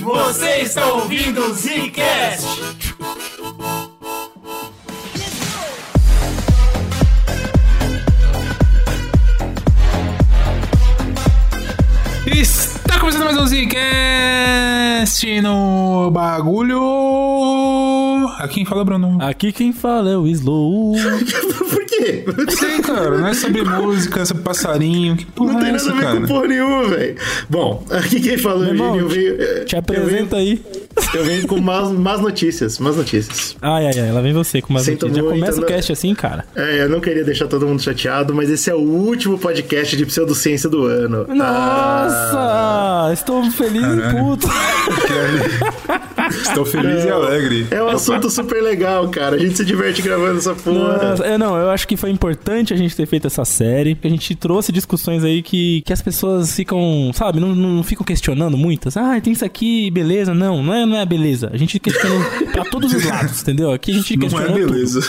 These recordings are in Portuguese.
Você está ouvindo o Zcast. Está começando mais um Zcast no bagulho. Aqui quem fala é o Bruno. Aqui quem fala é o Slow. Por quê? Sei, cara, não é sobre música, é sobre passarinho. Que porra Não tem é nada a ver cara? com porra nenhuma, velho. Bom, aqui quem fala é o irmão. Eu venho, Te apresenta aí. Eu venho com más, más notícias, más notícias. Ai, ai, ai, lá vem você com uma Sinto notícia. Já muito, começa o né? cast assim, cara. É, eu não queria deixar todo mundo chateado, mas esse é o último podcast de pseudociência do ano. Nossa! Ah, Estou feliz e puto. Estou feliz e alegre. é um assunto super legal, cara. A gente se diverte gravando essa porra. Nossa, é, não, eu acho que foi importante a gente ter feito essa série, porque a gente trouxe discussões aí que, que as pessoas ficam, sabe, não, não ficam questionando muitas. Ah, tem isso aqui, beleza. Não, não é, não é beleza. A gente questiona pra todos os lados, entendeu? Aqui a gente Não questiona é tudo. beleza.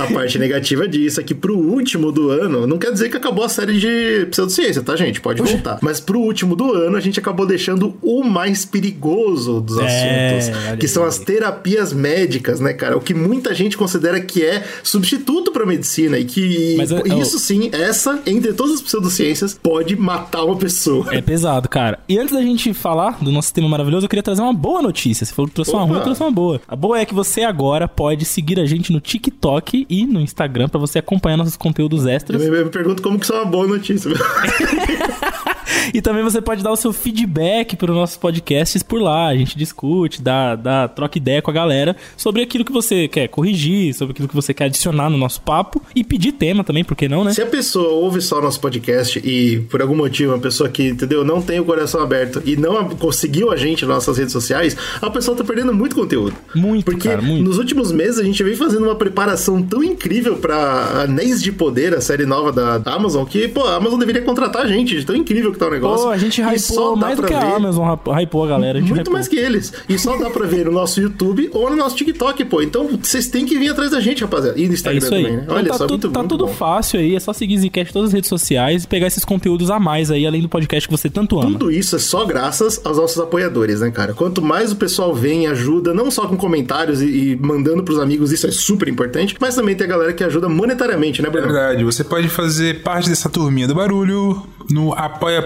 A parte negativa disso é que pro último do ano, não quer dizer que acabou a série de pseudociência, tá, gente? Pode voltar. Mas pro último do ano, a gente acabou deixando o mais perigoso dos É, assuntos, olha que são aí. as terapias médicas, né, cara? O que muita gente considera que é substituto pra medicina e que Mas, é- isso sim, essa, entre todas as pseudociências, pode matar uma pessoa. É pesado, cara. E antes da gente falar do nosso tema maravilhoso, eu queria trazer uma boa notícia. Você falou que trouxe uma Opa. ruim, eu trouxe uma boa. A boa é que você agora pode seguir a gente no TikTok e no Instagram pra você acompanhar nossos conteúdos Eu extras. me, eu me pergunto como que isso é uma boa notícia. E também você pode dar o seu feedback para os nossos podcasts por lá. A gente discute, dá, dá, troca ideia com a galera sobre aquilo que você quer corrigir, sobre aquilo que você quer adicionar no nosso papo e pedir tema também, por que não, né? Se a pessoa ouve só nosso podcast e, por algum motivo, uma pessoa que, entendeu, não tem o coração aberto e não conseguiu a gente nas nossas redes sociais, a pessoa tá perdendo muito conteúdo. Muito, Porque cara, muito. nos últimos meses a gente vem fazendo uma preparação tão incrível pra Anéis de Poder, a série nova da Amazon, que, pô, a Amazon deveria contratar a gente, de tão incrível que tá o negócio. Pô, a gente hypou dá mais do pra que a ver- Amazon hyp- hypou a galera. A Muito hypou. mais que eles. E só dá pra ver no nosso YouTube ou no nosso TikTok, pô. Então vocês têm que vir atrás da gente, rapaziada. E no É Instagram isso aí. também, né? Então Olha tá só, tudo, muito, tá muito tudo bom. fácil aí, é só seguir Zcast em todas as redes sociais e pegar esses conteúdos a mais aí, além do podcast que você tanto ama. Tudo isso é só graças aos nossos apoiadores, né, cara? Quanto mais o pessoal vem e ajuda, não só com comentários e, e mandando pros amigos, isso é super importante, mas também tem a galera que ajuda monetariamente, né, É Bruno? verdade, você pode fazer parte dessa turminha do barulho no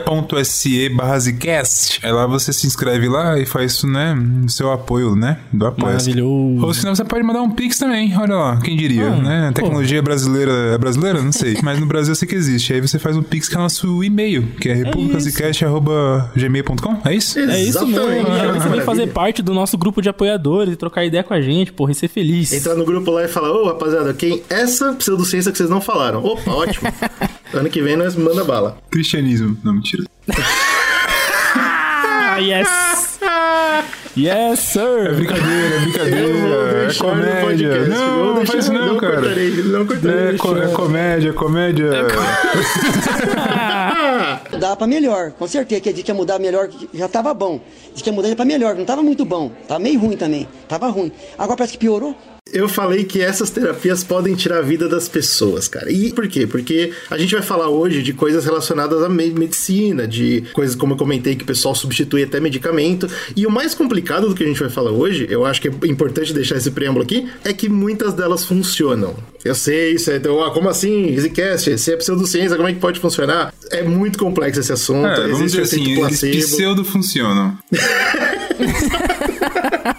apoia.se barra Zcast. Aí lá você se inscreve lá e faz isso, né? Seu apoio, né? Do apoio. Maravilhoso. Ou senão você pode mandar um Pix também, olha lá, quem diria, Ah, né? A pô. tecnologia brasileira é brasileira? Não sei. Mas no Brasil eu sei que existe. Aí você faz um Pix que é nosso e-mail, que é republicazicast.gmail.com. É isso? É isso mesmo. Que você vem fazer parte do nosso grupo de apoiadores e trocar ideia com a gente, porra, e ser feliz. Entrar no grupo lá e falar, ô rapaziada, quem essa pseudociência que vocês não falaram? Opa, ótimo. ano que vem nós manda bala. Cristianismo. Não, mentira. Ah, yes! Yes, sir! É brincadeira, é brincadeira. É comédia. Não, não deixar- faz isso não, não cara. cortarei, não cortarei. É, co- é comédia, comédia. Dá pra melhor, com certeza. Que a gente ia mudar melhor, já tava bom. Diz que ia mudar pra melhor, não tava muito bom. Tava meio ruim também. Tava ruim. Agora parece que piorou. Eu falei que essas terapias podem tirar a vida das pessoas, cara. E por quê? Porque a gente vai falar hoje de coisas relacionadas à me- medicina, de coisas como eu comentei que o pessoal substitui até medicamento. E o mais complicado do que a gente vai falar hoje, eu acho que é importante deixar esse preâmbulo aqui, é que muitas delas funcionam. Eu sei, isso é, então, ah, como assim? EasyCast, se é pseudociência, como é que pode funcionar? É muito complexo esse assunto. É, vamos existe dizer assim, placebo. pseudo funcionam.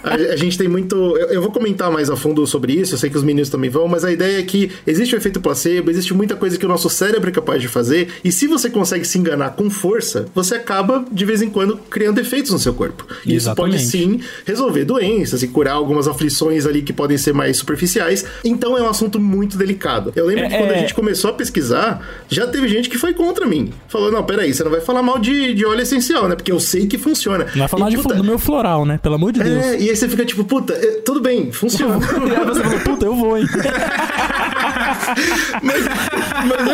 A, a gente tem muito. Eu, eu vou comentar mais a fundo sobre isso, eu sei que os meninos também vão, mas a ideia é que existe o efeito placebo, existe muita coisa que o nosso cérebro é capaz de fazer, e se você consegue se enganar com força, você acaba, de vez em quando, criando efeitos no seu corpo. E isso pode sim resolver doenças e curar algumas aflições ali que podem ser mais superficiais. Então é um assunto muito delicado. Eu lembro É, que quando a é. gente começou a pesquisar, já teve gente que foi contra mim. Falou: não, peraí, você não vai falar mal de, de óleo essencial, né? Porque eu sei que funciona. Não vai falar E, de puta, do meu floral, né? Pelo amor de Deus. é, e aí você fica tipo, puta, tudo bem, funciona. E aí você falou, puta, eu vou, hein? Mas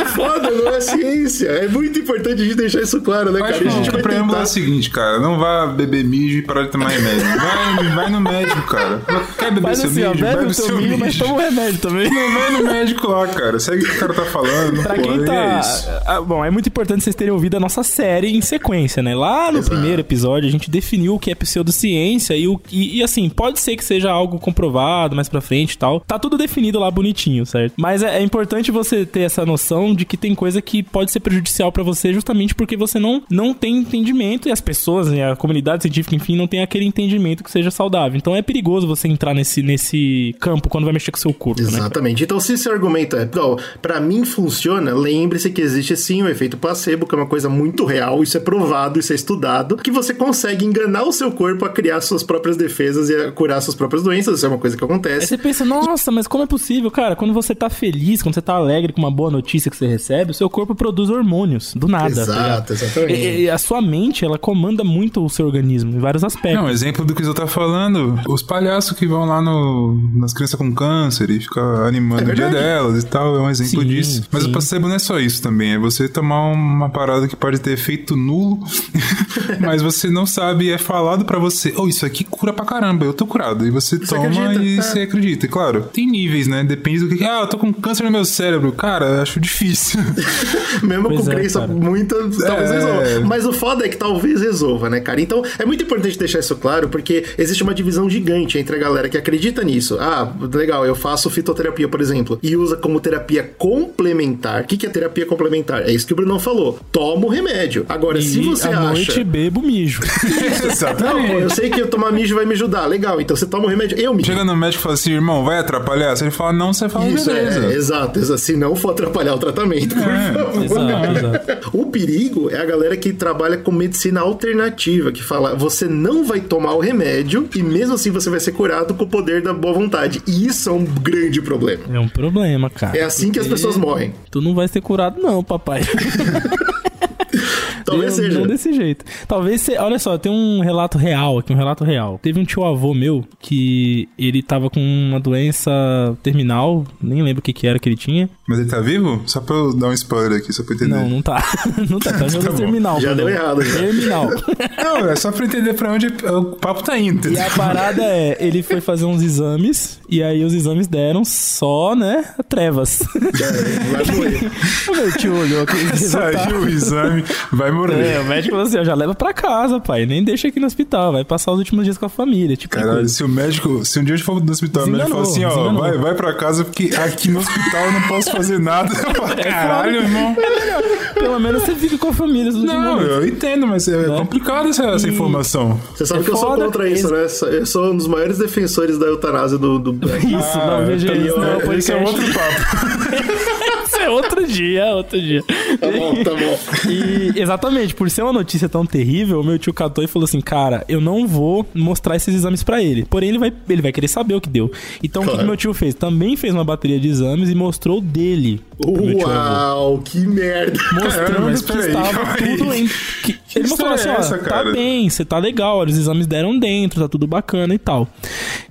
é foda, não é ciência. É muito importante a gente deixar isso claro, né, cara? acho a gente vai o preâmbulo é tentar... o seguinte, cara. Não vá beber mijo e parar de tomar remédio. Vai, vai no médico, cara. Quer beber Faz seu assim, ó, mijo? bebe Bebe o seu milho, mas mijo. toma o remédio também. Não, vai no médico lá, cara. Segue o que o cara tá falando. Pra quem e tá. É isso. Ah, Bom, é muito importante vocês terem ouvido a nossa série em sequência, né? Lá no Exato. primeiro episódio a gente definiu o que é pseudociência e, o, e, e, assim, pode ser que seja algo comprovado mais pra frente e tal. Tá tudo definido lá bonitinho, certo? Mas é, é importante você ter essa noção de que tem coisa que pode ser prejudicial pra você justamente porque você não, não tem entendimento e as pessoas, né, a comunidade científica, enfim, não tem aquele entendimento que seja saudável. Então é perigoso você entrar nesse, nesse campo quando vai mexer com o seu corpo, né? Exatamente. Então, se esse argumento é, ó, pra mim funciona, lembre-se que existe sim o efeito placebo, que é uma coisa muito real, isso é provado, isso é estudado, que você consegue enganar o seu corpo a criar suas próprias defesas e a curar suas próprias doenças, isso é uma coisa que Aí acontece. você pensa, nossa, mas como é possível, cara? Quando você tá feliz, quando você tá alegre com uma boa notícia que você recebe, o seu corpo produz hormônios, do nada. tá Exato, ligado? exatamente. E, e a sua mente, ela comanda muito o seu organismo, em vários aspectos. Não, exemplo do que você tá falando. Os palhaços que vão lá no, nas crianças com câncer e ficam animando É o dia delas e tal. É um exemplo Sim, disso. Mas sim. o placebo não é só isso também. É você tomar uma parada que pode ter efeito nulo, mas você não sabe, é falado pra você. Oh, isso aqui cura pra caramba, eu tô curado. E você toma acredita, e é. você acredita. E claro, tem níveis, né? Depende do que. Ah, eu tô com câncer no meu cérebro. Cara, eu acho difícil. Mesmo Pois com é, crença cara. muita, talvez É. resolva. Mas o foda é que talvez resolva, né, cara? Então é muito importante deixar isso claro, porque existe uma divisão gigante entre a galera que acredita nisso. Ah, legal, eu faço fitoterapia, por exemplo, e usa como terapia complementar. O que, que é terapia complementar? É isso que o Bruno falou. Toma o remédio. Agora, e se você à acha. noite bebo mijo. Não, pô, eu sei que eu tomar mijo vai me ajudar. Legal, então você toma o remédio. Eu me Chega no médico e fala assim, irmão, vai atrapalhar? Se ele fala não, você fala Isso, beleza. é, exato, exato. Se não for atrapalhar o tratamento, É, exato, exato. O perigo é a galera que trabalha com medicina alternativa, que fala, você não vai tomar o remédio e mesmo assim você vai ser curado com o poder da boa vontade. E isso é um grande problema. É um problema, cara. É assim que as pessoas morrem. Tu não vai ser curado, não, papai. Talvez seja. Não desse jeito. Talvez. Olha só, tem um relato real aqui, um relato real. Teve um tio avô meu que ele tava com uma doença terminal, nem lembro o que, que era que ele tinha. Mas ele tá vivo? Só pra eu dar um spoiler aqui, só pra eu entender. Não, não tá. não tá, tá jogando bom. terminal. Já perdão. deu errado, já. Terminal. Não, é só pra entender pra onde o papo tá indo. E a parada é, ele foi fazer uns exames, e aí os exames deram só, né, trevas. É, vai morrer. o meu tio olhou resultado. Saiu o exame, vai É, morrer. o médico falou assim, ó, já leva pra casa, pai, nem deixa aqui no hospital, vai passar os últimos dias com a família, tipo Caralho, se o médico, se um dia eu for no hospital, o médico fala assim, Desenganou, ó, desenganou. vai, vai pra casa porque aqui no hospital eu não posso fazer nada. Falo, Caralho, irmão. Pelo menos você fica com a família Não, eu entendo, mas é Né? complicado essa, essa informação. Você sabe É que eu sou contra isso, né? Eu sou um dos maiores defensores da eutanásia do... do... Isso, não, veja isso, não, Esse é podcast. outro papo. É outro dia, outro dia. Tá bom, tá bom. E exatamente, por ser uma notícia tão terrível, meu tio catou e falou assim: Cara, eu não vou mostrar esses exames pra ele. Porém, ele vai, ele vai querer saber o que deu. Então, o que, Claro. que meu tio fez? Também fez uma bateria de exames e mostrou dele. Uau, que merda. Mostrando mas que estava aí. tudo em. que- ele mostrou assim: é ó, essa, tá cara? bem, você tá legal, olha, os exames deram dentro, tá tudo bacana e tal.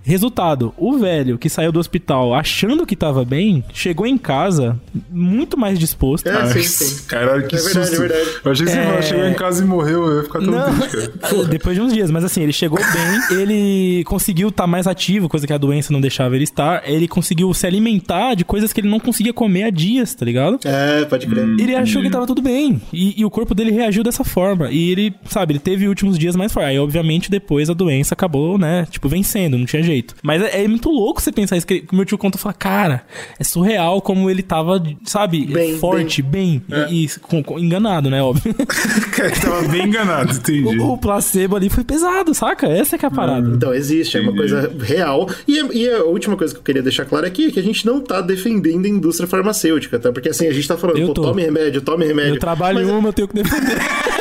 Resultado: o velho que saiu do hospital achando que tava bem, chegou em casa muito mais disposto. É, Ai, sim, sim. Caralho, que É verdade, susto. é verdade. Eu achei que você É. chegou em casa e morreu, eu ia ficar tão Não, triste, cara. depois de uns dias, mas assim, ele chegou bem, ele conseguiu estar mais ativo, coisa que a doença não deixava ele estar. Ele conseguiu se alimentar de coisas que ele não conseguia comer há dias, tá ligado? É, pode crer. Ele achou que tava tudo bem. E, e o corpo dele reagiu dessa forma. E ele, sabe, ele teve últimos dias mais fortes. Aí, obviamente, depois a doença acabou, né? Tipo, vencendo, não tinha jeito. Mas é, é muito louco você pensar isso. Que meu tio conta e fala, cara, é surreal como ele tava, sabe, Bem, forte, bem. E, e com- com- enganado, né? Óbvio. Cara, tava bem enganado, entendi. o, o placebo ali foi pesado, saca? Essa que é a parada. Então, existe, é uma coisa real. E, e a última coisa que eu queria deixar claro aqui é que a gente não tá defendendo a indústria farmacêutica, tá? Porque assim, a gente tá falando, Eu pô, tô. tome remédio, tome remédio. Eu trabalho Mas- uma, eu tenho que defender.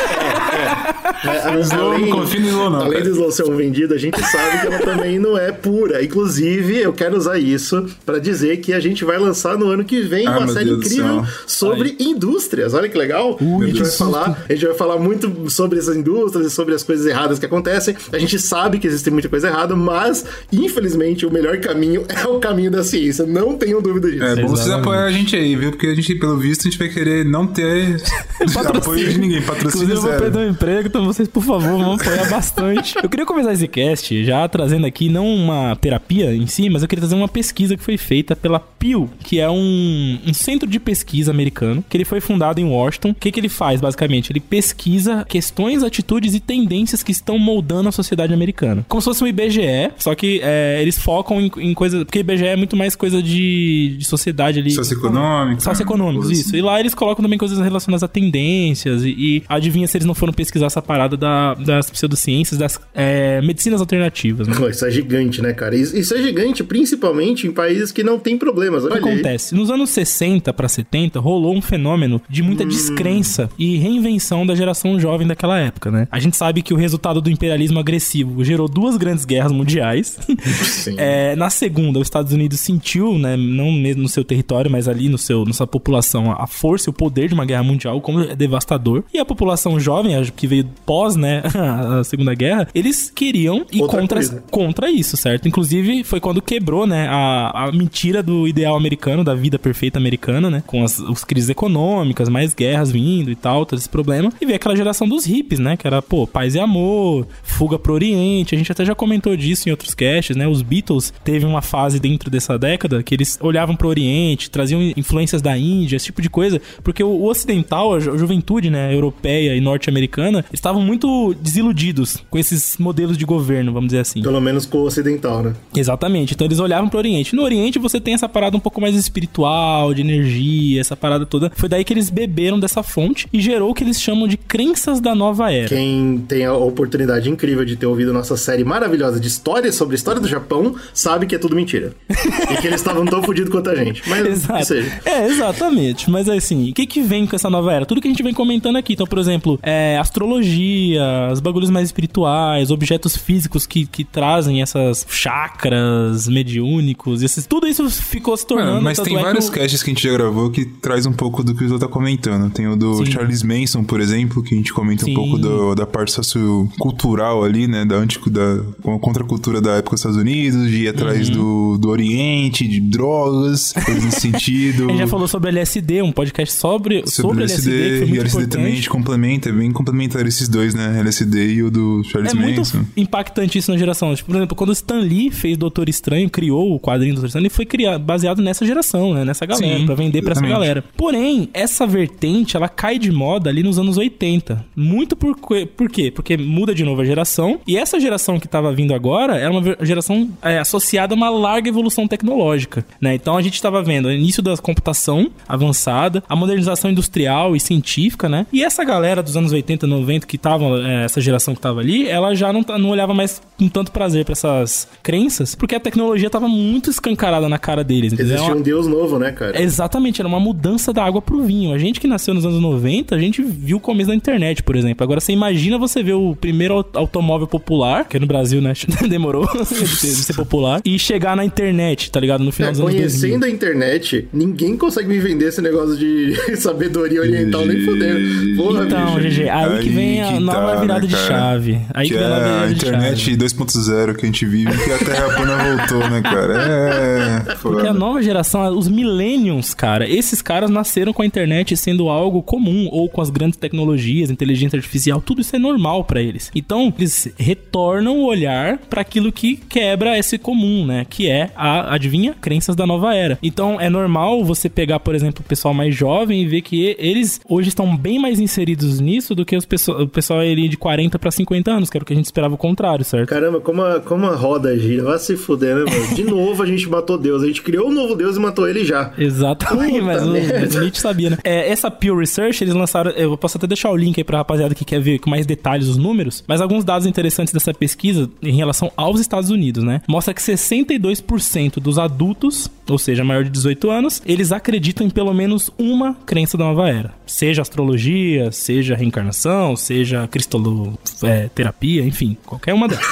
Slow, não confia no Slow, não. Além cara. do Slow ser um vendido, a gente sabe que ela também não é pura. Inclusive, eu quero usar isso pra dizer que a gente vai lançar no ano que vem Ah, uma série Deus incrível sobre indústrias. Olha que legal. a, gente vai Deus. falar, a gente vai falar muito sobre essas indústrias e sobre as coisas erradas que acontecem. A gente sabe que existe muita coisa errada, mas, infelizmente, o melhor caminho é o caminho da ciência. Não tenham dúvida disso. É bom vocês Exatamente. apoiar a gente aí, viu? Porque a gente, pelo visto, a gente vai querer não ter apoio de ninguém, patrocínio Inclusive, eu vou zero. perder o emprego, então vocês, por favor, vão apoiar bastante. Eu queria começar esse cast já trazendo aqui não uma terapia em si, mas eu queria trazer uma pesquisa que foi feita pela Pew, que é um, um centro de pesquisa americano, que ele foi fundado em Washington. O que, que ele faz, basicamente? Ele pesquisa questões, atitudes e tendências que estão moldando a sociedade americana. Como se fosse um IBGE, só que é, eles focam em, em coisas... Porque IBGE é muito mais coisa de, de sociedade ali. Socioeconômico. Socioeconômicos, isso. E lá eles colocam também coisas relacionadas a tendências. E, e adivinha se eles não foram pesquisar essa parada da- das pseudociências, das é, medicinas alternativas, né? Isso é gigante, né, cara? Isso, é gigante, principalmente em países que não tem problemas. O que acontece? Nos anos 60 para 70, rolou um fenômeno de muita descrença e reinvenção da geração jovem daquela época, né? A gente sabe que o resultado do imperialismo agressivo gerou duas grandes guerras mundiais. Sim. É, na segunda, os Estados Unidos sentiu, né, não mesmo no seu território, mas ali no seu, na sua população, a força e o poder de uma guerra mundial, como é devastador. E a população jovem, que veio pós, né, a Segunda Guerra, eles queriam ir Outra contra, coisa. contra isso, certo? Inclusive, foi quando quebrou, né, a, a mentira do ideal americano, da vida perfeita americana, né, com as, as crises econômicas, mais guerras vindo e tal, todo esse problema. E veio aquela geração dos hippies, né, que era, pô, paz e amor, fuga pro Oriente. A gente até já comentou disso em outros casts, né? Os Beatles teve uma fase dentro dessa década que eles olhavam pro Oriente, traziam influências da Índia, esse tipo de coisa, porque o, o ocidental, a ju- a juventude, né, europeia e norte-americana, estavam muito desiludidos com esses modelos de governo, vamos dizer assim. Pelo menos com o ocidental, né? Exatamente. Então eles olhavam pro Oriente. No Oriente você tem essa parada um pouco mais espiritual, de energia, essa parada toda. Foi daí que eles beberam dessa fonte e gerou o que eles chamam de crenças da nova era. Quem tem a oportunidade incrível de ter ouvido nossa série maravilhosa de histórias sobre a história do Japão, sabe que é tudo mentira. e que eles estavam tão fodidos quanto a gente. Mas Exato. seja. É, exatamente. Mas assim, o que que vem com essa nova era? Tudo que a gente vem comentando aqui. Então, por exemplo, é, astrologia, os bagulhos mais espirituais, objetos físicos que, que trazem essas chakras mediúnicos, esses, tudo isso ficou se tornando. Mano, mas tem é que vários o- casts que a gente já gravou que traz um pouco do que o Zô tá comentando. Tem o do Sim. Charles Manson, por exemplo, que a gente comenta Sim. um pouco do- da parte sociocultural ali, né? Da antico, da contracultura da época dos Estados Unidos, de ir atrás Uhum. do, do Oriente, de drogas, coisas nesse sentido. A gente já falou sobre LSD, um podcast sobre, sobre, LSD, que foi e muito LSD importante. também a gente complementa, é bem complementar esses dois, né? LSD e o do Charles É muito Manson. impactante isso na geração. Tipo, por exemplo, quando o Stan Lee fez Doutor Estranho, criou o quadrinho do Doutor Estranho, ele foi criado, baseado nessa geração, né? Nessa galera, Sim, pra vender pra essa galera. Porém, essa vertente, ela cai de moda ali nos anos 80. Muito por, por quê? Porque muda de novo a geração. E essa geração que tava vindo agora era uma geração é, associada a uma larga evolução tecnológica, né? Então a gente tava vendo o início da computação avançada, a modernização industrial e científica, né? E essa galera dos anos 80, 90 que tava, é, essa geração que tava ali, ela já não, não olhava mais com tanto prazer pra essas crenças, porque a tecnologia tava muito escancarada na cara deles, entendeu? Existia um deus novo, né, cara? Exatamente, era uma mudança da água pro vinho. A gente que nasceu nos anos 90, a gente viu o começo da internet, por exemplo. Agora você imagina você ver o primeiro au- automóvel popular, que é no Brasil, né? Demorou de ser, popular, e chegar na internet, tá ligado? No final É, dos anos 2000. conhecendo a internet, ninguém consegue me vender esse negócio de sabedoria oriental nem fodendo. Porra, Então, bicho. GG, aí, que vem a que nova tá, virada né, de chave. Aí que, que vem a é a de internet chave. 2.0 que a gente vive, que a Terra plana voltou, né, cara? É. Porque a nova geração, os millennials, cara, esses caras nasceram com a internet sendo algo comum, ou com as grandes tecnologias, inteligência artificial, tudo isso é normal pra eles. Então, eles retornam o olhar pra aquilo que quebra esse comum, né? Que é a, adivinha, crenças da nova era. Então, é normal você pegar, por exemplo, o pessoal mais jovem e ver que eles hoje estão bem mais inseridos nisso do que os pessoal, o pessoal ali de 40 pra 50 anos, que era o que a gente esperava o contrário, certo? Caramba, como a, como a roda gira. Vai se fuder, né, mano? De novo a gente matou Deus. A gente criou um novo Deus e matou ele já. Exatamente, Puta mas o, o Nietzsche sabia, né? É, essa Pew Research, eles lançaram. Eu posso até deixar o link aí pra rapaziada que quer ver com mais detalhes os números, mas alguns dados interessantes dessa pesquisa em relação aos Estados Unidos, né? Mostra que 62% dos adultos, ou seja, maior de 18 anos, eles acreditam em pelo menos uma crença da nova era. Seja astrologia, seja reencarnação, religião, seja cristoloterapia, enfim, qualquer uma delas.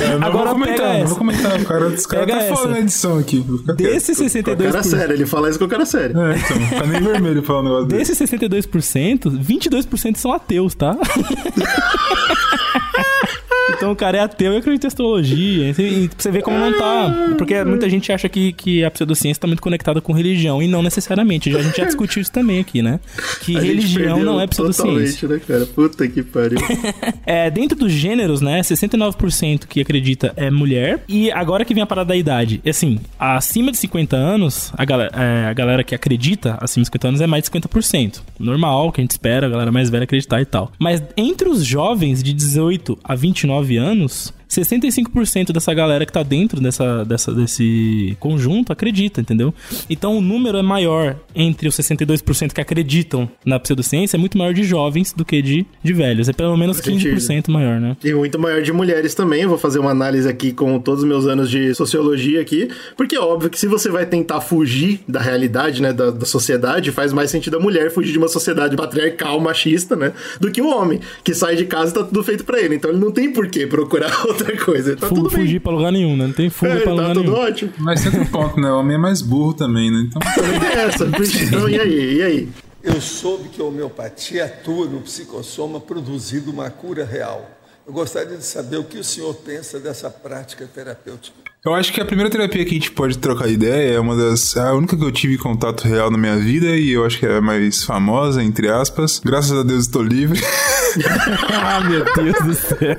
Eu não Agora vou comentar, pega não vou comentar. O cara, os caras tá essa. na edição aqui. Desses Com a cara 62%. séria, ele fala isso com a cara séria. É, então, tá nem vermelho falar um negócio desse. Desses 62%, 22% são ateus, tá? Então o cara é ateu e acredita em astrologia. E você vê como não tá. Porque muita gente acha que, que a pseudociência tá muito conectada com religião. E não necessariamente. Já, a gente já discutiu isso também aqui, né? Que A religião não é pseudociência. Totalmente, né, cara? Puta que pariu. É, dentro dos gêneros, né, 69% que acredita é mulher. E agora que vem a parada da idade. Assim, acima de 50 anos, a galera, é, a galera que acredita acima de 50 anos é mais de 50%. Normal, que a gente espera, a galera mais velha acreditar e tal. Mas entre os jovens de 18 a 29 anos, 65% dessa galera que tá dentro dessa, dessa, desse conjunto acredita, entendeu? Então o número é maior entre os 62% que acreditam na pseudociência, é muito maior de jovens do que de, de velhos. É pelo menos Faz sentido. 15% maior, né? E muito maior de mulheres também. Eu Vou fazer uma análise aqui com todos os meus anos de sociologia aqui. Porque é óbvio que se você vai tentar fugir da realidade, né, da, da sociedade, faz mais sentido a mulher fugir de uma sociedade patriarcal, machista, né, do que o homem, que sai de casa e tá tudo feito pra ele. Então ele não tem por que procurar outra coisa. Tá Fu- tudo fugir bem. pra lugar nenhum, né? Não tem fuga É, pra tá lugar tudo nenhum. ótimo. Mas tem outro ponto, né? O homem é mais burro também, né? Então, É essa. Então, e aí? E aí? Eu soube que a homeopatia atua no psicossoma produzindo uma cura real. Eu gostaria de saber o que o senhor pensa dessa prática terapêutica. Eu acho que a primeira terapia que a gente pode trocar ideia é uma das. é a única que eu tive contato real na minha vida e eu acho que é a mais famosa, entre aspas. Graças a Deus estou livre. ah, meu Deus do céu.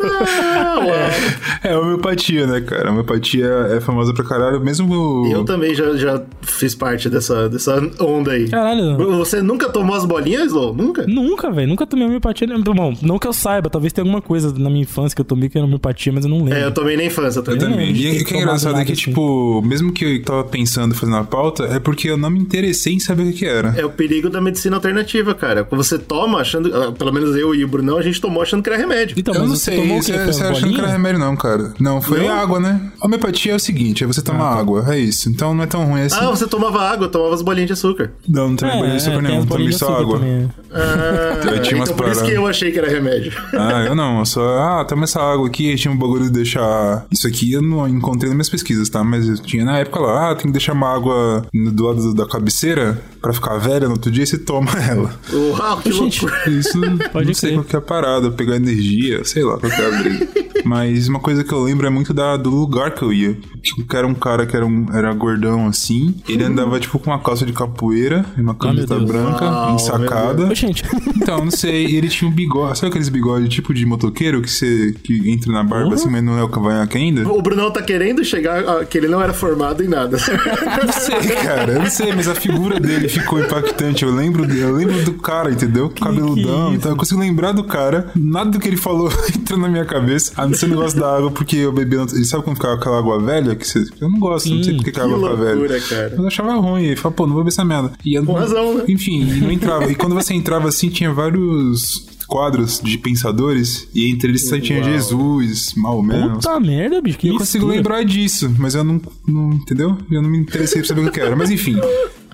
é a homeopatia, né, cara? A homeopatia é famosa pra caralho, mesmo. Eu também já, já fiz parte dessa, dessa onda aí. Caralho. Você nunca tomou as bolinhas, Lô? Nunca? Nunca, velho. Nunca tomei homeopatia. né? Bom, não que eu saiba. Talvez tenha alguma coisa na minha infância que eu tomei que era homeopatia, mas eu não lembro. É, eu tomei na infância Eu também. também. não E tem o que é engraçado é que, assim. tipo, mesmo que eu tava pensando fazer a pauta, é porque eu não me interessei em saber o que era. É o perigo da medicina alternativa, cara. Quando você toma achando. ah, Pelo menos eu e o Brunão, a gente tomou achando que era remédio. Então, eu mas não você sei, tomou você, você achando que era bolinha? remédio não, cara. Não, foi Não? água, né? Homeopatia é o seguinte, é você tomar água, é isso. Então não é tão ruim assim. Ah, você tomava água, tomava as bolinhas de açúcar. Não, não tomei É, banho de açúcar é, nenhum, tomei só água. também. Ah, Eu tinha umas então por isso que eu achei que era remédio. Ah, eu não, eu só, ah, toma essa água aqui, tinha um bagulho de deixar. Isso aqui eu não encontrei nas minhas pesquisas, tá? Mas eu tinha na época lá, ah, tem que deixar uma água no- do lado da cabeceira pra ficar velha no outro dia e você toma ela. Uau, que Gente, loucura. Isso Pode não sei crer. qual que é a parada, pegar energia, sei lá, qual que é a briga. Mas uma coisa que eu lembro é muito da, do lugar que eu ia. Tipo, que era um cara que era, um, era gordão assim. Ele andava, tipo, com uma calça de capoeira e uma camiseta Deus. branca, Uau, ensacada. Ô, gente. Então, não sei, ele tinha um bigode. Sabe aqueles bigodes tipo de motoqueiro que você que entra na barba Uhum. assim, mas não é o cavanhaque ainda? O Brunão tá querendo chegar a, que ele não era formado em nada. Eu não sei, cara, eu não sei, mas a figura dele ficou impactante. Eu lembro, eu lembro do cara, entendeu? Cabeludão. que então eu consigo lembrar do cara. Nada do que ele falou entrou na minha cabeça. A não o negócio da água, porque eu bebi. Ele sabe quando ficava aquela água velha? Que você, eu não gosto, não sei porque que a água fica loucura, velha. cara. Mas eu achava ruim. Ele falou, pô, não vou beber essa merda. E eu, Com razão, né? Enfim, e não entrava. E quando você entrava assim, tinha vários quadros de pensadores. E entre eles tinha. Jesus, Maomé. uns Puta merda, bicho. Que eu consigo lembrar disso, mas eu não, não- Entendeu? Eu não me interessei pra saber o que era. Mas enfim.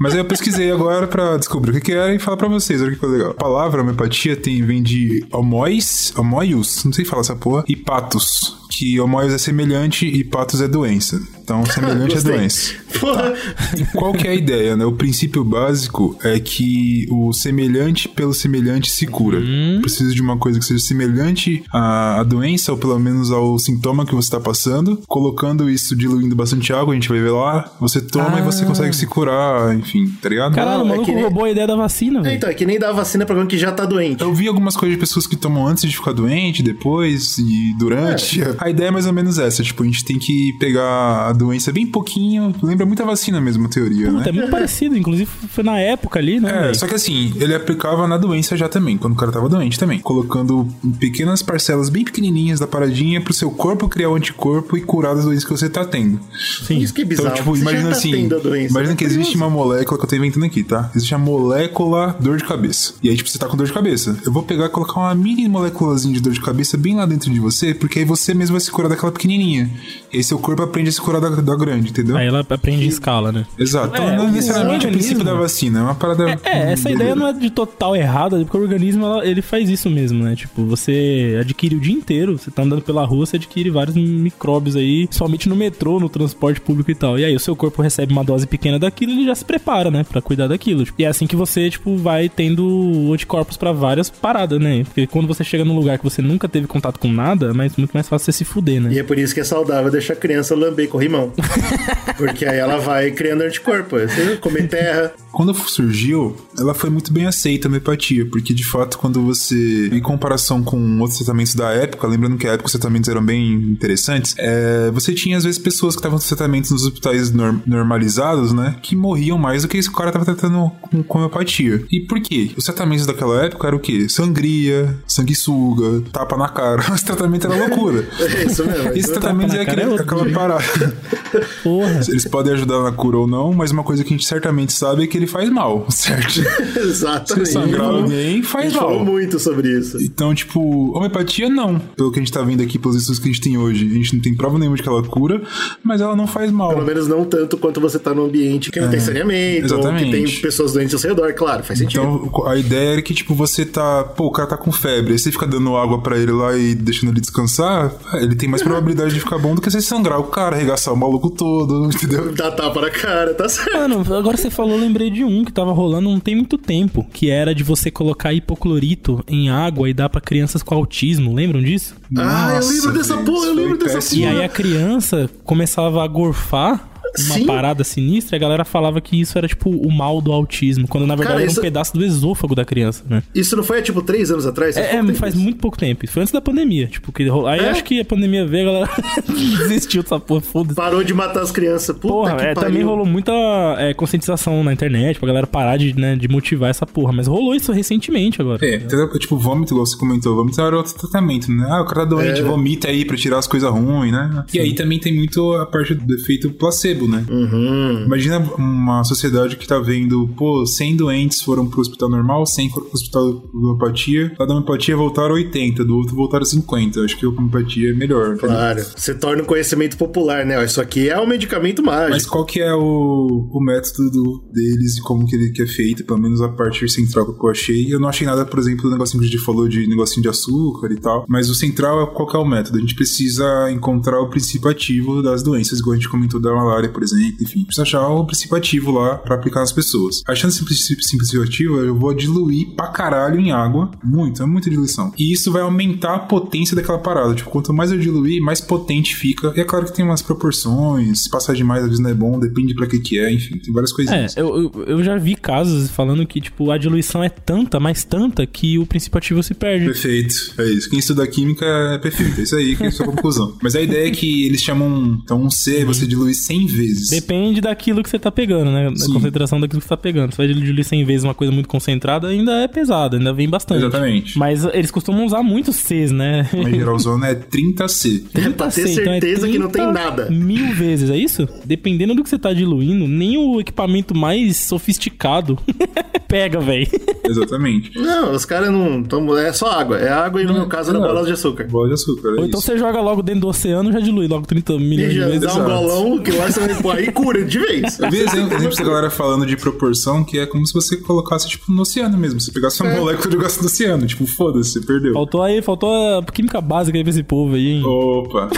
Mas aí eu pesquisei agora pra descobrir o que que era e falar pra vocês. Olha que coisa legal. A palavra homeopatia tem, vem de homois, homoius, não sei falar essa porra, e patos. Que homoius é semelhante e patos é doença. Então, semelhante é doença. Porra. Qual que é a ideia, né? O princípio básico é que o semelhante pelo semelhante se cura. Precisa de uma coisa que seja semelhante à, à doença, ou pelo menos ao sintoma que você está passando. Colocando isso, diluindo bastante água, a gente vai ver lá. Você toma e você consegue se curar, enfim, tá ligado? Caralho, o Não, é maluco que nem- roubou a ideia da vacina, velho. Então, é que nem dar vacina pra alguém que já tá doente. Eu vi algumas coisas de pessoas que tomam antes de ficar doente, depois e durante. A ideia é mais ou menos essa, tipo, a gente tem que pegar a doença bem pouquinho. Lembra muito a vacina mesmo, a teoria, né? Puta, é muito parecido. Inclusive, foi na época ali, né? É, velho? só que assim, ele aplicava na doença já também, quando o cara tava doente também. Colocando pequenas parcelas bem pequenininhas da paradinha pro seu corpo criar o anticorpo e curar das doenças que você tá tendo. Isso que é bizarro. Então, tipo, Você já imagina tá assim, tendo a doença, imagina né? que existe uma molécula que eu tô inventando aqui, tá? Existe a molécula dor de cabeça. E aí, tipo, você tá com dor de cabeça. Eu vou pegar e colocar uma mini moléculazinha de dor de cabeça bem lá dentro de você, porque aí você mesmo vai se curar daquela pequenininha. E aí seu corpo aprende a se curar da, da grande, entendeu? Aí ela aprende em escala, né? Exato. Então É, não é necessariamente o princípio da vacina, é uma parada. É, é, essa ideia não é de total errada, porque o organismo ela- ele faz isso mesmo, né? Tipo, você adquire o dia inteiro, você tá andando pela rua, você adquire vários micróbios aí, somente no metrô, no transporte público e tal. E aí o seu corpo recebe uma dose pequena daquilo e ele já se prepara, né, Pra cuidar daquilo. Tipo, E é assim que você, tipo, vai tendo anticorpos pra várias paradas, né? Porque quando você chega num lugar que você nunca teve contato com nada, é mais, muito mais fácil você se fuder, né? E é por isso que é saudável deixar a criança lamber corrimão. Porque aí ela vai criando anticorpo. Você comer terra. Quando surgiu, ela foi muito bem aceita a homeopatia, porque de fato, quando você, em comparação com outros tratamentos da época, lembrando que a época os tratamentos eram bem interessantes, é, você tinha às vezes pessoas que estavam nos tratamentos nos hospitais nor- normalizados, né, que morriam mais do que esse cara estava tratando com, com homeopatia. E por quê? Os tratamentos daquela época eram o quê? Sangria, sanguessuga, tapa na cara. Esse tratamento era loucura. É isso mesmo. Esse Então, tratamento é aquele, é aquela jeito. parada. Porra. Eles podem ajudar na cura ou não, mas uma coisa que a gente certamente sabe é que ele faz mal, certo? Se Exatamente. sangrar alguém, A faz gente falou mal. muito sobre isso. Então, tipo, homeopatia não. Pelo que a gente tá vendo aqui, pelos estudos que a gente tem hoje. A gente não tem prova nenhuma de que ela cura, mas ela não faz mal. Pelo menos não tanto quanto você tá num ambiente que não tem saneamento, ou que exatamente. tem pessoas doentes ao seu redor, claro, faz sentido. Então, a ideia era que, tipo, você tá. Pô, o cara tá com febre. Aí você fica dando água pra ele lá e deixando ele descansar. é, Ele tem mais probabilidade de ficar bom do que você sangrar o cara, arregaçar o maluco todo, entendeu? Dá tapa na cara, tá certo. Mano, agora você falou, eu lembrei de um que tava rolando não tem muito tempo, que era de você colocar hipoclorito em água e dar pra crianças com autismo. Lembram disso? Ah, eu lembro dessa porra, eu lembro dessa péssimo. E aí a criança começava a gorfar uma Sim. parada sinistra a galera falava que isso era tipo o mal do autismo, quando na verdade Cara, era isso- um pedaço do esôfago da criança, né? Isso não foi há tipo três anos atrás? É, é, faz tempo muito pouco tempo. Isso foi antes da pandemia. Tipo, que aí É? acho que a pandemia veio, a galera desistiu dessa porra, foda-se. Parou de matar as crianças. Puta Porra, que é, pariu. também rolou muita é, conscientização na internet pra galera parar de, né, de motivar essa porra. Mas rolou isso recentemente agora. É, entendeu? tipo, vômito, igual você comentou, vômito era outro tratamento, né? Ah, o cara tá doente, É. vomita aí pra tirar as coisas ruins, né? E aí também tem muito a parte do efeito placebo, né? Uhum. Imagina uma sociedade que tá vendo, pô, 100 doentes foram pro hospital normal, 100 foram pro hospital de homeopatia, lá da homeopatia voltaram 80, do outro voltaram 50. Acho que a homeopatia é melhor. Claro. Você torna o conhecimento popular, né? Isso aqui é um medicamento mágico. Mas qual que é o, o método do- deles e como que ele que é feito, pelo menos a parte central que eu achei. Eu não achei nada, por exemplo, do negocinho que a gente falou de negocinho de açúcar e tal. Mas o central é qual que é o método. A gente precisa encontrar o princípio ativo das doenças, igual a gente comentou da malária, por exemplo. Enfim, precisa achar o princípio ativo lá pra aplicar nas pessoas. Achando esse princípio, ativo, eu vou diluir pra caralho em água. Muito, é muita diluição. E isso vai aumentar a potência daquela parada. Tipo, quanto mais eu diluir, mais potente fica. E é claro que tem umas proporções. Se passar demais, às vezes não é bom, depende pra que que é. Enfim, tem várias É, coisinhas. eu, eu, eu já vi casos falando que, tipo, a diluição é tanta, mas tanta, que o princípio ativo se perde. Perfeito, é isso. Quem estuda química é perfeito, é isso aí que é a sua conclusão. Mas a ideia é que eles chamam, então, um C, você dilui 100 vezes. Depende daquilo que você tá pegando, né? Da Sim. concentração daquilo que você tá pegando. Se vai diluir 100 vezes uma coisa muito concentrada, ainda é pesado, ainda vem bastante. Exatamente. Mas eles costumam usar muitos Cs, né? Mas geralzona é 30C. É pra ter 30C, então é certeza que não tem 30 nada. Mil vezes, é isso? Dependendo do que você tá diluindo, nem o equipamento mais sofisticado pega, velho. Exatamente. Não, os caras não tomam. É só água. É água e no meu caso era Não. bolas de açúcar. Bola de açúcar, é Ou então isso. você joga logo dentro do oceano e já dilui logo 30 milhões E de vezes. dá um exato. golão que lá você vai pôr aí cura de vez. Eu vi exemplo, exemplo da galera falando de proporção que é como se você colocasse, tipo, no oceano mesmo. Você pegasse uma É. molécula e jogasse no oceano. Tipo, foda-se, você perdeu. Faltou aí, faltou a química básica aí pra esse povo aí, hein? Opa.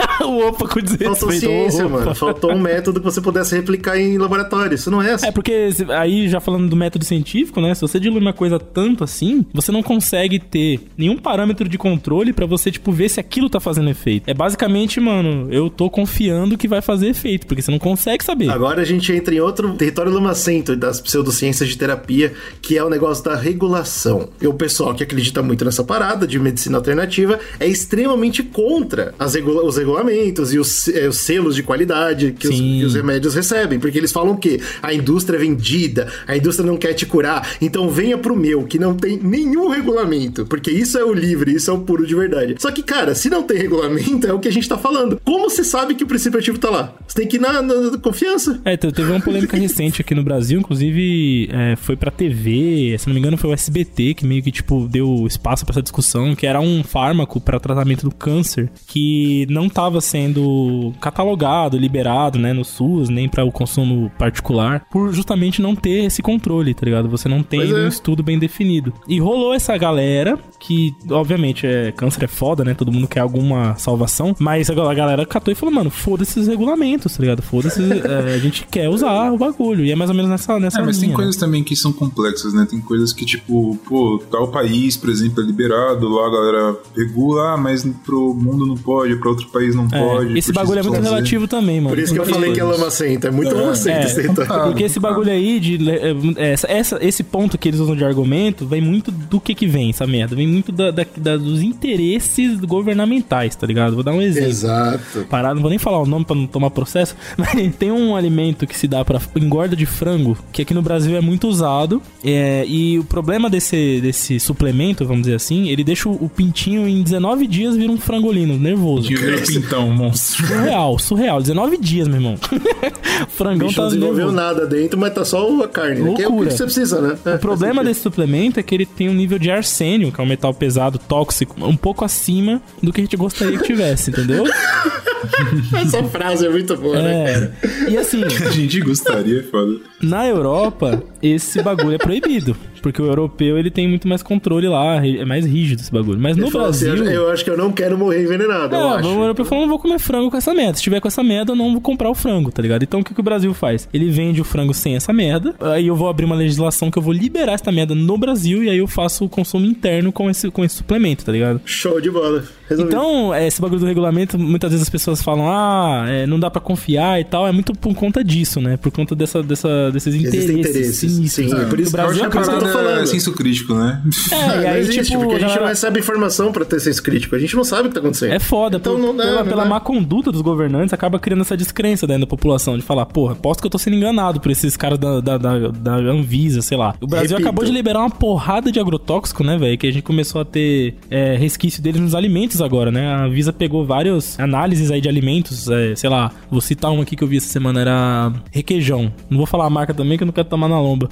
o opa com desrespeito. Faltou ciência, mano. Faltou um método que você pudesse replicar em laboratório. Isso não é assim. É porque aí, já falando do método científico, né? Se você dilui uma coisa tanto assim, você não consegue ter nenhum parâmetro de controle pra você, tipo, ver se aquilo tá fazendo efeito. É basicamente, mano, eu tô confiando que vai fazer efeito, porque você não consegue saber. Agora a gente entra em outro território lamacento das pseudociências de terapia, que é o negócio da regulação. E o pessoal que acredita muito nessa parada de medicina alternativa é extremamente contra as regula- os regulamentos e os, é, os selos de qualidade que os, que os remédios recebem. Porque eles falam que a indústria é vendida, a indústria não quer te curar, então venha pro meu, que não tem nenhum regulamento. Porque isso é o livre, isso é o puro de verdade. Só que, cara, se não tem regulamento, é o que a gente tá falando. Como você sabe que o princípio ativo tá lá? Você tem que ir na, na- na confiança. É, te- teve uma polêmica recente aqui no Brasil, inclusive é, foi pra TV, se não me engano foi o SBT que meio que, tipo, deu espaço pra essa discussão, que era um fármaco para tratamento do câncer que não tava sendo catalogado, liberado, né, no SUS, nem para o consumo particular, por justamente não ter esse controle, tá ligado? Você não tem é. um estudo bem definido. E rolou essa galera que, obviamente, é, câncer é foda, né? Todo mundo quer alguma salvação, mas a gal- a galera catou e falou, mano, foda-se os regulamentos, tá ligado? Foda-se, é, a gente quer usar o bagulho. E é mais ou menos nessa, nessa É, mas tem linha, né? coisas também que são complexas, né? Tem coisas que, tipo, pô, tal país, por exemplo, é liberado, lá a galera regula, ah, mas pro mundo não pode, pra outro país não É, pode. esse por bagulho é muito Z. relativo também, mano. Por isso que eu falei que é lamacenta. É muito lamacenta É, esse território. Porque esse bagulho aí de. é, Essa, essa- esse ponto que eles usam de argumento vem muito do que que vem, essa merda. Vem muito da, da- da- dos interesses governamentais, tá ligado? Vou dar um exemplo. Exato. Parado, não vou nem falar o nome pra não tomar processo, mas tem um alimento que se dá pra engorda de frango, que aqui no Brasil é muito usado. é, e o problema desse, desse suplemento, vamos dizer assim, ele deixa o, o pintinho em 19 dias vira um frangolino, nervoso. De ver o pintão, um monstro. Surreal, surreal. 19 dias, meu irmão. o frangão bicho tá não desenvolveu nada dentro, mas tá só a carne. né? Que é o Loucura. que você precisa, né? O problema desse suplemento é que ele tem um nível de arsênio, que é um metal pesado, tóxico, um pouco acima do que a gente gostaria que tivesse, entendeu? Essa frase é muito boa, né, cara? É. E assim, A gente gostaria, é foda. na Europa, esse bagulho é proibido. Porque o europeu, ele tem muito mais controle lá, é mais rígido esse bagulho. Mas no assim, Brasil... eu acho que eu não quero morrer envenenado, eu É, acho. o europeu falou, não vou comer frango com essa merda. Se tiver com essa merda, eu não vou comprar o frango, tá ligado? Então o que, que o Brasil faz? Ele vende o frango sem essa merda, aí eu vou abrir uma legislação que eu vou liberar essa merda no Brasil e aí eu faço o consumo interno com esse, com esse suplemento, tá ligado? Show de bola. Resolvido. Então, é, esse bagulho do regulamento, muitas vezes as pessoas falam, ah, é, não dá pra confiar e tal, é muito por conta disso, né? Por conta dessa, dessa, desses interesses. Existem interesses. sinistros. Sim, é por isso o que eu Brasil acho que parada- tô É falando. senso crítico, né? É, É, e aí, existe, tipo, porque a gente galera- não recebe informação pra ter senso crítico. A gente não sabe o que tá acontecendo. É foda, Então por- não dá, pela, não pela má conduta dos governantes, acaba criando essa descrença dentro da população, de falar, porra, posso que eu tô sendo enganado por esses caras da, da, da, da Anvisa, sei lá. O Brasil Repito. acabou de liberar uma porrada de agrotóxico, né, velho, que a gente começou a ter é, resquício deles nos alimentos agora, né? A Anvisa pegou várias análises aí de alimentos, é, sei lá, vou citar uma aqui que eu vi essa semana, era requeijão. Não vou falar a marca também, que eu não quero tomar na lomba.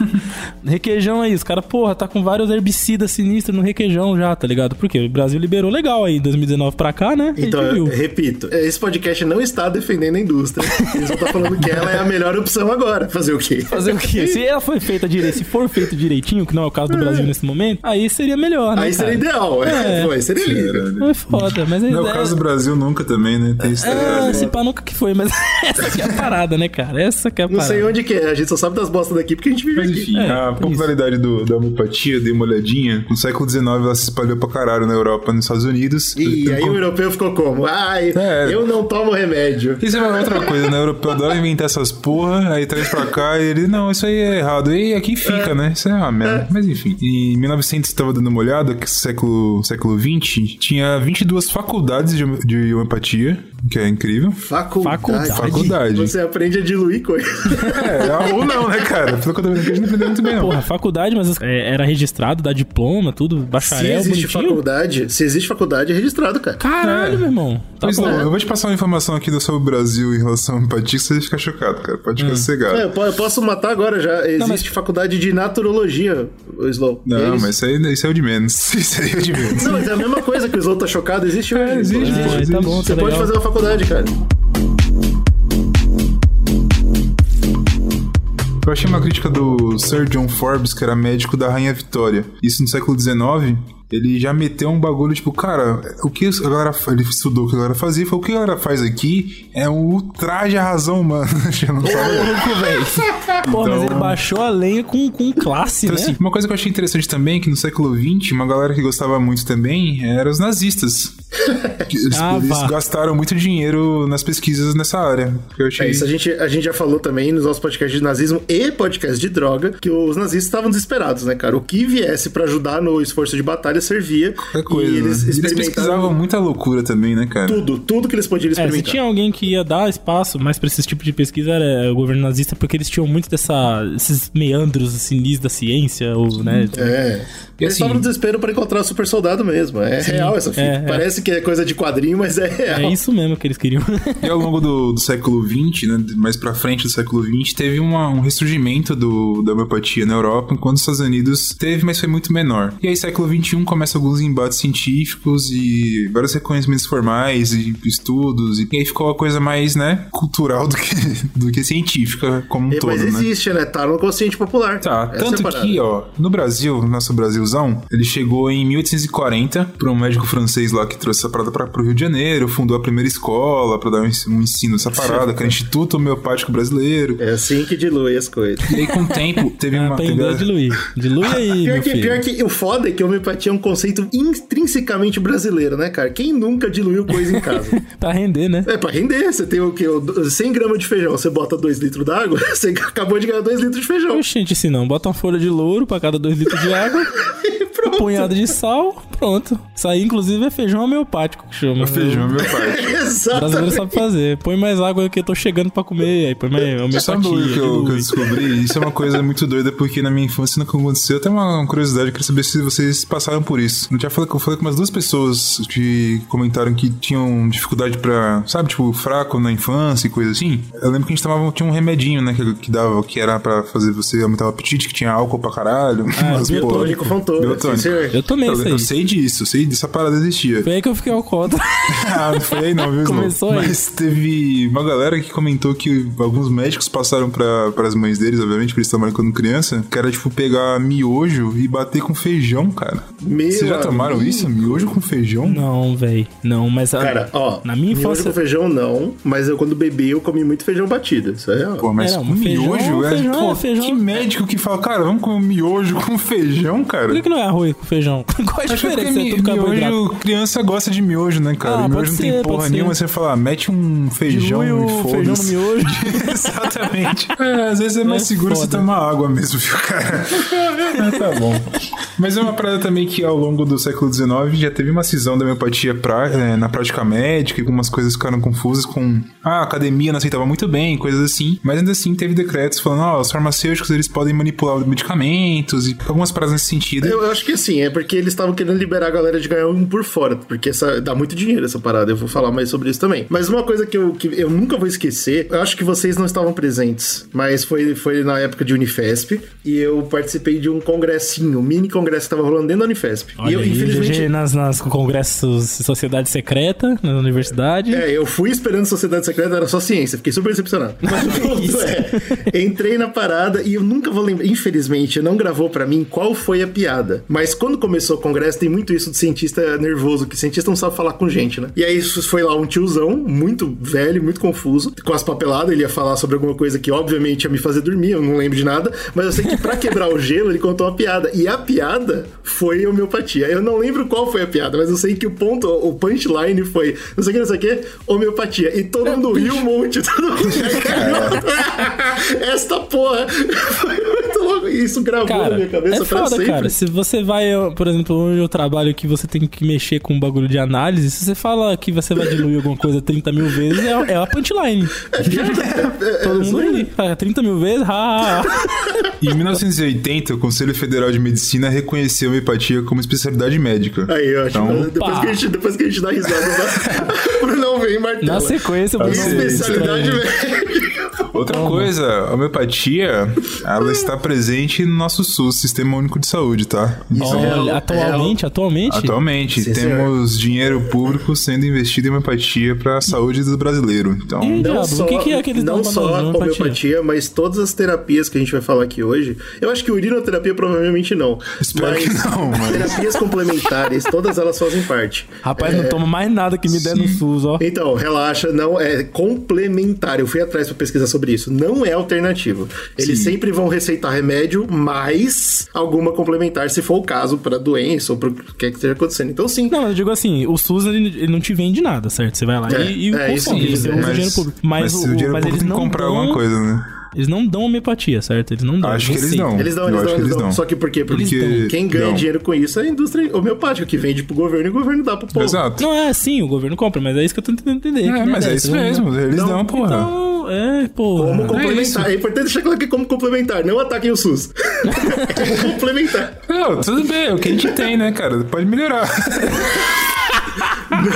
requeijão aí, os caras, porra, tá com vários herbicidas sinistros no requeijão já, tá ligado? Porque o Brasil liberou legal aí, 2019 pra cá, né? Então, eu repito, esse podcast não está defendendo a indústria. Eles vão estar falando que ela é a melhor opção agora. Fazer o quê? Fazer o quê? Se ela foi feita direito, se for feito direitinho, que não é o caso do Brasil nesse momento, aí seria melhor, né? Aí seria cara? ideal. É, É. foi, seria É foda, mas Não é o ideia- caso do Brasil nunca também, né? Tem isso É, se pá nunca que foi, mas essa que é a parada, né, cara? Essa que é a Não parada. sei onde que é, a gente só sabe das bostas daqui porque a gente vive Mas aqui. enfim, É, a isso. popularidade do, da homeopatia, dei uma olhadinha. No século XIX ela se espalhou pra caralho na Europa nos Estados Unidos. E aí com- o europeu ficou como? Ai, É. eu não tomo remédio. Isso é uma outra coisa, né? O europeu adora inventar essas porra, aí traz pra cá e ele, não, isso aí é errado. E aqui fica, né? Isso é uma merda. Mas enfim. Em 1900, estava dando uma olhada, que século, século 20, tinha 22 faculdades de, de homeopatia, que é incrível. Faculdade. Faculdade. Você aprende a diluir coisas. É, ou não, né, cara? Pelo que eu tô vendo a gente não aprendeu muito bem, não. Porra, faculdade, mas é, era registrado, dá diploma, tudo, Se bacharel, existe bonitinho. faculdade, se existe faculdade, é registrado, cara. Caralho, meu irmão. Tá Pois bom. não, eu vou te passar uma informação aqui do sobre o Brasil em relação à homeopatia que você vai ficar chocado, cara. Pode ficar sossegado. É, eu po- eu posso matar agora já. Existe mas- faculdade de naturologia, Slow. É Não, isso. mas isso aí, isso é o de menos. Isso aí é o de menos. Não, mas é a mesma coisa que o Slow tá chocado, existe hoje. É, existe, Ah, tá bom, Você tá pode legal. fazer uma faculdade, cara. Eu achei uma crítica do Sir John Forbes, que era médico da Rainha Vitória. Isso no século XIX. Ele já meteu um bagulho, tipo, cara, o que a galera. Ele estudou o que a galera fazia e falou: o que a galera faz aqui é um ultraje à razão humana. Já não sabe? Louco, velho. Mas Então- ele baixou a lenha com, com classe, Então, né? assim, uma coisa que eu achei interessante também, que no século XX, uma galera que gostava muito também, eram os nazistas. Eles, Ah, eles gastaram muito dinheiro nas pesquisas nessa área. Que eu achei... É isso, a gente, a gente já falou também nos nossos podcasts de nazismo e podcast de droga que os nazistas estavam desesperados, né, cara? O que viesse pra ajudar no esforço de batalha, área servia. Qualquer coisa. E né? eles eles experimentavam pesquisavam muita loucura também, né, cara? tudo, tudo que eles podiam É, se experimentar. tinha alguém que ia dar espaço mais pra esse tipo de pesquisa era o governo nazista, porque eles tinham muito dessa, esses meandros sinis da ciência, ou, né? É. E Eles assim- estavam no desespero pra encontrar o super soldado mesmo. É real essa fita. é, é. Parece que é coisa de quadrinho, mas é real. É isso mesmo que eles queriam. E ao longo do, do século XX, né, mais pra frente do século XX, teve uma- um ressurgimento do, da homeopatia na Europa, enquanto os Estados Unidos teve, mas foi muito menor. E aí, século XXI, começa alguns embates científicos e vários reconhecimentos formais e estudos, e, aí ficou a coisa mais, né, cultural do que, do que científica como um É, todo, mas né? existe, né? Tá no consciente popular. Tá, Essa é tanto parada. que, ó, no Brasil, nosso Brasilzão, ele chegou em 1840 por um médico francês lá que trouxe essa parada pra, pro Rio de Janeiro, fundou a primeira escola pra dar um ensino, um ensino dessa parada, que é o Instituto Homeopático Brasileiro. É assim que dilui as coisas. E aí, com o tempo, teve uma... Teve Aprendeu a a- diluir. Dilui aí, Pior meu que, filho. pior que o foda é que a homeopatia é um conceito intrinsecamente brasileiro, né, cara? Quem nunca diluiu coisa em casa? Pra render, né? é, pra render. Você tem o quê? O 100 gramas de feijão, você bota 2 litros d'água, você acabou de ganhar 2 litros de feijão. Oxente, se não, bota uma folha de louro pra cada dois litros de água, um punhado de sal, pronto. Isso aí, inclusive, é feijão homeopático que chama. Feijão, meu pai. O brasileiro sabe fazer. Põe mais água que eu tô chegando pra comer, aí põe mais homeopatia. Sabe o que eu, que eu descobri? Isso é uma coisa muito doida, porque na minha infância nunca aconteceu. Até uma curiosidade, eu queria saber se vocês passaram por isso. Eu já falei, eu falei com umas duas pessoas que comentaram que tinham dificuldade pra, sabe, tipo, fraco na infância e coisa assim. Eu lembro que a gente tomava, tinha um remedinho, né, que, que dava, que era pra fazer você aumentar o apetite, que tinha álcool pra caralho. umas porra. Biotônico, fontônico. Biotônico. sim. Eu tomei Eu, isso aí. eu sei disso, eu sei dessa parada existia. Foi aí que eu fiquei alcoólatra. Ah, não foi aí não, viu? Começou aí. Mas teve uma galera que comentou que alguns médicos passaram pra, pras mães deles, obviamente, porque eles tomaram quando criança, que era, tipo, pegar miojo e bater com feijão, cara. Meu Vocês já tomaram amigo. isso? Miojo com feijão? Não, velho. Não, mas. a- Cara, ó, Na minha miojo infância. com feijão não, mas eu quando bebi eu comi muito feijão batido. Isso é real. Pô, mas É, não, com feijão- miojo? é, feijão pô, é feijão. Que médico que fala, cara, vamos comer um miojo com feijão, cara? Por que, que não é arroz com feijão? Qual a Acho que é porque diferença? É mi- miojo, criança gosta de miojo, né, cara? Ah, miojo pode não tem ser, porra pode nenhuma, ser. você fala, ah, mete um feijão Dilui e o feijão no miojo. Exatamente. É, às vezes é mais É seguro você foda. tomar água mesmo, viu, cara? Mas tá bom. Mas é uma parada também que ao longo do século XIX já teve uma cisão da homeopatia pra, é, na prática médica, algumas coisas ficaram confusas com ah, a academia não aceitava muito bem, coisas assim. Mas ainda assim teve decretos falando, ó, os farmacêuticos eles podem manipular medicamentos e algumas paradas nesse sentido. Eu, eu acho que assim, é porque eles estavam querendo liberar a galera de ganhar um por fora, porque essa, dá muito dinheiro essa parada, eu vou falar mais sobre isso também. Mas uma coisa que eu, que eu nunca vou esquecer, eu acho que vocês não estavam presentes, mas foi, foi na época de Unifesp, e eu participei de um congressinho, um mini congresso que tava rolando dentro da Unifesp. Olha e eu, aí, infelizmente... Nas, nas congressos Sociedade Secreta, na universidade. É, eu fui esperando Sociedade Secreta, era só ciência, fiquei super decepcionado. Mas o ponto é, entrei na parada e eu nunca vou lembrar, infelizmente, não gravou pra mim qual foi a piada. Mas quando começou o congresso, tem muito isso de cientista nervoso, que cientista não sabe falar com gente, né? E aí foi lá um tiozão, muito velho, muito confuso, com as papeladas, ele ia falar sobre alguma coisa que obviamente ia me fazer dormir, eu não lembro de nada, mas eu sei que pra quebrar o gelo, ele contou uma piada. E a piada foi homeopatia. Eu não lembro qual foi a piada, mas eu sei que o ponto, o punchline foi, não sei o que, não sei o que, homeopatia. E todo mundo riu um monte, todo mundo Esta porra foi Isso gravou na Cara, minha cabeça é pra foda, sempre. cara. Se você vai, por exemplo, onde eu trabalho que você tem que mexer com um bagulho de análise, se você fala que você vai diluir alguma coisa 30 mil vezes, é, é a punchline. Todo mundo ri. Ah, 30 mil vezes, ha, ha, ha. Em 1980, o Conselho Federal de Medicina reconheceu a homeopatia como especialidade médica. Aí, eu acho Então, que depois, que a gente, depois que a gente dá risada, o Brunão vem martela. Na sequência, Bruno. Especialidade médica. Outra coisa, a homeopatia, ela está presente no nosso SUS, Sistema Único de Saúde, tá? Isso é Olha, real, atualmente, atualmente. Atualmente, Sim, temos dinheiro público sendo investido em homeopatia para a saúde do brasileiro. Então, Ih, Não Diabo, só, o que que é que eles não só a homeopatia? homeopatia, mas todas as terapias que a gente vai falar aqui hoje. Eu acho que urinoterapia provavelmente não. Espero mas que não, mas- terapias complementares, todas elas fazem parte. Rapaz, não toma mais nada que me der no SUS, ó. Então, relaxa, não é complementar. Eu fui atrás pra pesquisar sobre isso. Não é alternativo. Eles Sim. sempre vão receitar remédio mais alguma complementar, se for o caso, pra doença ou pro que quer que esteja acontecendo. Então, sim. Não, eu digo assim, o SUS ele, ele não te vende nada, certo? Você vai lá É, e, e é, isso consome, você é. usa o mas, dinheiro público. Mas, mas o, o dinheiro mas público eles tem que não comprar dão- alguma coisa, né? Eles não dão homeopatia, certo? Eles não dão. Acho que eles dão. Eles dão, eles dão, eles dão. dão. Só que por quê? Porque Porque quem ganha dão. dinheiro com isso é a indústria homeopática, que vende pro governo e o governo dá pro povo. Exato. Não é assim, o governo compra, mas é isso que eu tô tentando entender. É, mas merda é isso mesmo. Eles Não, dão, porra. Então, é, porra. Como É complementar. isso. É, importante deixar claro que é como complementar. Não ataquem o SUS. é como complementar. Não, tudo bem, é o que a gente tem, né, cara? Pode melhorar.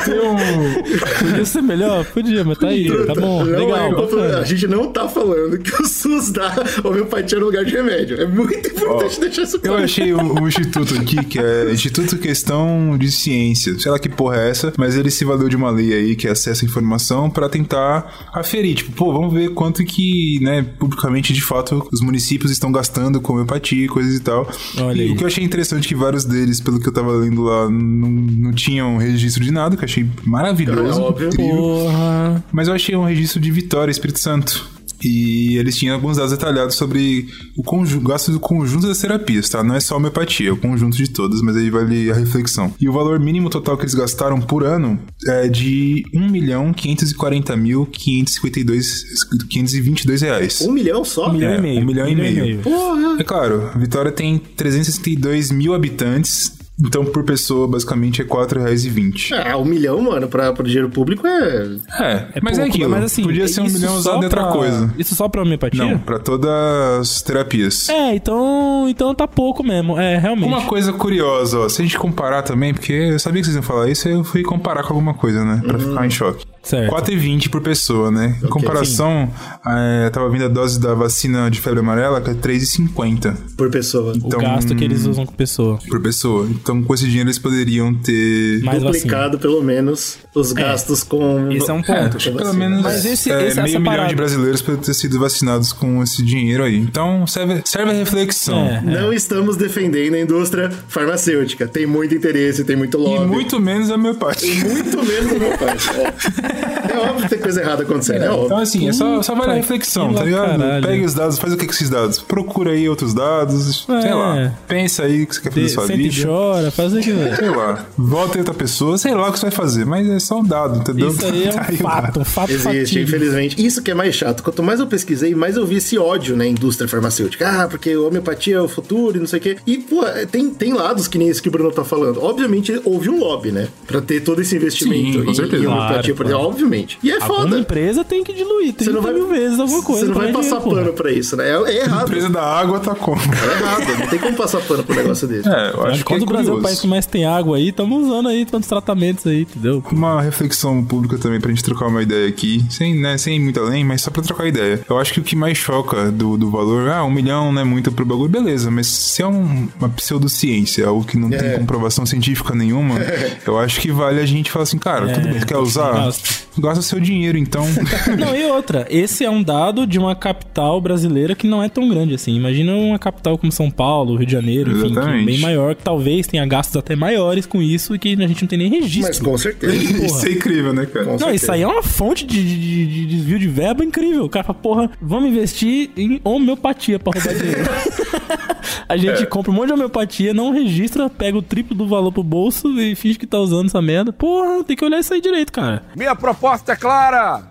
Tem um- Podia ser melhor? Podia, mas tá aí. Tá bom, Não legal. é a gente não tá falando que o SUS dá homeopatia no lugar de remédio. É muito importante deixar isso Eu claro. achei um, um instituto aqui que é Instituto Questão de Ciência. Sei lá que porra é essa, mas ele se valeu de uma lei aí que é acesso à informação pra tentar aferir. Tipo, pô, vamos ver quanto que, né, publicamente, de fato, os municípios estão gastando com homeopatia e coisas e tal. Olha e aí. o que eu achei interessante é que vários deles, pelo que eu tava lendo lá, não, não tinham registro de nada, que eu achei maravilhoso. É óbvio. Porra. Mas eu achei um registro de Vitória, Espírito Santo. E eles tinham alguns dados detalhados sobre o gasto do conjunto das terapias, tá? Não é só homeopatia, é o conjunto de todas, mas aí vale a reflexão. E o valor mínimo total que eles gastaram por ano é de 1.540.552 reais. Um milhão só? Um milhão É, e meio. um milhão e meio. Porra. É claro, Vitória tem 362 mil habitantes, então por pessoa basicamente é R$ 4,20. Ah, um milhão, mano, pra, pro dinheiro público é. É, mas é pouco, aquilo. Mas assim, Podia ser um milhão usado em outra pra- coisa. Isso só pra homeopatia? Não, pra todas as terapias. É, então, então tá pouco mesmo. É, realmente. Uma coisa curiosa, ó, se a gente comparar também, porque eu sabia que vocês iam falar isso, eu fui comparar com alguma coisa, né? Pra ficar em choque. Certo. 4,20 por pessoa, né? Em comparação, é, tava vindo a dose da vacina de febre amarela, que é 3,50 Por pessoa. O então- gasto que eles usam com pessoa. por pessoa. Então, com esse dinheiro, eles poderiam ter. Mais Duplicado, pelo menos, os gastos com. Esse é um É, ponto. com pelo vacina. menos Mas esse- é, esse- meio milhão parada- de brasileiros poderiam ter sido vacinados com esse dinheiro aí. Então, serve, serve a reflexão. É. Não estamos defendendo a indústria farmacêutica. Tem muito interesse, tem muito E lobby. muito menos a homeopática. Muito menos do meu pai. É, é óbvio que tem coisa errada acontecendo, é, Então, óbvio. assim, é só, só vale a reflexão, tá ligado? caralho. Pega os dados, faz o que com esses dados? Procura aí outros dados, sei É. lá. Pensa aí o que você quer fazer De, na sua sente vida. chora, faz o que quiser. Sei lá. Volta em outra pessoa, sei lá o que você vai fazer, mas é só um dado, entendeu? Isso aí é um Tá aí fato, um fato Existe, fatídico. infelizmente. Isso que é mais chato. Quanto mais eu pesquisei, mais eu vi esse ódio na indústria farmacêutica. Ah, porque a homeopatia é o futuro e não sei o quê. E, pô, tem, tem lados que nem esse que o Bruno tá falando. Obviamente, houve um lobby, né? Pra ter todo esse investimento Sim, com em- certeza. em homeopatia, Claro, por exemplo. Obviamente. E é Alguma foda. empresa tem que diluir 30 Você não vai, mil vezes alguma coisa. Você não vai passar dinheiro, pano pra isso, né? É, é A errado. empresa da água tá como? É errado. Não tem como passar pano pro negócio desse. É, eu acho que Quando é o Brasil é o país que mais tem água aí, estamos usando aí tantos tratamentos aí, entendeu? Uma reflexão pública também pra gente trocar uma ideia aqui, sem, né, sem ir muito além, mas só pra trocar ideia. Eu acho que o que mais choca do, do valor, ah, um milhão não é muito pro bagulho, beleza, mas se é um- uma pseudociência, algo que não tem É. comprovação científica nenhuma, eu acho que vale a gente falar assim, cara, tudo bem, você quer usar? Gasta. Gasta seu dinheiro, então. Não, e outra, esse é um dado de uma capital brasileira que não é tão grande assim. Imagina uma capital como São Paulo, Rio de Janeiro, enfim, que é bem maior, que talvez tenha gastos até maiores com isso e que a gente não tem nem registro. Mas com certeza. Isso é incrível, né, cara? Com Não, certeza. isso aí é uma fonte de, de- de desvio de verba incrível. O cara fala, porra, vamos investir em homeopatia pra roubar dinheiro. a gente compra um monte de homeopatia, não registra, pega o triplo do valor pro bolso e finge que tá usando essa merda. Porra, tem que olhar isso aí direito, cara. Minha proposta é clara.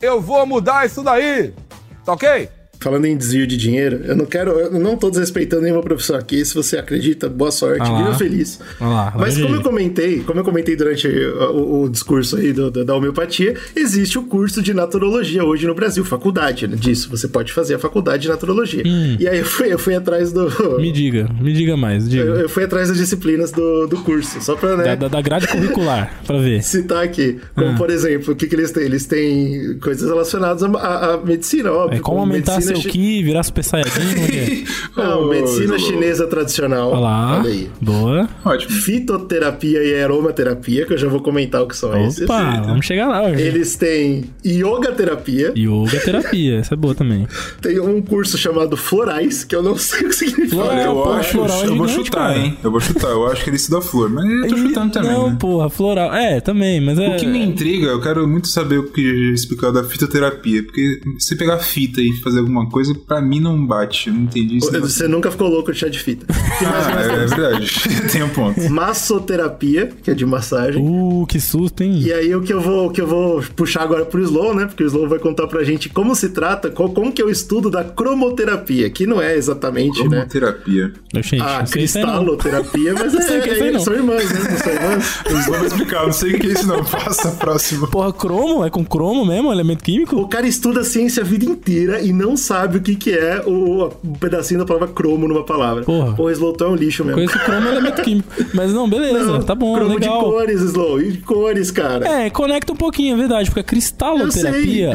Eu vou mudar isso daí. Tá ok? Falando em desvio de dinheiro, eu não quero. Eu não tô desrespeitando nenhuma profissão aqui. Se você acredita, boa sorte, Ah viva feliz. Ah Mas como eu comentei, como eu comentei durante o, o discurso aí do- da homeopatia, existe o curso de naturologia hoje no Brasil, faculdade né, disso. Você pode fazer a faculdade de naturologia. E aí eu fui, eu fui atrás do. Hum. Me diga, me diga mais, Eu, diga. eu fui atrás das disciplinas do, do curso, só pra, né? Da, da, grade curricular, pra ver. Citar aqui, como Ah. por exemplo, o que, que eles têm? Eles têm coisas relacionadas à, à- à medicina, óbvio. É como aumentar medicina seu chi- ki, virar super saiyajin, é que é? Não, medicina chinesa tradicional. Olha lá, Olha aí. boa. Ótimo. Fitoterapia e aromaterapia, que eu já vou comentar o que são esses. Opa, vamos chegar lá hoje. Eles têm yoga terapia, Yoga terapia, essa é boa também. tem um curso chamado Florais, que eu não sei o que significa. Floral, Olha, eu acho, floral é eu vou gigante, chutar, cara. hein? Eu vou chutar, eu acho que ele estuda flor, mas eu tô chutando também, Não, né? porra, floral. É, também, mas é. O que me intriga, eu quero muito saber o que é explicado da fitoterapia. Porque se você pegar fita e fazer alguma uma coisa que pra mim não bate. Eu não entendi isso. Você nunca ficou louco de chá de fita. Ah, é, é verdade. Tem um ponto. Massoterapia, que é de massagem. Uh, que susto, hein? E aí o que eu vou, o que eu vou puxar agora pro Slow, né? Porque o Slow vai contar pra gente como se trata, qual, como que é o estudo da cromoterapia, que não é exatamente, né? Cromoterapia. Gente, Ah, cristaloterapia, mas é, é é, não. são irmãs, né? Não são irmãs? Eles vão explicar, não sei o que é isso não. Passa próximo. Porra, cromo? É com cromo mesmo? Elemento químico? O cara estuda a ciência a vida inteira e não sabe o que, que é o, o pedacinho da palavra cromo numa palavra. Porra. Porra, Slow, tu é um lixo mesmo. Conheço cromo é elemento químico. Mas não, beleza, Não, tá bom, cromo legal. de cores, Slow. E cores, cara. É, conecta um pouquinho, é verdade, porque a cristaloterapia,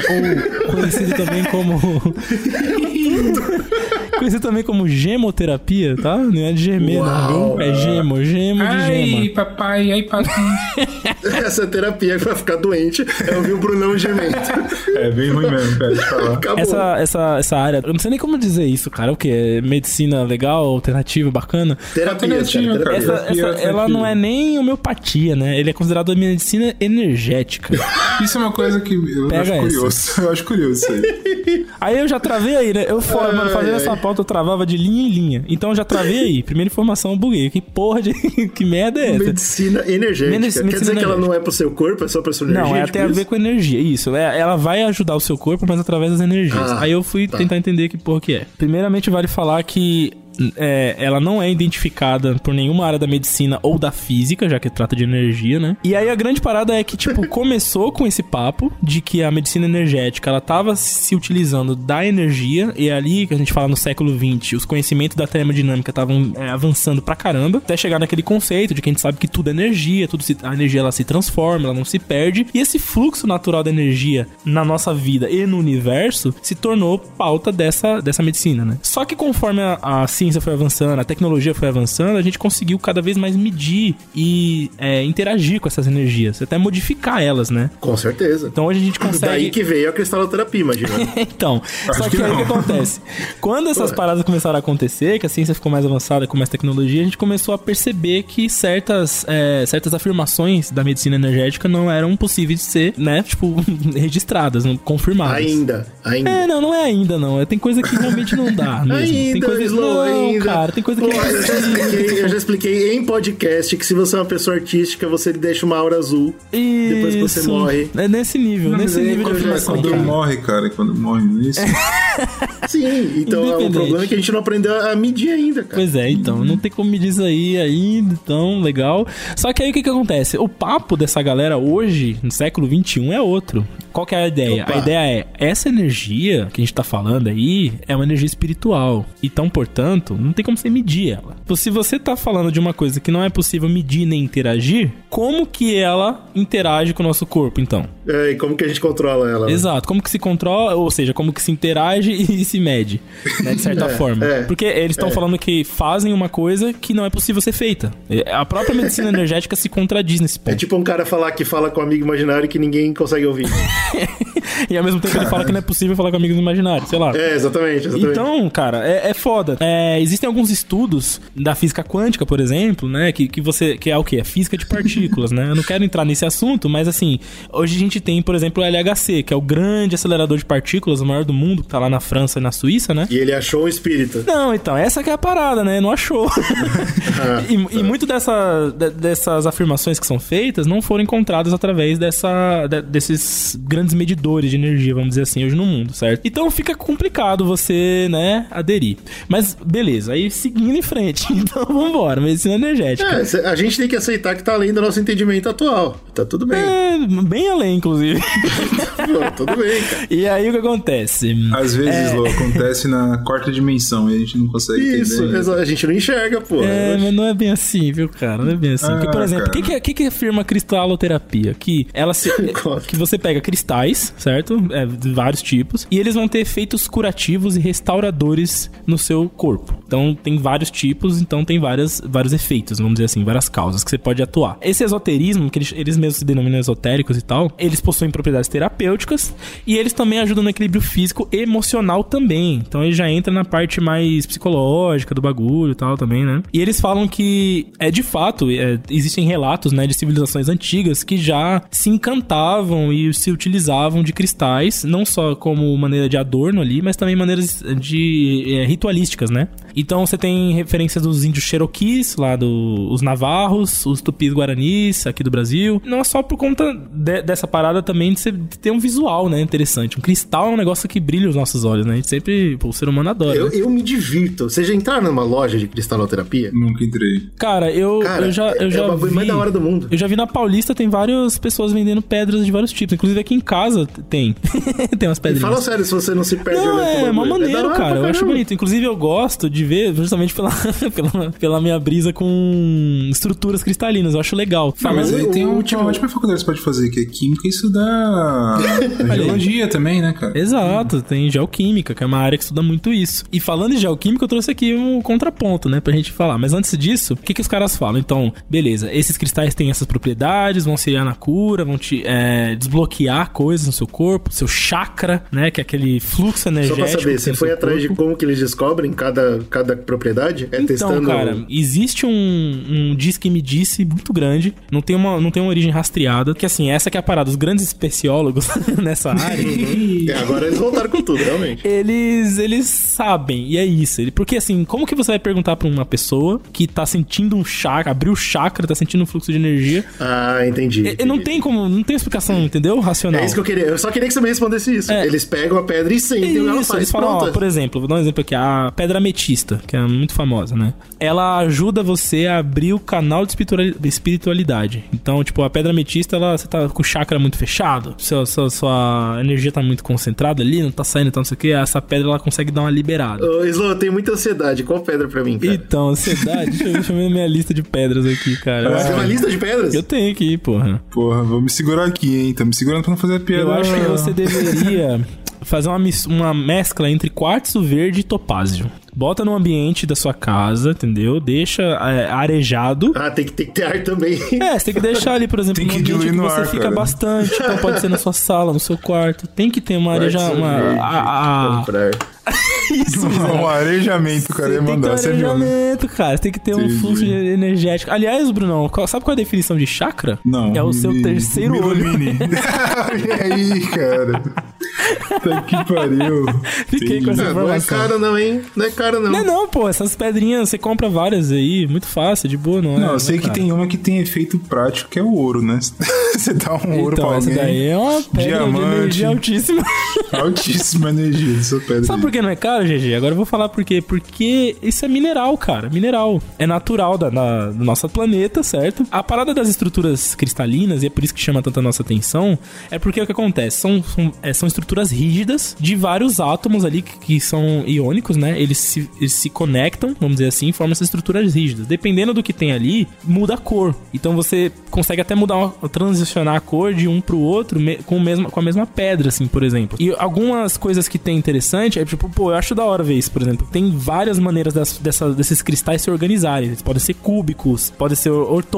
ou conhecido também como. conhecido também como gemoterapia, tá? Não é de gemer, não, Uau. viu? É gemo, gemo de gema. papai, ai, papai. Essa é terapia pra ficar doente é ouvir o Brunão gemendo. É bem ruim mesmo, cara, de falar. Acabou. Essa, essa, essa área, eu não sei nem como dizer isso, cara. O que? Medicina legal, alternativa, bacana? Terapia, Alternativa, cara, cara. Essa, terapia. Terapia, essa- ela terapia. não é nem homeopatia, né? Ele é considerado medicina energética. Isso é uma coisa que eu Pega acho essa. curioso. Eu acho curioso isso aí. Aí eu já travei aí, né? Eu, fora, mano, fazendo ai. essa pauta, eu travava de linha em linha. Então eu já travei aí. Primeira informação, eu buguei. Que porra de. que merda é essa? Medicina energética. Quer medicina dizer que ela energética. não é pro seu corpo, é só pra sua energia? Não, é tipo até a isso? ver com energia. Isso, é, ela vai ajudar o seu corpo, mas através das energias. Ah, Aí eu fui tá. Tentar entender que porra que é. Primeiramente, vale falar que é, ela não é identificada por nenhuma área da medicina ou da física, já que trata de energia, né? E aí a grande parada é que, tipo, começou com esse papo de que a medicina energética, ela tava se utilizando da energia, e é ali que a gente fala no século XX, os conhecimentos da termodinâmica estavam é, avançando pra caramba, até chegar naquele conceito de que a gente sabe que tudo é energia, tudo se- a energia ela se transforma, ela não se perde, e esse fluxo natural da energia na nossa vida e no universo se tornou pauta dessa, dessa medicina, né? Só que conforme a, a ciência foi avançando, a tecnologia foi avançando, a gente conseguiu cada vez mais medir e é, interagir com essas energias, até modificar elas, né? Com certeza. Então hoje a gente consegue. Daí que veio a cristaloterapia, imagina. então, Acho só que, que aí o que acontece? Quando essas paradas começaram a acontecer, que a ciência ficou mais avançada, com mais tecnologia, a gente começou a perceber que certas, é, certas afirmações da medicina energética não eram possíveis de ser, né, tipo, registradas, não- confirmadas. ainda, ainda. É, não, não é ainda, não. É, Tem coisa que realmente não dá mesmo. tem Ainda, coisa Slow, não, ainda. cara, tem coisa que Pô, eu, já expliquei, eu já expliquei em podcast que se você é uma pessoa artística, você deixa uma aura azul. Depois que você Isso. morre. É nesse nível, Não, nesse aí nível de afirmação. quando cara. morre, cara, quando morre nisso. Sim, então o Independente. problema é que a gente não aprendeu a medir ainda, cara. Pois é, então, não tem como me dizer aí ainda, então, legal. Só que aí o que que acontece? O papo dessa galera hoje, no século XXI, é outro. Qual que é a ideia? Opa. A ideia é, essa energia que a gente tá falando aí é uma energia espiritual. Então, portanto, não tem como você medir ela. Então, Se você tá falando de uma coisa que não é possível medir nem interagir, como que ela interage com o nosso corpo, então? É, e como que a gente controla ela? né? Exato, como que se controla, ou seja, como que se interage e se mede, né, de certa É, forma. é, Porque eles estão falando que fazem uma coisa que não é possível ser feita. É, A própria medicina energética se contradiz nesse É ponto. tipo um cara falar que fala com um amigo imaginário que ninguém consegue ouvir. E ao mesmo tempo ele fala que não é possível falar com amigos imaginários, sei lá. É, exatamente, exatamente. Então, cara, é, é foda. É, existem alguns estudos da física quântica, por exemplo, né? Que, que você. Que é o quê? É física de partículas, né? Eu não quero entrar nesse assunto, mas assim, hoje a gente tem, por exemplo, o LHC, que é o grande acelerador de partículas, o maior do mundo, que tá lá na França e na Suíça, né? E ele achou um espírita. Não, então, essa que é a parada, né? Não achou. Ah, e, e muito dessa, de- dessas afirmações que são feitas não foram encontradas através dessa, de- desses grandes medidores de energia, vamos dizer assim, hoje no mundo, certo? Então fica complicado você, né, aderir. Mas beleza, aí seguindo em frente. Então vambora, medicina energética. É, a gente tem que aceitar que tá além do nosso entendimento atual. Tá tudo bem. É, bem além, inclusive. Pô, tudo bem, cara. e aí o que acontece? Às vezes, Lô, acontece na quarta dimensão e a gente não consegue Isso, entender. exa- a gente não enxerga, pô. É, mas não é bem assim, viu, cara? Não é bem assim. Ah, Porque, por exemplo, o que, que, que, que afirma cristaloterapia? Que ela se. Conta. que você pega cristais, certo? É, de vários tipos. E eles vão ter efeitos curativos e restauradores no seu corpo. Então tem vários tipos, então tem várias, vários efeitos, vamos dizer assim, várias causas que você pode atuar. Esse esoterismo, que eles, eles mesmos se denominam esotéricos e tal, eles possuem propriedades terapêuticas e eles também ajudam no equilíbrio físico e emocional também. Então ele já entra na parte mais psicológica do bagulho e tal também, né? E eles falam que, é de fato, é, existem relatos, né, de civilizações antigas que já se encantavam e se utilizavam de cristais, não só como maneira de adorno ali, mas também maneiras de é, ritualísticas, né? Então você tem referências dos índios Cherokees, lá dos os navarros, os tupis guaranis aqui do Brasil. Não é só por conta de, dessa parada também de, de, ter um visual, né, interessante. Um cristal é um negócio que brilha os nossos olhos, né? A gente sempre, pô, o ser humano adora. Eu, né? eu me divirto. Você já entraram numa loja de cristaloterapia? Nunca entrei. Cara, eu, Cara, eu já, eu é já vi, mais da hora do mundo. Eu já vi na Paulista, tem várias pessoas vendendo pedras de vários tipos. Inclusive aqui em casa tem. tem umas E pedrinhas. fala sério, se você não se perde Não, é, é maneiro, da hora cara. Eu acho bonito. Inclusive, eu gosto de ver justamente pela, pela, pela minha brisa com estruturas cristalinas. Eu acho legal. Não, mas Falando- aí tem um, último- uma ótima faculdade que você pode fazer, que é química e estudar geologia também, né, cara? Exato, tem geoquímica, que é uma área que estuda muito isso. E falando em geoquímica, eu trouxe aqui um contraponto, né, pra gente falar. Mas antes disso, o que, que os caras falam? Então, beleza, esses cristais têm essas propriedades, vão auxiliar na cura, vão te é, desbloquear coisas no seu corpo, seu chakra, né, que é aquele fluxo Só energético. pra saber, você foi atrás de corpo. como que eles descobrem cada, cada propriedade? É Então, testando... cara, existe um, um diz que me disse muito grande, não tem, uma, não tem uma origem rastreada, que assim, essa que é a parada, os grandes especiólogos nessa área, É, agora eles voltaram com tudo, realmente. eles eles sabem, e é isso. Porque assim, como que você vai perguntar pra uma pessoa que tá sentindo um chakra, abriu o chakra, tá sentindo um fluxo de energia, Ah, entendi. e- e não entendi. tem como, não tem explicação, entendeu? Racional. É isso que eu queria. Eu só queria que você me respondesse isso. É. Eles pegam a pedra e sentem o que ela Isso, faz. eles falam, ó, por exemplo, vou dar um exemplo aqui, a pedra ametista, que é muito famosa, né? Ela ajuda você a abrir o canal de espirituali- espiritualidade. Então, tipo, a pedra ametista, ela, você tá com o chakra muito fechado, sua, sua, sua energia tá muito concentrada ali, não tá saindo, tá não sei o que, essa pedra ela consegue dar uma liberada. Ô, Slow, eu tenho muita ansiedade. Qual pedra pra mim, cara? Então, ansiedade, deixa eu, deixa eu ver a minha lista de pedras aqui, cara. Você tem uma lista de pedras? Eu tenho aqui, porra. Porra, vou me segurar aqui, hein? Tá me segurando pra não fazer a piada. Eu acho que você deveria fazer uma, uma mescla entre quartzo verde e topázio. Bota no ambiente da sua casa, entendeu? Deixa é, arejado. Ah, tem que, tem que ter ar também. É, você tem que deixar ali, por exemplo, Tem no que ambiente diluir que no você ar, fica cara. bastante. Então pode ser na sua sala, no seu quarto. Tem que ter uma areja... Quartzo Uma, a, a, isso, miserável. um arejamento, cara, ia ter mandar, um você viu, né? arejamento, cara. Tem que ter um Entendi. fluxo de- energético. Aliás, Brunão, qual- sabe qual é a definição de chakra? Não. É o seu me- terceiro me olho. e aí, cara? Tá que pariu. Fiquei com essa Ah, não é informação. caro não, hein? Não é caro não. Não, não, pô, essas pedrinhas você compra várias aí, muito fácil, de boa, não é? Não, eu sei é que caro. tem uma que tem efeito prático, que é o ouro, né? Você dá um ouro Então, pra essa alguém. daí é uma pedra de diamante. energia altíssima. Altíssima energia dessa pedra. Sabe por que não é caro, GG? Agora eu vou falar por quê. Porque isso é mineral, cara. Mineral. É natural da, da- do nosso planeta, certo? A parada das estruturas cristalinas, e é por isso que chama tanta nossa atenção, é porque o que acontece? São, são, é, são estruturas rígidas de vários átomos ali que, que são iônicos, né? Eles se, eles se conectam, vamos dizer assim, formam essas estruturas rígidas. Dependendo do que tem ali, muda a cor. Então você consegue até mudar, transicionar a cor de um pro outro me- com, o mesmo, com a mesma pedra, assim, por exemplo. E algumas coisas que tem interessante é tipo, pô, eu acho da hora ver isso, por exemplo. Tem várias maneiras das- dessa- desses cristais se organizarem. Eles podem ser cúbicos, podem ser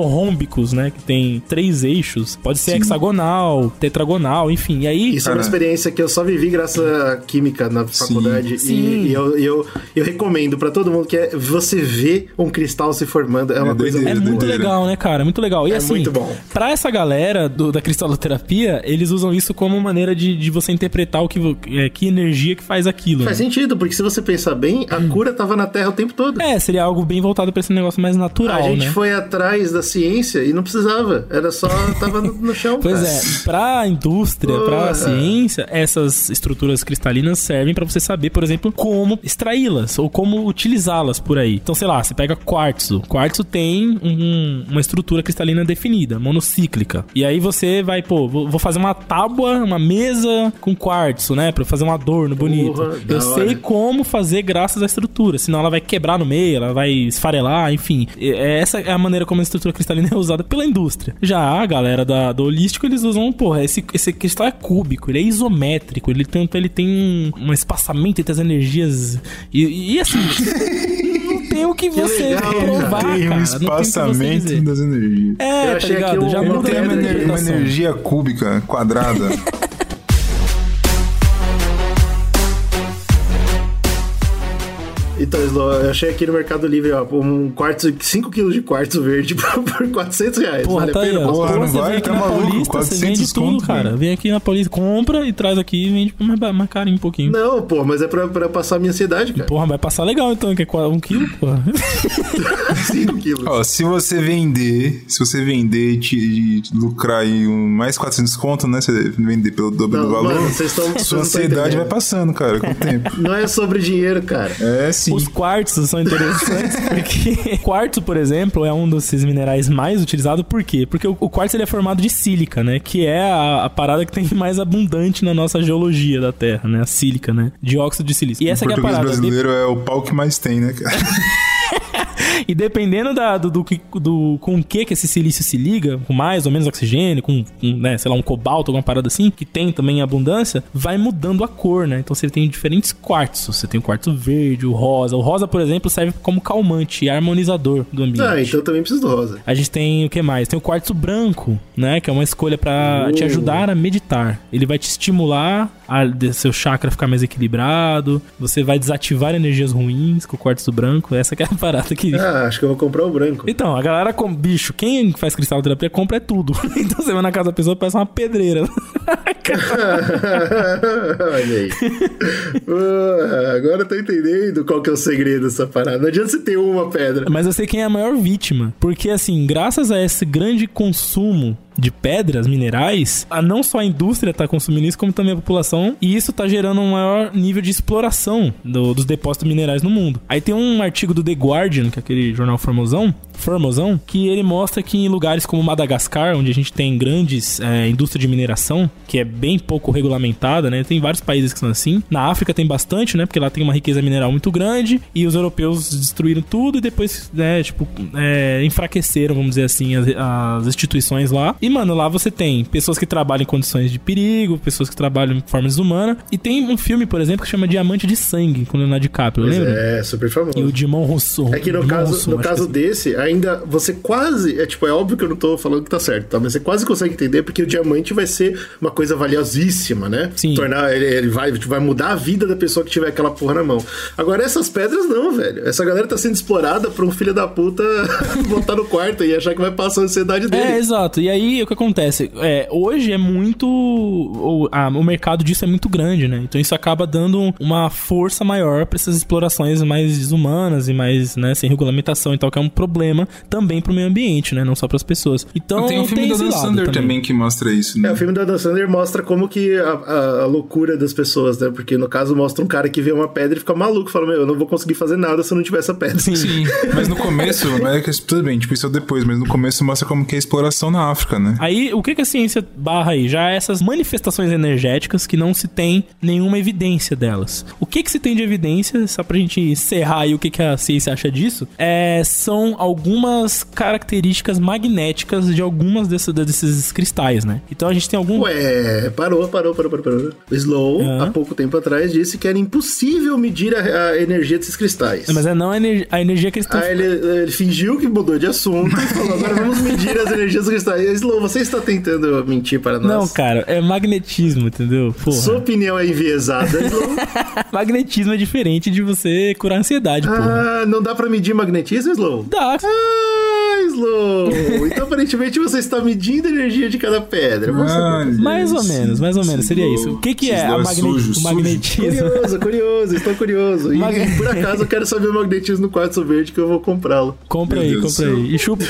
ortorrômbicos, né? Que tem três eixos. Pode ser hexagonal, tetragonal, enfim. E aí. Isso é uma experiência que eu só vivi graças à química na faculdade. E, Sim. e eu, eu, eu recomendo pra todo mundo que é você ver um cristal se formando. É uma É coisa doideira, É muito muito doideira. legal, né, cara? Muito legal. E É assim, muito bom. pra essa galera do- da cristaloterapia, eles usam isso como maneira de, de você interpretar o que, é, que energia que faz aquilo. Faz né? sentido, porque se você pensar bem, a cura tava na Terra o tempo todo. É, seria algo bem voltado pra esse negócio mais natural, a gente né? foi atrás da ciência e não precisava. Era só. tava no, no chão. Pois cara. é, pra indústria, pra Porra. ciência, essas estruturas cristalinas servem pra você saber, por exemplo, como extraí-las ou como utilizá-las por aí. Então, sei lá, você pega quartzo. Quartzo tem um- uma estrutura cristalina definida, monocíclica. E aí você vai, pô, vou fazer uma tábua, uma mesa com quartzo, né? Pra fazer um adorno bonito. Porra, Eu sei hora. como fazer graças à estrutura, senão ela vai quebrar no meio, ela vai esfarelar, enfim. É- Essa é a maneira como a estrutura cristalina é usada pela indústria. Já a galera da, do holístico, eles usam, porra, esse, esse cristal é cúbico, ele é isométrico, ele tem, ele tem um, um espaçamento entre as energias. E, e assim, não tem o que você legal, provar, Tem cara. um não tem o que você espaçamento das energias. É, Eu tá achei ligado? aqui um- Já uma muda Tem a uma, energia cúbica, quadrada. Então, Slow, eu achei aqui no Mercado Livre, ó, um quartzo, 5 quilos de quartzo verde por, por 400 reais. Porra, vale tá a aí, pena? Porra, Porra, não você vai, vem aqui tá na maluco, Paulista, você 400 vende tudo, conto, cara. Vem aqui na Paulista, compra e traz aqui e vende por mais, mais carinho um pouquinho. Não, pô, mas é pra, pra passar a minha ansiedade, cara. Porra, vai passar legal então, que é qua- um quilo, porra. 5 quilos. Ó, se você vender, se você vender e, te- lucrar aí um, mais 400 conto, né? Você vender pelo dobro Não, do valor, mano, vocês tão- sua ansiedade vai passando, cara, com o tempo. Não é sobre dinheiro, cara. É sim. Os quartzos são interessantes porque quartzo, por exemplo, é um desses minerais mais utilizados. Por quê? Porque o, o quartzo ele é formado de sílica, né? Que é a, a parada que tem mais abundante na nossa geologia da Terra, né? A sílica, né? Dióxido de silício. E essa o que é a parada. brasileiro é o pau que mais tem, né, cara? E dependendo da, do, do, do- com o que que esse silício se liga, com mais ou menos oxigênio, com, com, né, sei lá, um cobalto, alguma parada assim, que tem também em abundância, vai mudando a cor, né? Então você tem diferentes quartzos. Você tem o quartzo verde, o rosa. O rosa, por exemplo, serve como calmante e harmonizador do ambiente. Ah, então eu também preciso do rosa. A gente tem o que mais? Tem o quartzo branco, né? Que é uma escolha pra Uh. te ajudar a meditar. Ele vai te estimular a seu chakra ficar mais equilibrado. Você vai desativar energias ruins com o quartzo branco. Essa que é a parada que. Ah, acho que eu vou comprar o branco. Então, a galera, com bicho, quem faz cristalterapia compra é tudo. então você vai na casa da pessoa e parece uma pedreira. Olha aí. Ah, agora eu tô entendendo qual que é o segredo dessa parada. Não adianta você ter uma pedra. Mas eu sei quem é a maior vítima. Porque, assim, graças a esse grande consumo de pedras, minerais, a não só a indústria tá consumindo isso, como também a população. E isso tá gerando um maior nível de exploração do- dos depósitos minerais no mundo. Aí tem um artigo do The Guardian, que é aquele jornal famosão, famosão, que ele mostra que em lugares como Madagascar, onde a gente tem grandes é, indústria de mineração, que é bem pouco regulamentada, né? Tem vários países que são assim. Na África tem bastante, né? Porque lá tem uma riqueza mineral muito grande e os europeus destruíram tudo e depois, né, tipo, é, enfraqueceram, vamos dizer assim, as, as instituições lá. E, mano, lá você tem pessoas que trabalham em condições de perigo, pessoas que trabalham em forma desumana. E tem um filme, por exemplo, que chama Diamante de Sangue, com o Leonardo DiCaprio, Pois lembra? é, super famoso. E o Dimon Rousseau. É que no Dimon caso, Rousseau, no caso que desse, ainda você quase. É tipo, é óbvio que eu não tô falando que tá certo, tá? Mas você quase consegue entender porque o diamante vai ser uma coisa valiosíssima, né? Sim. Tornar. Ele, ele vai, vai mudar a vida da pessoa que tiver aquela porra na mão. Agora, essas pedras não, velho. Essa galera tá sendo explorada pra um filho da puta botar no quarto e achar que vai passar a ansiedade dele. É, exato. E aí, o que acontece? É, hoje é muito... O, a- o mercado disso é muito grande, né? Então isso acaba dando uma força maior pra essas explorações mais humanas e mais, né, sem regulamentação e tal, que é um problema também pro meio ambiente, né? Não só pras pessoas. Então tem um filme da esse Dan Sander também. que mostra isso, né? É, o filme do Adam Sandler mostra como que a, a- a loucura das pessoas, né? Porque no caso mostra um cara que vê uma pedra e fica maluco, fala, meu, eu não vou conseguir fazer nada se eu não tiver essa pedra. Sim. Sim, mas no começo, né, que- tudo bem, tipo, isso é depois, mas no começo mostra como que é a exploração na África, né? Aí, o que, que a ciência barra aí? Já é essas manifestações energéticas que não se tem nenhuma evidência delas. O que, que se tem de evidência, só pra gente encerrar aí o que, que a ciência acha disso, é, são algumas características magnéticas de algumas dessa- desses cristais, né? Então a gente tem algum. Ué, parou, parou, parou, parou, parou. O Slow, Aham. há pouco tempo atrás, disse que era impossível medir a, a energia desses cristais. Mas é não a, ener- a energia que eles estão. Aí ele, ele fingiu que mudou de assunto e falou, agora vamos medir as energias dos cristais. Slow, você está tentando mentir para nós? Não, cara, é magnetismo, entendeu? Porra. Sua opinião é enviesada, Slow. Magnetismo é diferente de você curar ansiedade, porra. ah, não dá pra medir magnetismo, Slow? Dá. Ah, Slow. Então, aparentemente, você está medindo a energia de cada pedra. Ah, Mais ou menos, mais ou menos, seria isso. O que, que é magne- sujo, o sujo. magnetismo? Curioso, curioso, estou curioso. E, Mag- por acaso eu quero saber o magnetismo no quartzo verde que eu vou comprá-lo. Compra Meu aí, Deus compra aí. E chupa,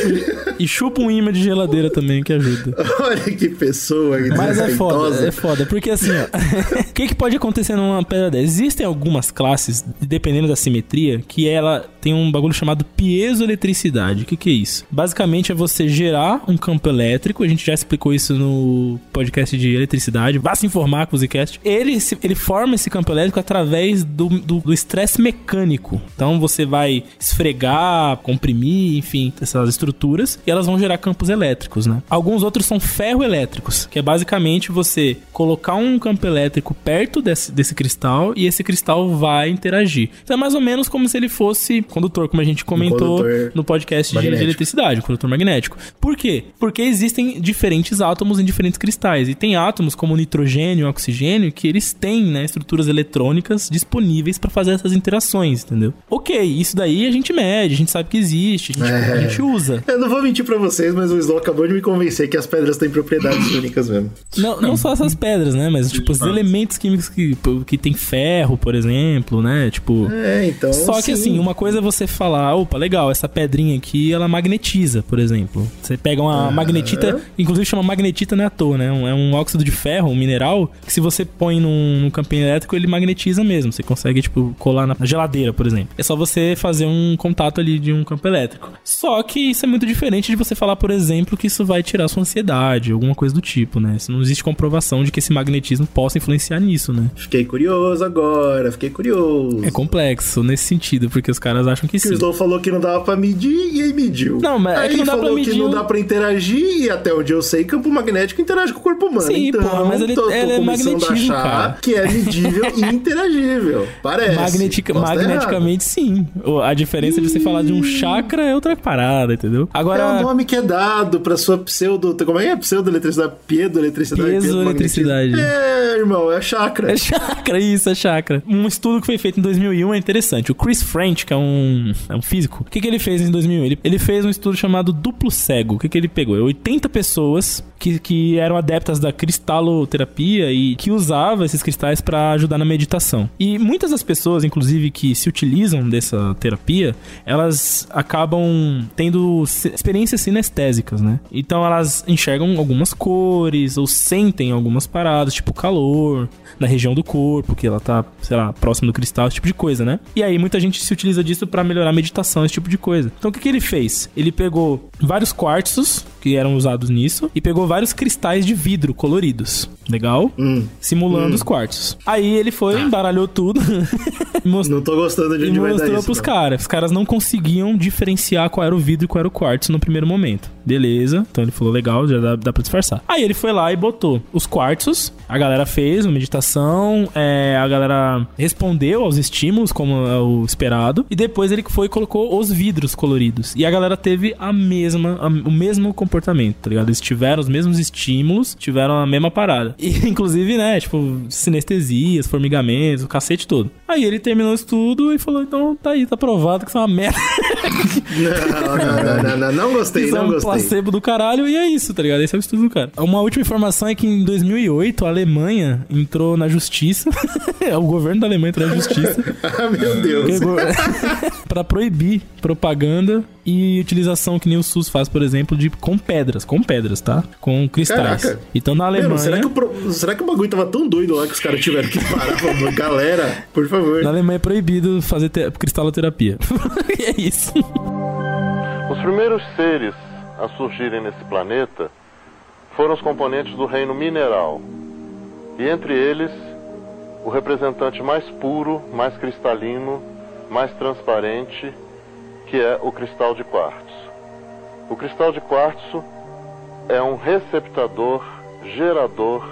e chupa um imã de geladeira também, que ajuda. Olha que pessoa que Mas é foda, é foda. Porque assim, ó. O que, que pode acontecer numa pedra dessa? Existem algumas classes, dependendo da simetria, que ela tem um bagulho chamado piezoeletricidade. O que, que é isso? Basicamente é você gerar um campo elétrico. A gente já explicou isso no podcast de eletricidade. Vá se informar com o Zcast. Ele, ele forma esse campo elétrico através do estresse mecânico. Então você vai esfregar, comprimir, enfim, essas estruturas e elas vão gerar campos elétricos, né? Alguns outros são ferroelétricos, que é basicamente você colocar um campo elétrico perto desse, desse cristal e esse cristal vai interagir. Então é mais ou menos como se ele fosse condutor, como a gente comentou condutor no podcast de- de magnético. Eletricidade, um condutor magnético. Por quê? Porque existem diferentes átomos em diferentes cristais. E tem átomos como nitrogênio e oxigênio que eles têm né, estruturas eletrônicas disponíveis para fazer essas interações, entendeu? Ok, isso daí a gente mede, a gente sabe que existe, a gente, É. a gente usa. Eu não vou mentir pra vocês, mas o Slow acabou de me convencer que as pedras têm propriedades únicas mesmo. Não, não só essas pedras, né? Mas, tipo, os elementos químicos que, que tem ferro, por exemplo, né? Tipo. É, então. Só que sim. assim, uma coisa é você falar, opa, legal, essa pedrinha aqui, ela magnetiza, por exemplo. Você pega uma magnetita, inclusive chama magnetita não é à toa, né? É um óxido de ferro, um mineral, que se você põe num, num campinho elétrico, ele magnetiza mesmo. Você consegue, tipo, colar na geladeira, por exemplo. É só você fazer um contato ali de um campo elétrico. Só que isso é muito diferente de você falar, por exemplo, que isso vai tirar sua ansiedade, alguma coisa do tipo, né? Isso não existe comprovação de que esse magnetismo possa influenciar nisso, né? Fiquei curioso agora, fiquei curioso. É complexo nesse sentido, porque os caras acham que Que o sim. Slow falou que não dava pra medir e aí mediu. Não, mas é aí que não dá pra falou medir que não dá pra interagir e até onde eu sei, campo magnético interage com o corpo humano. Sim, então, porra, mas ele- tô, ele é magnetismo, achar cara. que é medível e interagível. Parece. Magnetica- magneticamente, sim. A diferença de você falar de um chakra é outra parada, entendeu? errado. É o Agora, nome que é dado pra sua pseudo. Como é que é? Pseudo-eletricidade? Piedoeletricidade? Piezoeletricidade. É, irmão, é chakra. é chakra, isso, é chakra. Um estudo que foi feito em 2001 é interessante. O Chris French, que é um, é um físico, o que, que ele fez em 2001? Ele, ele fez um estudo chamado duplo cego. O que, que ele pegou? 80 pessoas que, que eram adeptas da cristaloterapia e que usavam esses cristais para ajudar na meditação. E muitas das pessoas, inclusive, que se utilizam dessa terapia, elas acabam tendo experiências sinestésicas, né? Então elas enxergam algumas cores ou sentem algumas paradas, tipo calor na região do corpo, que ela tá, sei lá, próximo do cristal, esse tipo de coisa, né? E aí muita gente se utiliza disso para melhorar a meditação, esse tipo de coisa. Então o que, que ele fez? Ele pegou vários quartzos que eram usados nisso e pegou vários cristais de vidro coloridos. Legal? Simulando os quartzos. Aí ele foi, embaralhou tudo. e mostrou Não tô gostando de e onde dar mostrou isso. pros caras. Os caras não conseguiam diferenciar qual era o vidro e qual era o quartzo no primeiro momento. Beleza. Então ele falou, legal, já dá, dá pra disfarçar. Aí ele foi lá e botou os quartzos. A galera fez uma meditação. é, a galera respondeu aos estímulos, como é o esperado. E depois ele foi e colocou os vidros coloridos. E a galera teve a mesma, a- o mesmo comportamento, tá ligado? Eles tiveram os mesmos estímulos, tiveram a mesma parada. E, inclusive, né, tipo, sinestesias, formigamentos, o cacete todo. Aí ele terminou isso tudo e falou, então tá aí, tá provado que isso é uma merda. Não, não, não, não, não, não gostei, é um gostei. placebo do caralho e é isso, tá ligado? Esse é o estudo do cara. Uma última informação é que em 2008 a Alemanha entrou na justiça. o governo da Alemanha entrou na justiça. Ah, meu Deus. Pra proibir propaganda e utilização que nem o SUS faz, por exemplo, de com pedras, com pedras, tá? Com cristais. Caraca. Então na Alemanha, Mano, será, que o pro- será que o bagulho tava tão doido lá que os caras tiveram que parar? Falando, Galera, por favor. na Alemanha é proibido fazer te- cristaloterapia. e é isso. Os primeiros seres a surgirem nesse planeta foram os componentes do reino mineral. E entre eles, o representante mais puro, mais cristalino, mais transparente, que é o cristal de quartzo. O cristal de quartzo é um receptador, gerador,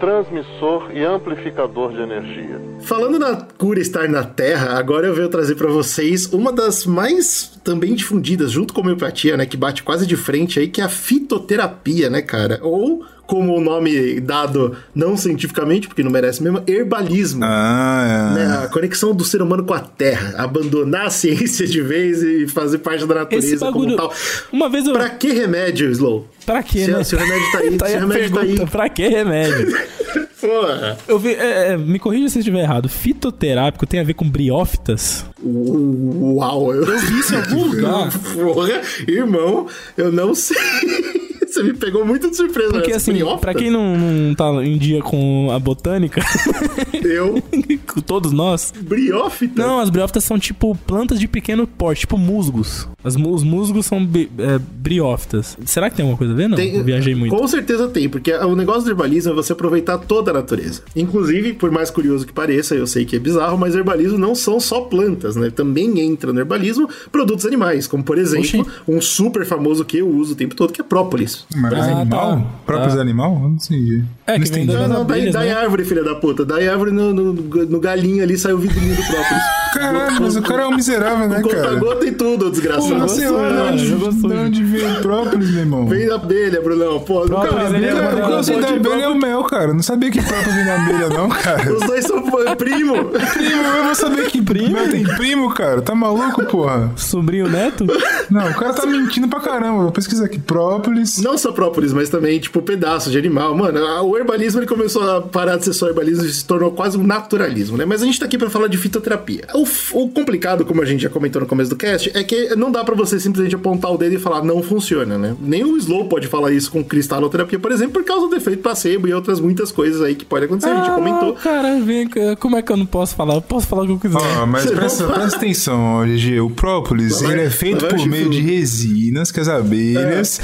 transmissor e amplificador de energia. Falando na cura estar na Terra, agora eu venho trazer pra vocês uma das mais também difundidas, junto com a homeopatia, né, que bate quase de frente aí, que é a fitoterapia, né, cara? Ou, como o nome dado não cientificamente, porque não merece mesmo, herbalismo. Ah, é. Né, a conexão do ser humano com a terra, abandonar a ciência de vez e fazer parte da natureza bagulho. como tal. Uma vez eu. Pra que remédio, Slow? Pra quê, Se- né? se o remédio tá aí, tá se o remédio tá pergunta, aí. Pra que remédio? Porra. Eu vi, é, é, me corrija se eu estiver errado. Fitoterápico tem a ver com briófitas? Uau, eu, Eu vi isso em algum lugar. Porra, irmão, eu não sei. Você me pegou muito de surpresa. Porque nessa assim, pra quem não, não tá em dia com a botânica, Eu, com todos nós. briófita? Não, as briófitas são tipo plantas de pequeno porte, tipo musgos. As, os musgos são bi- é, briófitas. Será que tem alguma coisa a ver? Não, Tem- eu viajei muito. Com certeza tem, porque o negócio do herbalismo é você aproveitar toda a natureza. Inclusive, por mais curioso que pareça, eu sei que é bizarro, mas herbalismo não são só plantas, né? Também entra no herbalismo produtos animais, como por exemplo, Oxi. um super famoso que eu uso o tempo todo, que é própolis. Mas Ah, animal? tá. Próprios Tá. animal? Eu não entendi. É, não que Não, não, abelhas, daí né? árvore, filha da puta. Daí árvore no, no, no galinho ali saiu o vidrinho do própolis. Caralho, mas o cara é um miserável, né, cara? Conta-gota e tudo, desgraçado. Porra, sei lá, sujo, de onde- de onde veio própolis, meu irmão? Vem da abelha, Brunão. Pô, Própolis, cara, ele é abelha, uma- O que eu sei da abelha é o mel, cara. Não sabia que própolis vem da abelha, não, cara. Os dois são pô, primo. Primo, eu vou saber que primo. Mel tem primo, cara. Tá maluco, porra? Sobrinho neto? Não, o cara tá mentindo pra caramba. Vou pesquisar aqui. Própolis. Não só própolis, mas também, tipo, pedaços de animal. Mano, o herbalismo ele começou a parar de ser só herbalismo e se tornou quase um naturalismo, né? Mas a gente tá aqui pra falar de fitoterapia. O, o complicado, como a gente já comentou no começo do cast, é que não dá pra você simplesmente apontar o dedo e falar não funciona, né? Nem o Slow pode falar isso com cristaloterapia, por exemplo, por causa do efeito placebo e outras muitas coisas aí que pode acontecer. a gente já comentou. Ah, cara, vem cá. Como é que eu não posso falar? Eu posso falar o que eu quiser. Ó, mas presta, presta atenção, GG. O própolis, vai- ele é feito por meio de resinas que as abelhas.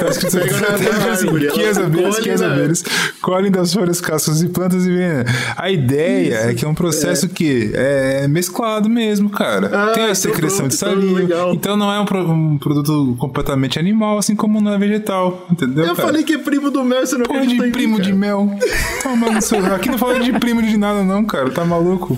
tá escrito assim, que as abelhas, que as na- abelhas colhem das folhas, cascas e plantas e vem. A ideia é que é um processo que é mesclado mesmo, cara. Ah, Tem a então secreção de então saliva. legal. Então não é um, pro- um produto completamente animal, assim como não é vegetal. Entendeu? Eu cara? falei que é primo do Mel, você não Porra acredita de em mim, primo cara. de mel. Toma no seu... Aqui não fala de primo de nada, não, cara. Tá maluco?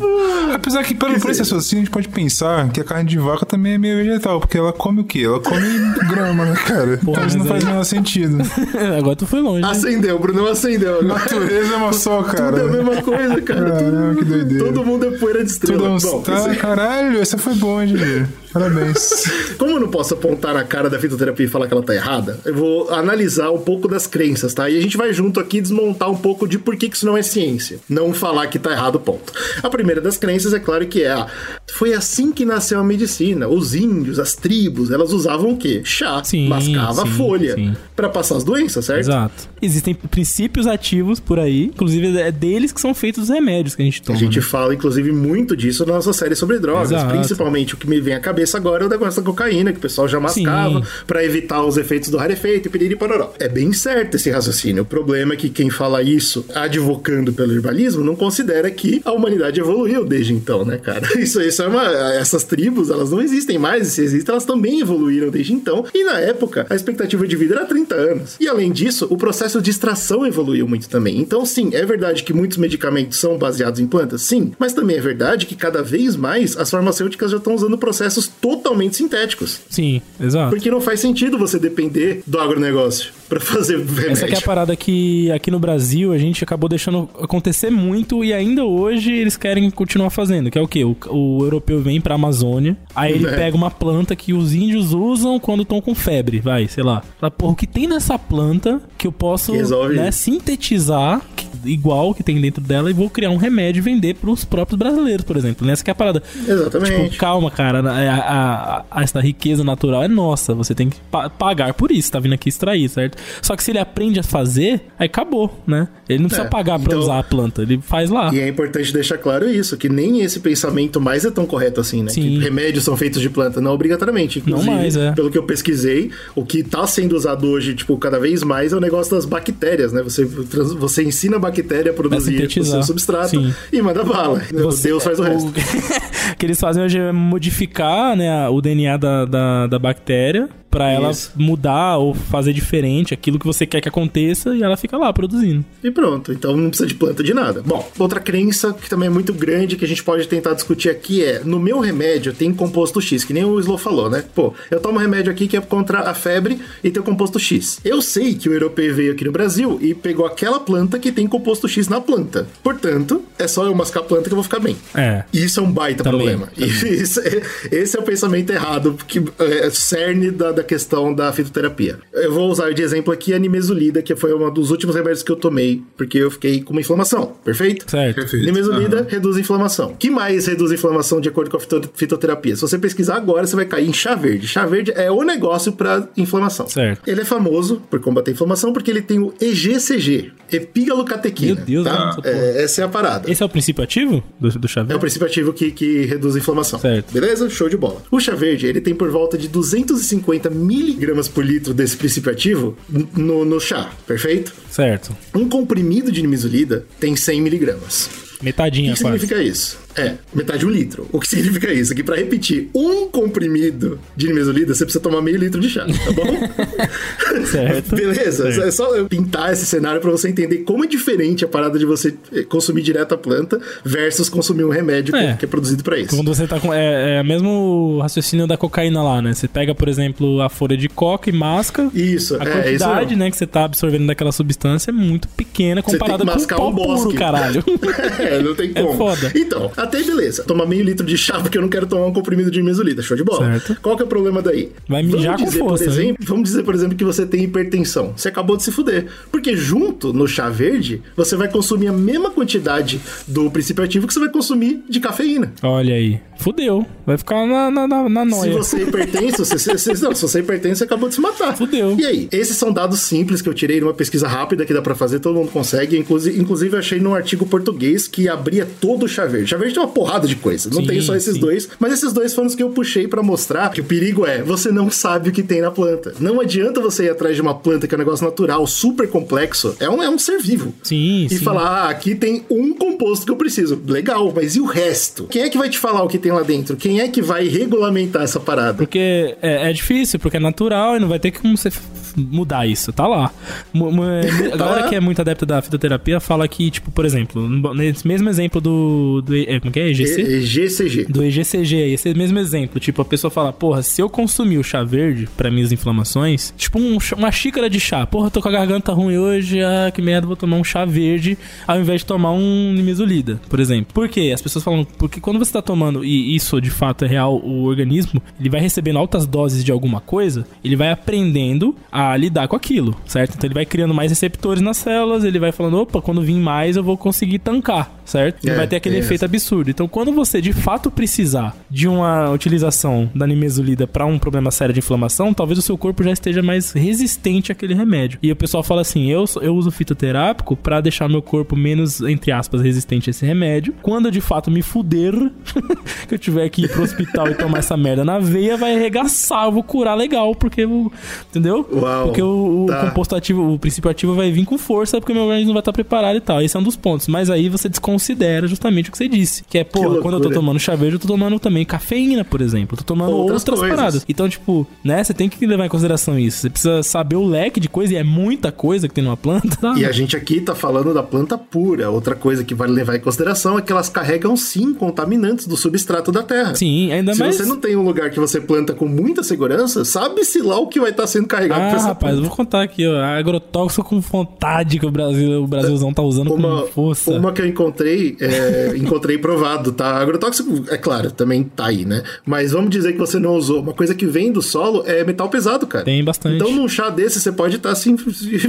Apesar que, pelo esse raciocínio, a gente pode pensar que a carne de vaca também é meio vegetal, porque ela come o quê? Ela come grama, né, cara? então isso não faz o menor sentido. Agora tu foi longe. né? Acendeu, Bruno acendeu. agora. Natureza é uma só, cara. Tudo é a mesma coisa, cara. Caramba, que doideira. Todo mundo é poeira de estrela. Tudo é um... Bom, tá, isso- caralho, essa foi boa, Gigi. Parabéns. Como eu não posso apontar na cara da fitoterapia e falar que ela tá errada, eu vou analisar um pouco das crenças, tá? E a gente vai junto aqui desmontar um pouco de por que, que isso não é ciência. Não falar que tá errado, ponto. A primeira das crenças é claro que é a. Foi assim que nasceu a medicina. Os índios, as tribos, elas usavam o quê? Chá. Sim, mascava sim, folha. Pra passar as doenças, certo? Exato. Existem princípios ativos por aí, inclusive é deles que são feitos os remédios que a gente A toma. gente né? fala, inclusive, muito disso na nossa série sobre drogas. Exato. Principalmente o que me vem à cabeça agora é o negócio da cocaína, que o pessoal já mascava pra evitar os efeitos do rarefeito e piriri pororó. É bem certo esse raciocínio. O problema é que quem fala isso advocando pelo herbalismo não considera que a humanidade evoluiu desde então, né, cara? Isso, isso é uma. Essas tribos, elas não existem mais. E se existem, elas também evoluíram desde então. E na época, a expectativa de vida era 30 anos. E além disso, o processo de extração evoluiu muito também. Então, sim, é verdade que muitos medicamentos são baseados em plantas, sim, mas também é verdade que cada vez mais as farmacêuticas já estão usando processos totalmente sintéticos. Sim, exato. Porque não faz sentido você depender do agronegócio para fazer remédio. Essa aqui é a parada que aqui no Brasil a gente acabou deixando acontecer muito e ainda hoje eles querem continuar fazendo, que é o quê? O, o europeu vem pra Amazônia, aí ele É. pega uma planta que os índios usam quando estão com febre, vai, sei lá. Fala, porra, o que tem nessa planta que eu posso né, sintetizar igual que tem dentro dela e vou criar um remédio e vender pros próprios brasileiros, por exemplo. Nessa que é a parada. Exatamente. Tipo, calma, cara, a, a, a- essa riqueza natural é nossa, você tem que pa- pagar por isso, tá vindo aqui extrair, certo? Só que se ele aprende a fazer, aí acabou, né? Ele não precisa É, pagar pra então- usar a planta, ele faz lá. E é importante deixar claro isso, que nem esse pensamento mais é tão correto assim, né? Sim. Que remédios são feitos de planta, não obrigatoriamente. Inclusive, Não mais, é. pelo que eu pesquisei, o que tá sendo usado hoje, tipo, cada vez mais é o negócio das bactérias, né? Você, você ensina a bactéria a produzir o seu substrato Sim. e manda bala. Você- Deus faz o resto. O que eles fazem hoje é modificar né, o DNA da, da, da bactéria pra ela mudar ou fazer diferente aquilo que você quer que aconteça e ela fica lá produzindo. E pronto, então não precisa de planta de nada. Bom, outra crença que também é muito grande que a gente pode tentar discutir aqui é: no meu remédio tem composto X, que nem o Slow falou, né? Pô, eu tomo um remédio aqui que é contra a febre e tem o composto X. Eu sei que o europeu veio aqui no Brasil e pegou aquela planta que tem composto X na planta. Portanto, é só eu mascar a planta que eu vou ficar bem. É. Isso é um baita Também, problema. E isso é- esse é o pensamento errado, que é cerne da, da questão da fitoterapia. Eu vou usar de exemplo aqui a nimesulida, que foi um dos últimos remédios que eu tomei, porque eu fiquei com uma inflamação, perfeito? Certo. Perfeito. Nimesulida reduz a inflamação. que mais reduz a inflamação de acordo com a fito- fitoterapia? Se você pesquisar agora, você vai cair em chá verde. Chá verde é o negócio para inflamação. Certo. Ele é famoso por combater a inflamação porque ele tem o EGCG, epigalocatequina. Meu Deus, tá? É, essa é a parada. Esse é o princípio ativo do, do chá É o verde? princípio ativo que, que reduz a inflamação. Certo. Beleza? Show de bola. O chá verde, ele tem por volta de 250 miligramas por litro desse princípio ativo no, no chá, perfeito? Certo. Um comprimido de nimesulida tem 100 miligramas. O Metadinha que quase. significa isso? É, metade de um litro. O que significa isso? Que pra repetir um comprimido de nimesulida, você precisa tomar meio litro de chá, tá bom? Certo. Beleza, Certo. é só eu pintar esse cenário pra você entender como é diferente a parada de você eh, consumir direto a planta versus consumir um remédio que- É. que é produzido pra isso. Quando você tá com. É, é o mesmo raciocínio da cocaína lá, né? Você pega, por exemplo, a folha de coca e masca. Isso, A é, isso quantidade, mesmo. né, que você tá absorvendo daquela substância é muito pequena comparada com o pó um bosque. puro, caralho. é, não tem É como. foda. Então, até beleza. Tomar meio litro de chá porque eu não quero tomar um comprimido de mesolida. Show de bola. Certo. Qual que é o problema daí? Vai mijar com dizer, força, por exemplo, Vamos dizer, por exemplo, que você tem hipertensão. Você acabou de se fuder. Porque junto no chá verde, você vai consumir a mesma quantidade do princípio ativo que você vai consumir de cafeína. Olha aí. Fudeu. Vai ficar na, na, na, na Se noia. você é hipertenso, você, você- você- não, se você é hipertenso, você acabou de se matar. Fudeu. E aí? Esses são dados simples que eu tirei numa pesquisa rápida que dá pra fazer, todo mundo consegue. Inclusive, inclusive eu achei num artigo português que abria todo o chá verde. Chá verde tem uma porrada de coisa, não Sim, tem só esses sim. dois. Mas esses dois foram os que eu puxei pra mostrar que o perigo é você não sabe o que tem na planta. Não adianta você ir atrás de uma planta que é um negócio natural, super complexo. É um, é um ser vivo. Sim, E sim. falar, ah, aqui tem um composto que eu preciso. Legal, mas e o resto? Quem é que vai te falar o que tem lá dentro? Quem é que vai regulamentar essa parada? Porque é, é difícil, porque é natural e não vai ter como você mudar isso, tá lá. Mu- A galera lá. que é muito adepta da fitoterapia fala que, tipo, por exemplo, nesse mesmo exemplo do. do é, como que é? EGC? E- GCG. do EGCG, esse mesmo exemplo. Tipo, a pessoa fala, porra, se eu consumir o chá verde pra minhas inflamações, tipo um uma xícara de chá, porra, tô com a garganta ruim hoje, ah, que merda, vou tomar um chá verde ao invés de tomar um nimesulida, por exemplo. Por quê? As pessoas falam, porque quando você tá tomando, e isso de fato é real, o organismo, ele vai recebendo altas doses de alguma coisa, ele vai aprendendo a lidar com aquilo, certo? Então ele vai criando mais receptores nas células, ele vai falando, opa, quando vir mais eu vou conseguir tancar, certo? Não É, vai ter aquele é efeito absurdo. Então, quando você de fato precisar de uma utilização da nimesulida para um problema sério de inflamação, talvez o seu corpo já esteja mais resistente àquele remédio. E o pessoal fala assim: eu, eu uso fitoterápico para deixar meu corpo menos, entre aspas, resistente a esse remédio. Quando eu de fato me fuder, que eu tiver que ir pro hospital e tomar essa merda na veia, vai arregaçar, eu vou curar legal, porque eu. Entendeu? Uau, porque o, o tá. composto ativo, o princípio ativo vai vir com força, porque meu organismo não vai estar preparado e tal. Esse é um dos pontos. Mas aí você desconsidera justamente o que você disse. Que é, pô, loucura. quando eu tô tomando chá verde, eu tô tomando também cafeína, por exemplo. Eu tô tomando Outras outras, coisas. paradas. Então, tipo, né, você tem que levar em consideração isso. Você precisa saber o leque de coisa, e é muita coisa que tem numa planta. tá? E a gente aqui tá falando da planta pura. Outra coisa que vale levar em consideração é que elas carregam sim contaminantes do substrato da terra. Sim, ainda Se mais. você não tem um lugar que você planta com muita segurança, sabe-se lá o que vai estar sendo carregado Ah, rapaz, eu vou contar aqui, ó. Agrotóxico com vontade que o Brasil, o Brasilzão tá usando Uma, com força. uma que eu encontrei, é, encontrei provado, tá? Agrotóxico, é claro, também tá aí, né? Mas vamos dizer que você não usou. Uma coisa que vem do solo é metal pesado, cara. Tem bastante. Então num chá desse você pode estar se,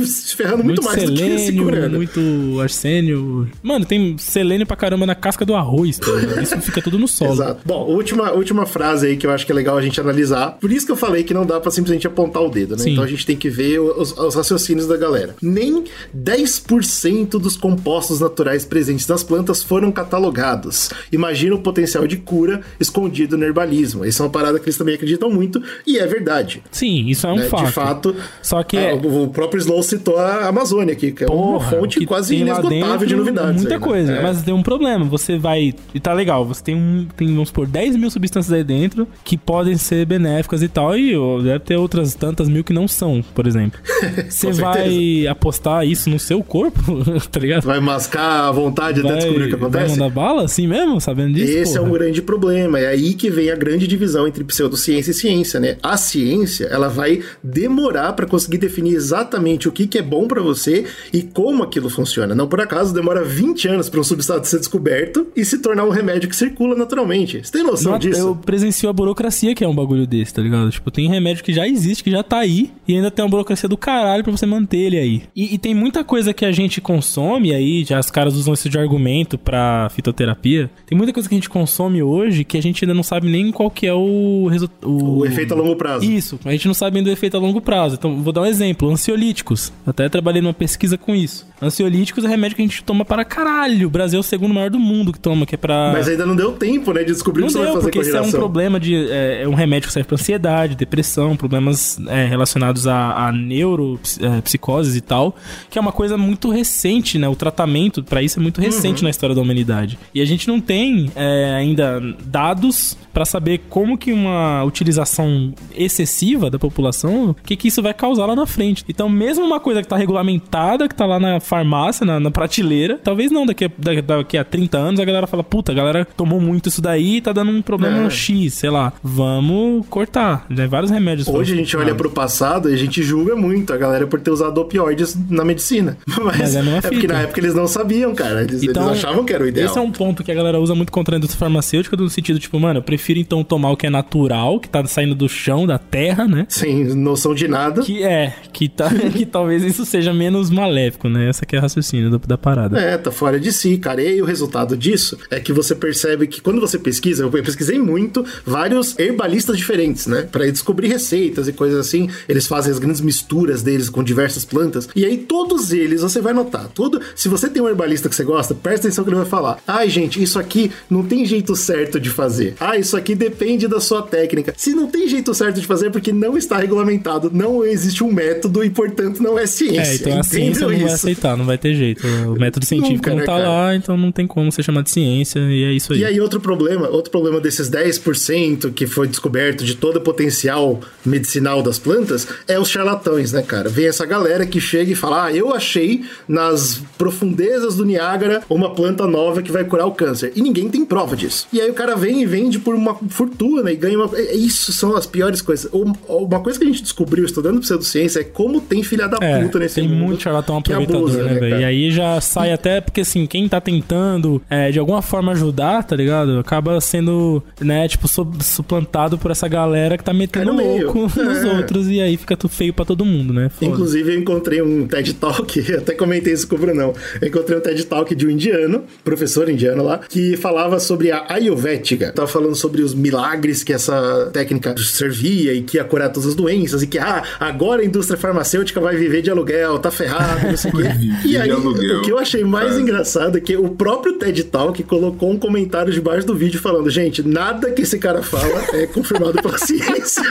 se ferrando muito, mais do que selênio, muito arsênio. Mano, tem selênio pra caramba na casca do arroz, tá ligado? Isso fica tudo no solo. Exato. Bom, última, última frase aí que eu acho que é legal a gente analisar. Por isso que eu falei que não dá pra simplesmente apontar o dedo, né? Sim. Então a gente tem que ver os, os raciocínios da galera. Nem 10% dos compostos naturais presentes nas plantas foram catalogados. Imagina o potencial de cura escondido no herbalismo. Isso é uma parada que eles também acreditam muito e é verdade. Sim, isso é um né? fato. De fato, Só que é- o, próprio Slow citou a Amazônia aqui, que é uma Porra, fonte que quase inesgotável de novidades. Muita aí, né? coisa. É. Mas tem um problema. Você vai. E tá legal. Você tem um. Tem, vamos supor, 10 mil substâncias aí dentro que podem ser benéficas e tal. E deve ter outras tantas mil que não são, por exemplo. Você vai apostar isso no seu corpo, tá ligado? Vai mascar à vontade até descobrir o que vai acontece? mandar bala assim mesmo, sabendo disso? Esse é porra? um grande problema. É aí que vem a grande divisão entre pseudociência e ciência, né? A ciência, ela vai demorar para conseguir definir exatamente o que, que é bom para você e como aquilo funciona. Não por acaso demora 20 anos para um substrato ser descoberto e se tornar um remédio que circula naturalmente. Você tem noção Não, disso? Eu presencio a burocracia que é um bagulho desse, tá ligado? Tipo, tem remédio que já existe, que já tá aí, e ainda tem uma burocracia do caralho pra você manter ele aí. E, e tem muita coisa que a gente consome aí, já os caras usam isso de argumento pra fitoterapia. Tem muita coisa que a gente consome hoje que a gente ainda não sabe nem qual que é o resultado. O efeito a longo prazo. Isso, a gente não sabe ainda o efeito a longo prazo. Então, vou dar um exemplo: ansiolíticos. Até trabalhei numa pesquisa com isso. Ansiolíticos é remédio que a gente toma para caralho. O Brasil é o segundo maior do mundo que toma, que é pra. Mas ainda não deu tempo, né, de descobrir o Não que você vai deu, fazer porque com esse é um problema de. É, é um remédio que serve pra ansiedade, depressão, problemas é, relacionados a, a neuropsicoses e tal, que é uma coisa muito recente, né? O tratamento para isso é muito recente na história da humanidade. E a gente não tem é, ainda dados para saber como que uma utilização excessiva da população, o que que isso vai causar lá na frente. Então, mesmo uma coisa que tá regulamentada, que tá lá na farmácia, na, na prateleira, talvez não, daqui a, da- daqui a 30 anos a galera fala, puta, a galera tomou muito isso daí e tá dando um problema É. X, sei lá. Vamos cortar. Já vários remédios. Hoje a gente olha pro passado e a gente julga muito a galera por ter usado opioides na medicina. Mas, Mas é é porque na época eles não sabiam, cara. Eles, eles achavam que era o ideal. Esse é um ponto que a galera usa muito contra a indústria farmacêutica, no sentido, tipo, mano, eu prefiro então tomar o que é natural, que tá saindo do chão, da terra, né? Sem noção de nada. Que é, que, tá, que talvez isso seja menos maléfico, né? Essa que é a raciocínio do- da parada. É, tá fora de si, cara. E aí o resultado disso é que você percebe que quando você pesquisa, eu pesquisei muito vários herbalistas diferentes, né? Pra descobrir receitas e coisas assim. Eles fazem as grandes misturas deles com diversas plantas. E aí todos eles, você vai notar, tudo. Se você tem um herbalista que você gosta, presta atenção que ele vai falar. Ai, gente, isso aqui não tem jeito certo de fazer. Ah, isso aqui depende da sua técnica. Se não tem jeito certo de fazer, é porque não está regulamentado, não existe um método e, portanto, não é ciência. É, então a ciência não vai isso? aceitar, não vai ter jeito. O método científico Nunca, não né, tá cara? lá, então não tem como ser chamado de ciência, e é isso aí. E aí, outro problema, outro problema desses 10% que foi descoberto de todo o potencial medicinal das plantas é os charlatões, né, cara? Vem essa galera que chega e fala: Ah, eu achei nas profundezas do Niágara uma planta nova que vai curar o câncer. E ninguém tem prova disso. E aí o cara vem e vende por uma fortuna e ganha uma. é- Isso são as piores coisas. Um- Uma coisa que a gente descobriu estudando pseudociência é como tem filha da É, puta nesse tem mundo. muito charlatão aproveitador, abusa, né, velho? cara? E aí já sai até porque, assim, quem tá tentando é, de alguma forma ajudar, tá ligado? Acaba sendo, né, tipo, su- suplantado por essa galera que tá metendo no louco nos É. outros e aí fica feio pra todo mundo, né? Foda. Inclusive, eu encontrei um TED Talk, até comentei isso com o Brunão. Eu encontrei um TED Talk de um indiano, professor indiano lá, que falava sobre a Ayurvédica. Tava falando sobre os milagres que essa técnica servia e que ia curar todas as doenças, e que, ah, agora a indústria farmacêutica vai viver de aluguel, tá ferrado, não sei o quê. E aí, o que eu achei mais Cara. engraçado é que o próprio TED Talk colocou um comentário debaixo do vídeo falando: gente, nada que esse cara fala é confirmado pela ciência.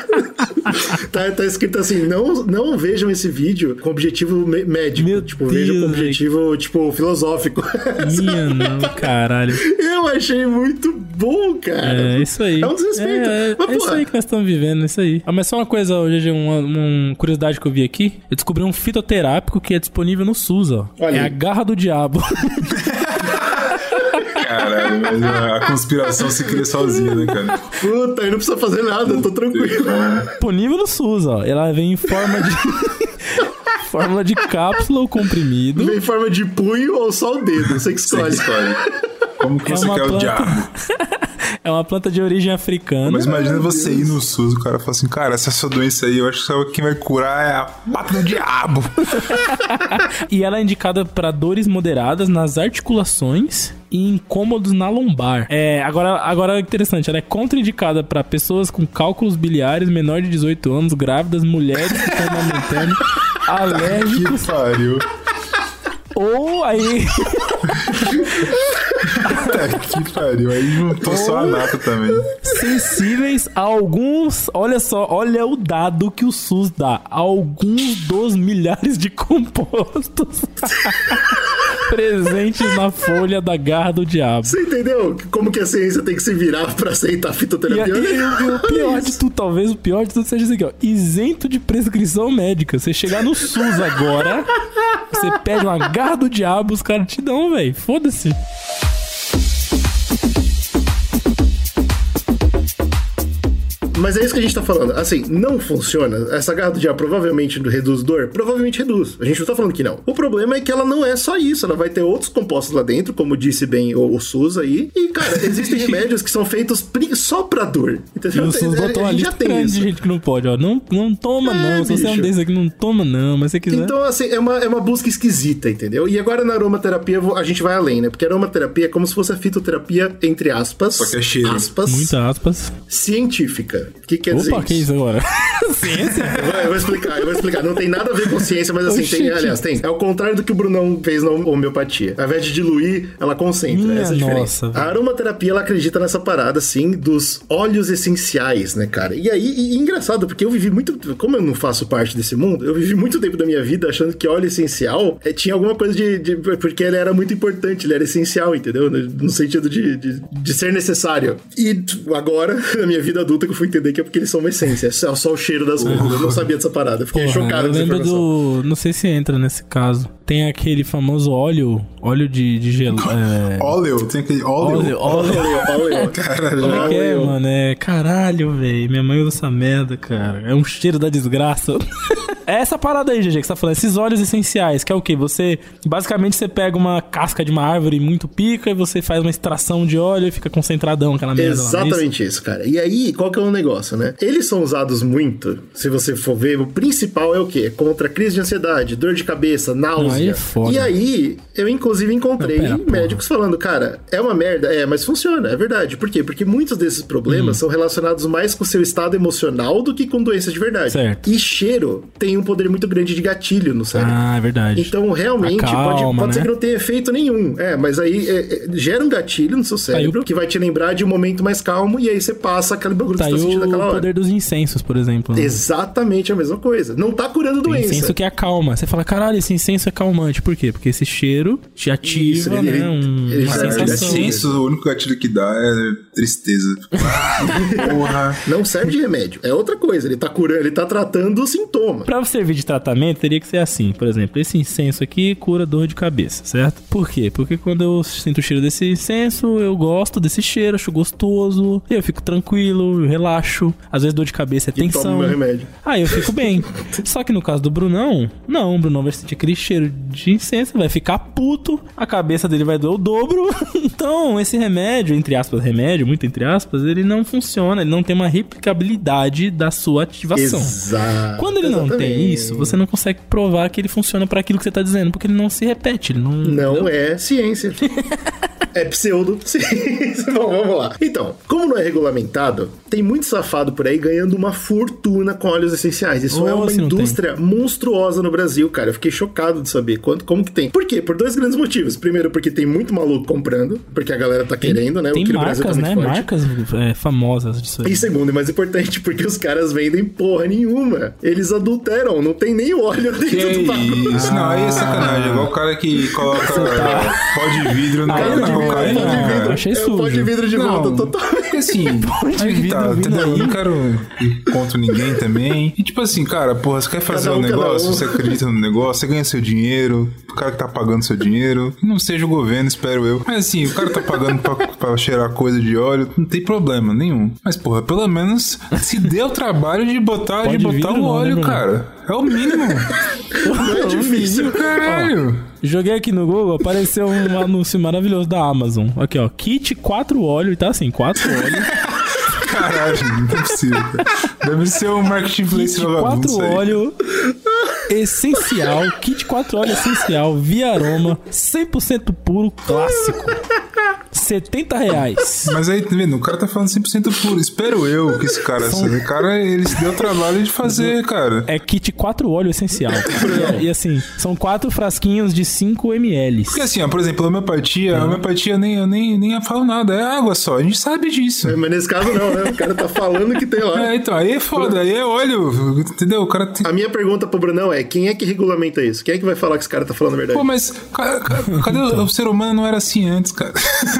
tá, tá escrito assim: não, não vejam esse vídeo com objetivo médico. Meu tipo, vejam com Deus, objetivo, tipo, filosófico. Minha não, caralho. eu achei muito bom, cara. É isso aí. É um desrespeito. É, é, Mas, é isso aí que nós estamos vivendo, é isso aí. Ah, mas só uma coisa, hoje, uma, uma curiosidade que eu vi aqui. Eu descobri um fitoterápico que é disponível no SUS, ó. Olha é aí. a garra do diabo. Caralho, mas a, conspiração se cria sozinha, né, cara? Puta, eu não precisa fazer nada, eu tô tranquilo. disponível no SUS, ó. Ela vem em forma de. fórmula de cápsula ou comprimido. Vem em forma de punho ou só o dedo, você que Você que escolhe. escolhe. Como que É você uma quer o planta- diabo? É uma planta de origem africana. Mas imagina você ir no SUS, o cara fala assim, cara, essa sua doença aí, eu acho que quem vai curar é a pata do diabo. E ela é indicada para dores moderadas nas articulações e incômodos na lombar. É, agora, agora é interessante, ela é contraindicada para pessoas com cálculos biliares menor de 18 anos, grávidas, mulheres que estão amamentando, alérgicos Que pariu. ou aí que pariu. Aí juntou só a nata também. sensíveis a alguns, olha só, olha o dado que o SUS dá, alguns dos milhares de compostos presentes na folha da garra do diabo. Você entendeu como que a ciência tem que se virar pra aceitar E, fitoterapia? e- e o pior Olha de tudo, talvez o pior de tudo seja isso aqui, ó. Isento de prescrição médica. Você chegar no SUS agora, você pede uma garra do diabo, os caras te dão, velho. Foda-se. Mas é isso que a gente tá falando. Assim, não funciona. Essa garra do diabo provavelmente reduz dor? Provavelmente reduz. A gente não tá falando que não. O problema é que ela não é só isso. Ela vai ter outros compostos lá dentro, como disse bem o, o SUS aí. E, cara, existem remédios que são feitos só pra dor. E Entendeu? o SUS É, botou a uma gente lista já tem grande isso. de gente que não pode, ó. Não, não toma, É, não. Se você é um desses aqui, não toma, não. Mas se você quiser. Então, assim, é uma, é uma busca esquisita, entendeu? E agora na aromaterapia a gente vai além, né? Porque a aromaterapia é como se fosse a fitoterapia, entre aspas. Só que é cheiro. Aspas. Muita aspas. científica. O que quer dizer Opa, que isso agora? Ciência? Eu vou, explicar, eu vou explicar. Não tem nada a ver com ciência, mas assim, tem, Oxente. aliás, tem. É o contrário do que o Brunão fez na homeopatia. Ao invés de diluir, ela concentra. Minha essa é a diferença. nossa. A aromaterapia, ela acredita nessa parada, assim, dos óleos essenciais, né, cara? E aí, e, e engraçado, porque eu vivi muito. Como eu não faço parte desse mundo, eu vivi muito tempo da minha vida achando que óleo essencial eh, tinha alguma coisa de, de- Porque ele era muito importante, ele era essencial, entendeu? No, no sentido de, de, de ser necessário. E t- agora, na minha vida adulta, que eu fui entender que é porque eles são uma essência. É só, o cheiro das coisas. Eu não sabia dessa parada. Eu Fiquei Porra, chocado eu lembro do. Não sei se entra nesse caso. Tem aquele famoso óleo. Óleo de, de gelo. É... Óleo, tem aquele Óleo, óleo. óleo. Olha. Caralho. Como é que é, Óleo. mano? É caralho, velho. Minha mãe usa essa merda, cara. É um cheiro da desgraça. é essa parada aí, GG, que você tá falando. Esses óleos essenciais, que é o quê? Você. Basicamente, você pega uma casca de uma árvore muito pica e você faz uma extração de óleo e fica concentradão aquela merda lá. não é isso? Exatamente isso, cara. E aí, qual que é o negócio, né? Eles são usados muito, se você for ver, o principal é o quê? Contra crise de ansiedade, dor de cabeça, náusea. aí é foda. E aí, eu inclusive encontrei Não, pera, porra. médicos falando, cara, é uma merda, é, mas funciona, é verdade. Por quê? Porque muitos desses problemas Hum. são relacionados mais com o seu estado emocional do que com doenças de verdade. Certo. E cheiro tem um poder muito grande de gatilho no cérebro. Ah, é verdade. Então, realmente, pode, Acalma, pode ser né? que não tenha efeito nenhum. É, mas aí é, é, gera um gatilho no seu cérebro Aí o- que vai te lembrar de um momento mais calmo e aí você passa aquele bagulho Tá que aí você tá sentindo o naquela hora. poder dos incensos, por exemplo. né? Exatamente a mesma coisa. Não tá curando Tem doença. incenso que acalma. Você fala, caralho, esse incenso é calmante. Por quê? Porque esse cheiro te ativa, Isso, ele- né? ele- um- ele uma sensação. Incenso, o único gatilho que dá é tristeza. Ah, porra. Não serve de remédio. É outra coisa. Ele tá curando, ele tá tratando o sintoma. Pra servir de tratamento, teria que ser assim. Por exemplo, esse incenso aqui cura dor de cabeça, certo? Por quê? Porque quando eu sinto o cheiro desse incenso, eu gosto desse cheiro, acho gostoso, eu fico tranquilo, eu relaxo. Às vezes dor de cabeça é E tensão. toma meu remédio. Aí eu fico bem. Só que no caso do Brunão, não, o Brunão vai sentir aquele cheiro de incenso, vai ficar puto, a cabeça dele vai doer o dobro. Então, esse remédio, entre aspas, remédio, muito entre aspas, ele não funciona, ele não tem uma replicabilidade da sua ativação. Exato. Quando ele não tem. Isso, você não consegue provar que ele funciona para aquilo que você tá dizendo, porque ele não se repete, ele não. Não é ciência. É pseudociência. Bom, vamos lá. Então, como não é regulamentado, tem muito safado por aí ganhando uma fortuna com óleos essenciais. Isso Oh, é uma tem. indústria monstruosa no Brasil, cara. Eu fiquei chocado de saber quanto, como que tem. Por quê? Por dois grandes motivos. Primeiro, porque tem muito maluco comprando, porque a galera tá querendo, né? Tem o que no Brasil marcas, tá né? forte. Marcas é, famosas disso aí. E segundo, e mais importante, porque os caras vendem porra nenhuma. Eles adulteram, não tem nem óleo dentro Que do bagulho. isso? Não, aí é sacanagem. É igual o cara que coloca pó de vidro no Aí não, na aí cocaína. não. cara. achei É o pó de sujo. vidro de Não, volta, totalmente. Assim, aí que tá, vidro entendeu? Eu não quero ir contra ninguém também. E tipo assim, cara, porra, você quer fazer um um, negócio, um. você acredita no negócio, você ganha seu dinheiro, o cara que tá pagando seu dinheiro, não seja o governo, espero eu. Mas assim, o cara tá pagando pra, pra cheirar coisa de óleo, não tem problema nenhum. Mas porra, pelo menos se dê o trabalho de botar, Pó de de botar vidro o não, óleo, né, Bruno? cara. É o mínimo. Não é difícil. Caralho. Joguei aqui no Google, apareceu um anúncio maravilhoso da Amazon. Aqui, ó. Kit 4 óleo, tá assim, 4 óleo. Caralho, não é possível. Deve ser um marketing Kit vagabundo 4 isso aí. óleo essencial. Kit 4 óleo essencial, via aroma, 100% puro, clássico. 70 reais. Mas aí, tá vendo? O cara tá falando 100% puro. Espero eu que esse cara, São- esse cara, ele se deu o trabalho de fazer, cara. É kit 4 óleo essencial. E, e assim, são quatro frasquinhos de 5 ml. Porque assim, ó, por exemplo, a homeopatia, a homeopatia nem, eu nem, nem falo nada, é água só, a gente sabe disso. Mas nesse caso não, né? O cara tá falando que tem lá. É, então, aí é foda, aí é óleo, entendeu? O cara tem... A minha pergunta pro Brunão é: quem é que regulamenta isso? Quem é que vai falar que esse cara tá falando a verdade? Pô, mas ca- ca- cadê o- Então. o ser humano não era assim antes, cara?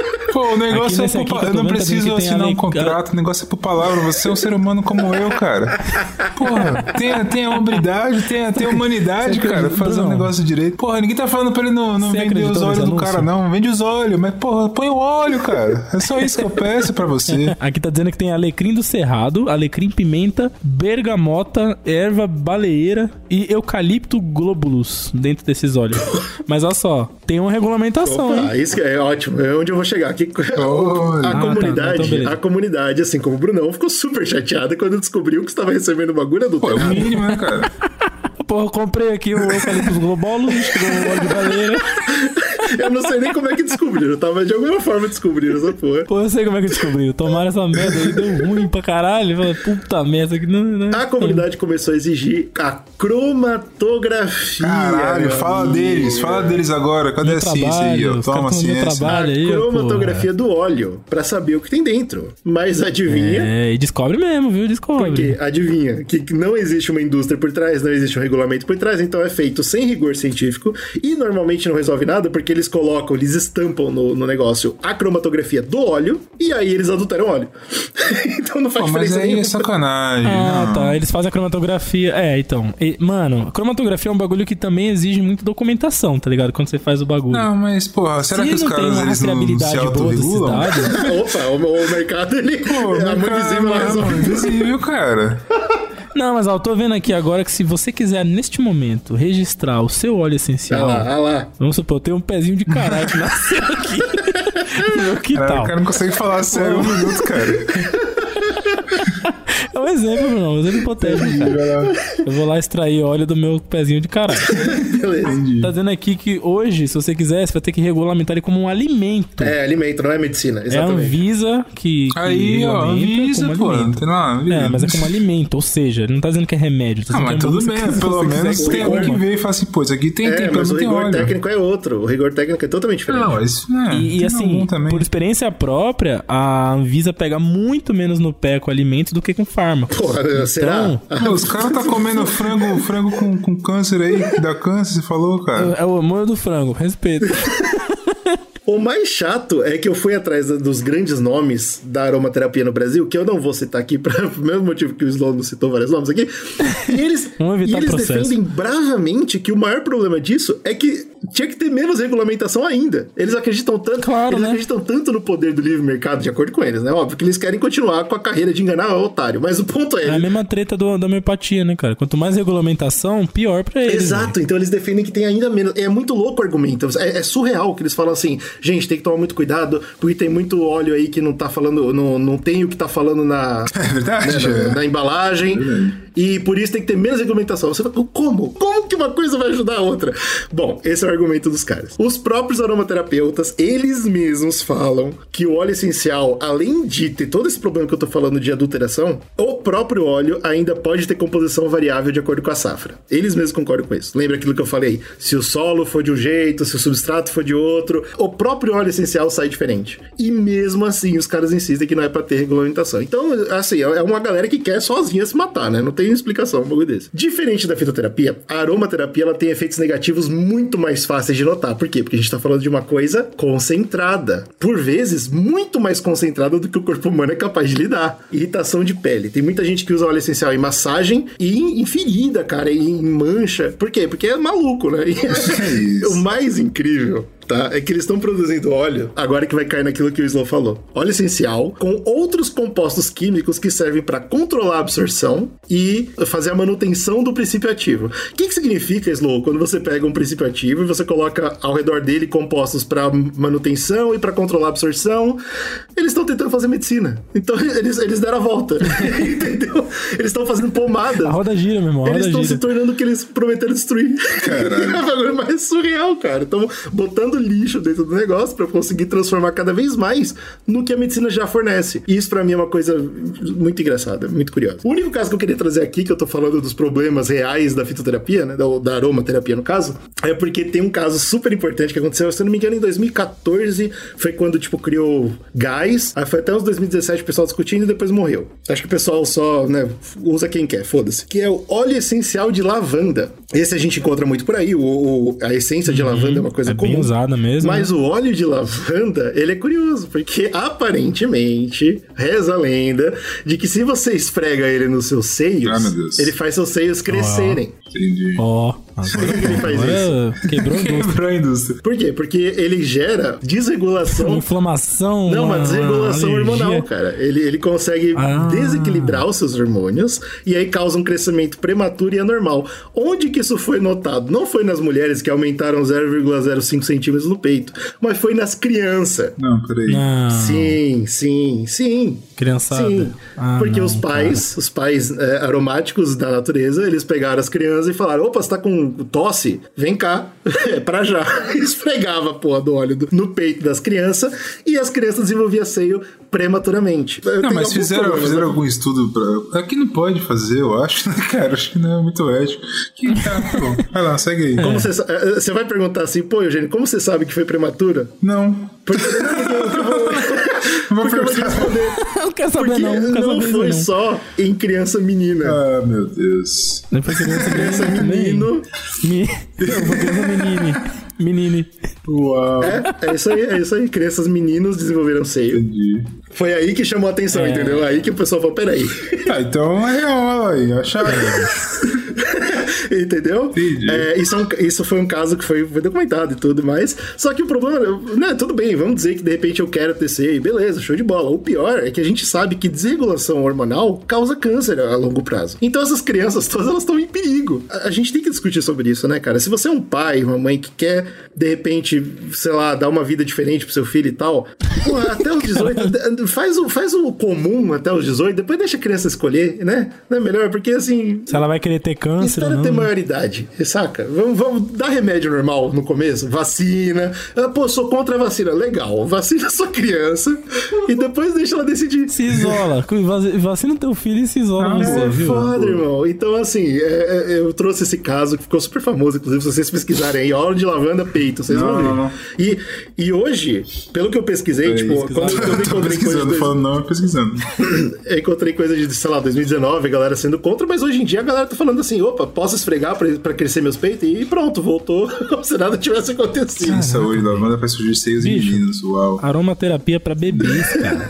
Pô, o negócio Aqui é por, aqui que pa- eu não preciso assinar um contrato, o negócio é por palavra, você é um ser humano como eu, cara. Porra, tem, a- tem a hombridade, tem tem a humanidade, Você cara, fazer um negócio direito. Porra, ninguém tá falando pra ele não, não vender os olhos do cara, não. Vende os olhos, mas porra, põe o óleo, cara. É só isso que eu peço pra você. Aqui tá dizendo que tem alecrim do cerrado, alecrim pimenta, bergamota, erva baleeira e eucalipto globulus dentro desses óleos. Mas olha só, tem uma regulamentação, Ah, hein? isso que é ótimo, é onde eu vou chegar. Aqui, Olha. a Ah, tá, comunidade, então beleza. a comunidade, assim como o Brunão, ficou super chateada quando descobriu que estava recebendo o bagulho Pô, é o mínimo, né, cara? Porra, eu comprei aqui o eucalipto globulus, chegou o óleo de baleeira. Eu não sei nem como é que descobriram, tá? Mas de alguma forma descobriram essa porra. Pô, eu sei como é que descobriu. Tomaram essa merda aí, deu ruim pra caralho. Fala, Puta merda, aqui não, não. A comunidade começou a exigir a cromatografia. Caralho, fala amigo. deles, fala deles agora. Cadê Meu a ciência aí? ó? trabalho, Toma a ciência. trabalho. A aí, cromatografia do óleo, pra saber o que tem dentro. Mas adivinha? É, e descobre mesmo, viu? Descobre. Porque, adivinha, que não existe uma indústria por trás, não existe um regulamento por trás, então é feito sem rigor científico e normalmente não resolve nada porque eles colocam, eles estampam no, no negócio a cromatografia do óleo e aí eles adulteram o óleo. então não faz Pô, mas diferença aí é nenhuma. sacanagem. Ah, não. tá. Eles fazem a cromatografia. É, então. E, mano, a cromatografia é um bagulho que também exige muita documentação, tá ligado? Quando você faz o bagulho. Não, mas, porra, será Se que os não tem caras eles não se rastreabilidade boa da autorregulam? cidade. Opa, o, o mercado ele Pô, é muito resolve. invisível, cara. Não, mas ó, eu tô vendo aqui agora que se você quiser, neste momento, registrar o seu óleo Olha essencial. lá, olha lá. Vamos supor, eu tenho um pezinho de caralho que nasceu aqui. Meu, que Cara, tal? o cara não consegue falar sério um minuto, cara. É um exemplo, Bruno. Um exemplo hipotético, cara. Eu vou lá extrair óleo do meu pezinho de caralho. Beleza. Tá dizendo aqui que hoje, se você quiser, você vai ter que regulamentar ele como um alimento. É alimento, não é medicina, É a exatamente. Anvisa que. que Aí, ó, como pô. alimento. Tem lá, avisa. É, mas é como alimento, ou seja, ele não tá dizendo que é remédio. Tá Ah, mas é tudo bem, que pelo menos tem alguém que veio e fala assim, pô, isso aqui tem, É, tem, pelo mas o rigor óleo. técnico é outro. O rigor técnico é totalmente diferente. Não, isso é. E, e assim, algum também. por experiência própria, a Anvisa pega muito menos no pé com alimentos do que com fármacos. Porra, será? Então, Pô, os caras tá comendo frango, frango com, com câncer aí, que dá câncer, você falou, cara. é o amor do frango, respeito. O mais chato é que eu fui atrás dos grandes nomes da aromaterapia no Brasil, que eu não vou citar aqui, para o mesmo motivo que o Slow não citou vários nomes aqui. E eles, e eles defendem bravamente que o maior problema disso é que tinha que ter menos regulamentação ainda. Eles acreditam tanto, Claro, eles né? acreditam tanto no poder do livre mercado, de acordo com eles, né? Óbvio que eles querem continuar com a carreira de enganar o otário, mas o ponto é. É a mesma treta do, da homeopatia, né, cara? Quanto mais regulamentação, pior pra eles. Exato, então eles defendem que tem ainda menos. É muito louco o argumento. É, é surreal que eles falam assim, gente, tem que tomar muito cuidado, porque tem muito óleo aí que não tá falando, não, não tem o que tá falando na, É verdade, né, na, é. na embalagem. E por isso tem que ter menos regulamentação. Você fala, como? Como que uma coisa vai ajudar a outra? Bom, esse é o argumento dos caras. Os próprios aromaterapeutas, eles mesmos falam que o óleo essencial, além de ter todo esse problema que eu tô falando de adulteração, o próprio óleo ainda pode ter composição variável de acordo com a safra. Eles mesmos concordam com isso. Lembra aquilo que eu falei? Se o solo for de um jeito, se o substrato for de outro, o próprio óleo essencial sai diferente. E mesmo assim, os caras insistem que não é pra ter regulamentação. Então, assim, é uma galera que quer sozinha se matar, né? Não tem explicação um bagulho desse. Diferente da fitoterapia, a aromaterapia ela tem efeitos negativos muito mais fáceis de notar. Por quê? Porque a gente tá falando de uma coisa concentrada. Por vezes, muito mais concentrada do que o corpo humano é capaz de lidar. Irritação de pele. Tem muita gente que usa óleo essencial em massagem e em ferida, cara, e em mancha. Por quê? Porque é maluco, né? E o mais incrível tá? É que eles estão produzindo óleo, agora que vai cair naquilo que o Slow falou. Óleo essencial com outros compostos químicos que servem para controlar a absorção e fazer a manutenção do princípio ativo. O que, que significa, Slow, quando você pega um princípio ativo e você coloca ao redor dele compostos para manutenção e para controlar a absorção? Eles estão tentando fazer medicina. Então eles, eles deram a volta. Entendeu? Eles estão fazendo pomada. A roda gira, meu irmão. Eles estão se tornando o que eles prometeram destruir. Caralho. é o bagulho mais surreal, cara. Estão botando lixo dentro do negócio pra conseguir transformar cada vez mais no que a medicina já fornece. E isso pra mim é uma coisa muito engraçada, muito curiosa. O único caso que eu queria trazer aqui, que eu tô falando dos problemas reais da fitoterapia, né, da, da aromaterapia no caso, é porque tem um caso super importante que aconteceu, se eu não me engano, em 2014, foi quando, tipo, criou gás, aí foi até uns 2017 o pessoal discutindo e depois morreu. Acho que o pessoal só, né, usa quem quer, foda-se. Que é o óleo essencial de lavanda. Esse a gente encontra muito por aí, o, o- a essência de lavanda é uma coisa É comum. bem usada mesmo. Mas né? o óleo de lavanda, ele é curioso, porque aparentemente reza a lenda de que se você esfrega ele nos seus seios, Ah, ele faz seus seios crescerem. Entendi. Ó, agora, Ele faz agora quebrou a indústria. Quebrou a indústria. Por quê? Porque ele gera desregulação Inflamação. Não, uma desregulação alergia. hormonal, cara. Ele, ele consegue Ah. desequilibrar os seus hormônios e aí causa um crescimento prematuro e anormal. Onde que isso foi notado? Não foi nas mulheres que aumentaram 0,05 centímetros no peito, mas foi nas crianças. Não, peraí. Não. Sim, sim, sim. Criançada. Sim, Ah, porque não, os pais, os pais é, aromáticos da natureza, eles pegaram as crianças e falaram: opa, você tá com tosse? Vem cá, é pra já. Esfregava a porra do óleo no peito das crianças e as crianças desenvolviam seio prematuramente. Eu Não, mas fizeram, problemas, fizeram né? algum estudo pra. Aqui não pode fazer, eu acho, né, cara? Acho que não é muito ético. Que tá, tá bom. Vai lá, segue aí. Como você, sa- eh, você vai perguntar assim, pô, Eugênio, como você sabe que foi prematura? Não. Porque, Vou porque eu vou responder. Não quer saber Porque não, não quer não saber foi não. só em criança menina. Ah, meu Deus. Não foi criança, Criança menino. menino. Me... Criança menine. Menine. Uau. É, é isso aí, é isso aí. Crianças meninos desenvolveram seio. Entendi. Foi aí que chamou a atenção, É. entendeu? Aí que o pessoal falou, peraí. Ah, então é real aí. Acharam. Entendeu? É, isso, é um- isso foi um caso que foi, foi documentado e tudo mais. Só que o problema, né, tudo bem, vamos dizer que de repente eu quero ter seio, beleza, show de bola. O pior é que a gente sabe que desregulação hormonal causa câncer a longo prazo. Então essas crianças todas elas estão em perigo. A, a gente tem que discutir sobre isso, né, cara? Se você é um pai, uma mãe que quer, de repente, sei lá, dar uma vida diferente pro seu filho e tal, pô, até os 18, faz o, faz o comum até os 18, depois deixa a criança escolher, né? Não é melhor? Porque assim, Se ela vai querer ter câncer Espera não. ter maioridade, saca? Vamos, vamos dar remédio normal no começo, vacina. Ah, pô, sou contra a vacina. Legal, vacina sua criança e depois deixa ela decidir. Se isola. Vaci- Vacina teu filho e se isola você, É viu? foda, irmão. Então, assim, é, é, eu trouxe esse caso que ficou super famoso, inclusive, se vocês pesquisarem aí, hora de lavanda peito, vocês Não, vão ver. não, não. E, e hoje, pelo que eu pesquisei, tipo, quando eu encontrei coisa de falando não, pesquisando. eu encontrei coisa de, sei lá, 2019, a galera sendo contra, mas hoje em dia a galera tá falando assim, opa, posso esfregar pra, pra crescer meus peitos? E pronto, voltou, como se nada tivesse acontecido. Saúde, lavanda faz surgir seios e meninos. Uau. Aromaterapia pra bebês, cara.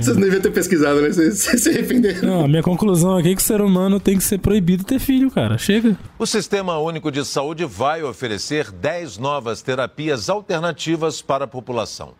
Vocês não deviam ter pesquisado, né? Vocês vocês se arrependeram. Não, a minha conclusão aqui é que o ser humano tem que ser proibido ter filho, cara. Chega. O Sistema Único de Saúde vai oferecer 10 novas terapias alternativas para a população.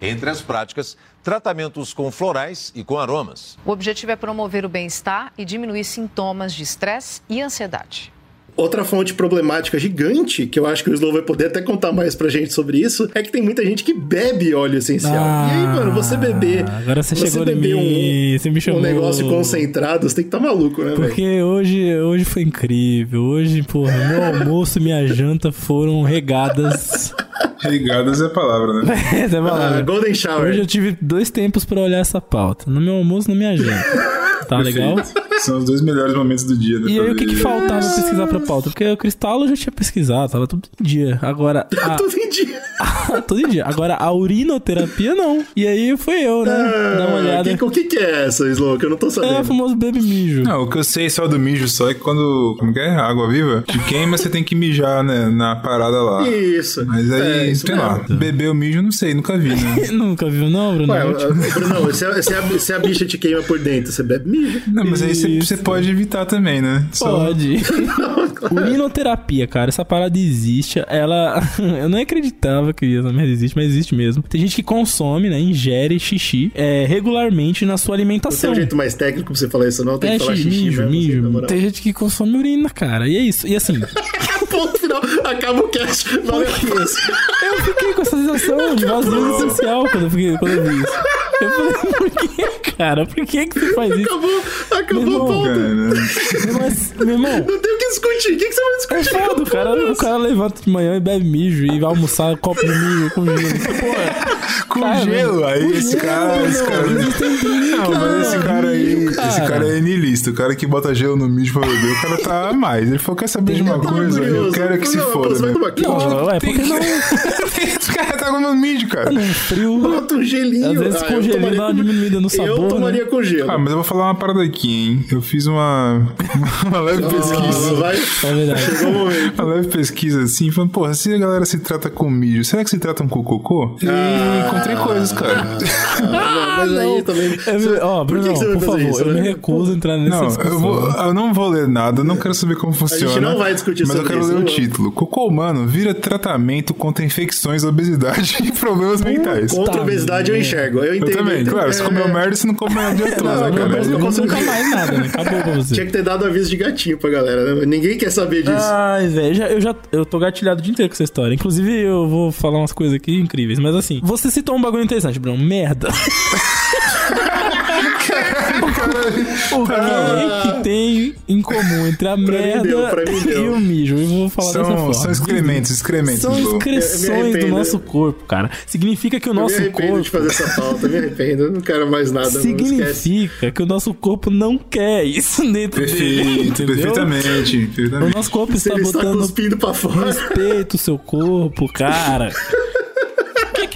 Entre as práticas, tratamentos com florais e com aromas. O objetivo é promover o bem-estar e diminuir sintomas de estresse e ansiedade. Outra fonte problemática gigante, que eu acho que o Slow vai poder até contar mais pra gente sobre isso, é que tem muita gente que bebe óleo essencial. Ah, e aí, mano, você beber. agora você chegou em beber mim, você me chamou. um negócio concentrado, você tem que estar maluco, né? Porque hoje, hoje foi incrível. Hoje, porra, meu almoço e minha janta foram regadas. Regadas é a palavra, né? Essa é a palavra. Ah, Golden Shower. Hoje eu tive dois tempos pra olhar essa pauta. No meu almoço e na minha janta. Tá legal? São os dois melhores momentos do dia, né? E aí o que, que faltava pesquisar pra pauta? Porque o Cristal eu já tinha pesquisado, tava tudo em dia. Agora. A... Tudo em dia. tudo em dia. Agora a urinoterapia não. E aí foi eu, né? Dar uma Ah, olhada. que- o que, que é essa, Slow? Que eu não tô É o sabendo. famoso baby mijo. Não, o que eu sei só do mijo só é que quando. Como que é? Água viva? Te queima, você tem que mijar, né? Na parada lá. Isso. Mas aí, É, isso sei lá, beber o mijo, não sei, nunca vi, né? Nunca viu, não, Bruno? Ué, Eu te- Brunão, se a, se, a, se a bicha te queima por dentro, você bebe mijo? Não, mas aí você. Você pode evitar também, né? Só- Pode. Urinoterapia, cara, essa parada existe. Ela. Eu não acreditava que essa merda existe, mas existe mesmo. Tem gente que consome, né? Ingere xixi é, regularmente na sua Não tem alimentação. um jeito mais técnico pra você falar isso, não? Tem É que falar xixi, xixi mijo, mesmo, assim, mijo. moral. Tem gente que consome urina, cara. E é isso. E assim, Ponto final. Acaba o cast. Valeu. eu fiquei com essa sensação de vazio essencial quando eu, fiquei, quando eu vi isso. Eu falei, por que, cara? Por que, que você faz isso? Acabou, acabou o irmão, ponto. Cara, Mas, meu irmão, Não tem o que discutir. O que, que você vai É discutir? foda, o cara, o cara levanta de manhã e bebe mijo e vai almoçar copo de mijo com gelo. Porra, Com Cara, gelo, aí com esse gelo, cara. Esse não, cara não, mas esse cara aí. cara. Esse cara é niilista. O cara que bota gelo no mijo pra beber, o cara tá a mais. Ele falou: quer saber de uma coisa? Eu quero que se foda, né? Não, ué, por que não? Tá comendo mijo, cara. Um frio. Bota um gelinho. Às vezes Ah, com eu gelinho dá uma diminuída no sabor, Eu tomaria né? com gelo. Ah, mas eu vou falar uma parada aqui, hein? Eu fiz uma, uma leve Ah, pesquisa. vai. É verdade. Chegou o momento. Uma leve pesquisa assim, falando, porra, se a galera se trata com mijo, será que se tratam com cocô? E encontrei coisas, cara. Ah, mas aí também. Eu me- Ó, Por que Bruno, que você vai por fazer favor, isso, eu me né? recuso a entrar nessa Não, discussão. eu, vou, eu não vou ler nada, eu não quero saber como funciona. não vai discutir Mas eu sobre quero isso, ler o não. título. Cocô humano vira tratamento contra infecções, obesidade e problemas mentais. Contra a obesidade eu né? enxergo. Eu Eu entendo. também, entendo. claro, você É, comeu merda, você não come o dia todo, né, Não, cara? mas não consigo nunca mais nada, né? Acabou pra você. Tinha que ter dado aviso de gatinho pra galera, né? Ninguém quer saber disso. Ai, velho, já- eu já eu tô gatilhado o dia inteiro com essa história. Inclusive, eu vou falar umas coisas aqui incríveis. Mas assim, você citou um bagulho interessante, Bruno. Merda. O que, que tem em comum entre a merda deu, e o mijo? Eu vou falar dessa São, forma. são excrementos, excrementos. São Eu excreções do nosso corpo, cara. Significa que o Eu me nosso arrependo corpo de fazer essa pauta, me arrependo. Não quero mais nada, significa que o nosso corpo não quer isso dentro dele. Perfeito, entendeu? perfeitamente. O perfeitamente. nosso corpo está ele está botando cuspindo pra fora. respeito o seu corpo, cara.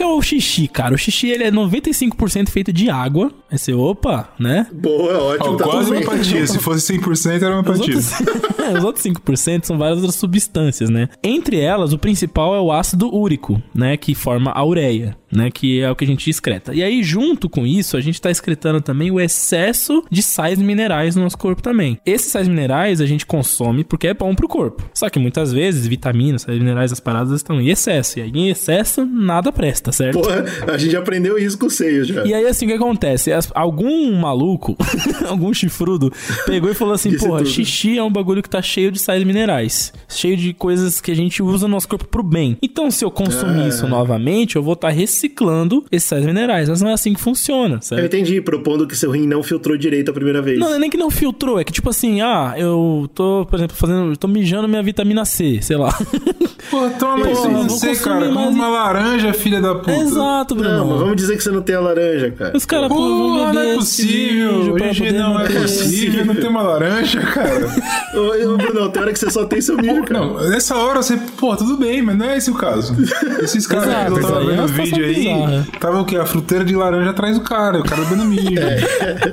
O que, é o xixi, cara? O xixi ele é 95% feito de água. Aí você, opa, né? Boa, ótimo, Ó, tá quase uma empatia. Se fosse 100%, era uma empatia. outros, os outros 5% são várias outras substâncias, né? Entre elas, o principal é o ácido úrico, né? Que forma a ureia, né? Que é o que a gente excreta. E aí, junto com isso, a gente tá excretando também o excesso de sais minerais no nosso corpo também. Esses sais minerais a gente consome porque é bom pro corpo. Só que muitas vezes, vitaminas, sais minerais, as paradas estão em excesso. E aí, em excesso, nada presta, certo? Porra, a gente aprendeu isso com o seio já. E aí, assim, o que acontece? Algum maluco, algum chifrudo, pegou e falou assim: porra, xixi é um bagulho que tá cheio de sais minerais. Cheio de coisas que a gente usa no nosso corpo pro bem. Então, se eu consumir Ah. isso novamente, eu vou estar reciclando esses sais minerais. Mas não é assim que funciona, Eu certo? entendi, propondo que seu rim não filtrou direito a primeira vez. Não, não é nem que não filtrou, é que tipo assim, ah, eu tô, por exemplo, fazendo. tô mijando minha vitamina C, sei lá. Pô, toma isso você, consumir cara. mais uma laranja, filha da puta. Exato, Bruno. Não, mas vamos dizer que você não tem a laranja, cara. Os caras, pô, Pô, não é possível. Hoje não é possível. Não tem uma laranja, cara. Bruno, tem hora que você só tem seu milho, cara. Não, nessa hora você, pô, tudo bem, mas não é esse o caso. Esses caras Exato, que eu tava aí é vendo uma o vídeo aí, bizarra. tava o quê? A fruteira de laranja atrás do cara, o cara bebendo milho. É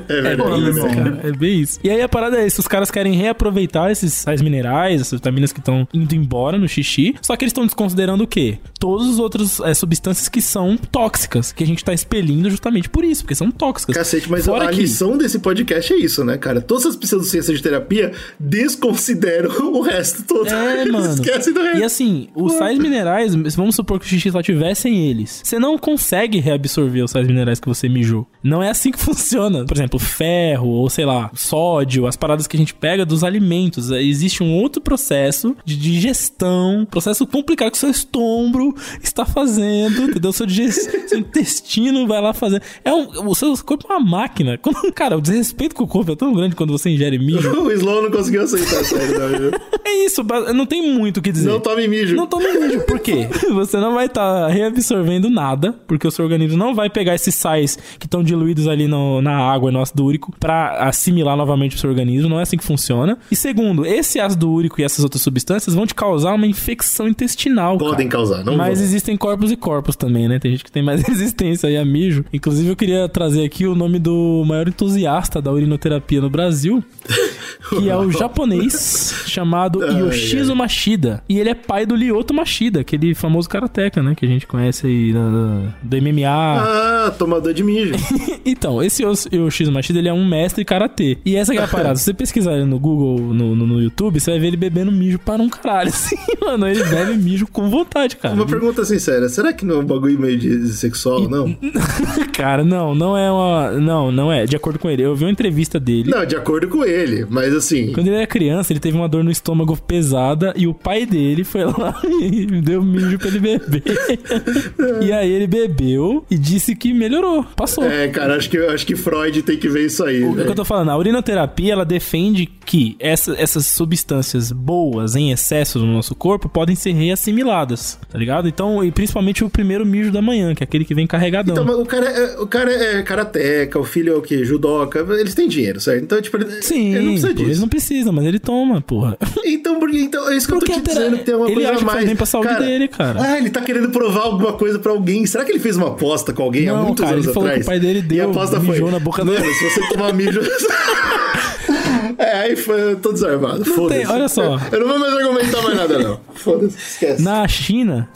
É verdade. bem isso, cara. É bem isso. E aí a parada é isso: os caras querem reaproveitar esses sais minerais, essas vitaminas que estão indo embora no xixi, só que eles estão desconsiderando o quê? Todas as outras é, substâncias que são tóxicas, que a gente tá expelindo justamente por isso, porque são tóxicas. Cacete, mas Fora a que- lição desse podcast é isso, né, cara? Todas as pseudociências de terapia desconsideram o resto todo. É, Eles mano. Esquecem do resto. E assim, os sais minerais, vamos supor que o xixi só tivessem eles. Você não consegue reabsorver os sais minerais que você mijou. Não é assim que funciona. Por exemplo, ferro, ou sei lá, sódio, as paradas que a gente pega dos alimentos. É, Existe um outro processo de digestão, processo complicado que o seu estômago está fazendo, entendeu? Seu, digest... seu intestino vai lá fazer. É um... O seu corpo é uma máquina. Quando- Cara, o desrespeito com o corpo é tão grande quando você ingere mijo. O Slow não conseguiu aceitar série, viu? É isso, não tem muito o que dizer. Não tome mijo. Não tome mijo. Por quê? Você não vai estar reabsorvendo nada, porque o seu organismo não vai pegar esses sais que estão diluídos ali no- na água, no ácido úrico, pra assimilar novamente o seu organismo. Não é assim que funciona. E segundo, esse ácido úrico e essas outras substâncias vão te causar uma infecção intestinal. Podem cara. causar, não Mas vão. existem corpos e corpos também, né? Tem gente que tem mais resistência aí a mijo. Inclusive, eu queria trazer aqui o nome do maior entusiasta da urinoterapia no Brasil, que é o japonês chamado Yoshizo Machida. E ele é pai do Lyoto Machida, aquele famoso karateka, né? Que a gente conhece aí da- do MMA. Ah, tomador de mijo. Então, esse Yos- Yoshizo Machida, ele é um mestre karatê. E essa que é a parada. Se você pesquisar ele no Google, no, no, no YouTube, você vai ver ele bebendo mijo para um caralho. Assim, mano, ele bebe mijo com vontade, cara. Uma pergunta sincera, será que não é um bagulho meio de sexual, não? Cara, não, não é uma. Não, não é. De acordo com ele, eu vi uma entrevista dele. Não, de acordo com ele, mas assim... Quando ele era criança, ele teve uma dor no estômago pesada e o pai dele foi lá e deu mijo pra ele beber. e aí ele bebeu e disse que melhorou. Passou. É, cara, acho que, acho que Freud tem que ver isso aí. O que velho. eu tô falando, a urinoterapia, ela defende que essa- essas substâncias boas em excesso no nosso corpo podem ser reassimiladas, tá ligado? Então, e principalmente o primeiro mijo da manhã, que é aquele que vem carregadão. Então, o cara, é, o cara é karateca, o filho é o quê? Judoca, eles têm dinheiro, certo? Então, tipo, ele, Sim, ele não precisa disso. eles não precisam, mas ele toma, porra. Então, porque, então, é isso que Porque eu tô te dizendo, que tem uma ele coisa acha a que mais. bem pra saúde dele, cara. Ah, ele tá querendo provar alguma coisa pra alguém. Será que ele fez uma aposta com alguém há Não, muitos cara, anos ele falou atrás? que o pai dele E deu, a aposta foi, na boca Mano, dele." se você tomar mijo... é, aí foi, eu tô desarmado. Foda-se. olha só. Eu, eu não vou mais argumentar mais nada, não. Foda-se, esquece. Na China,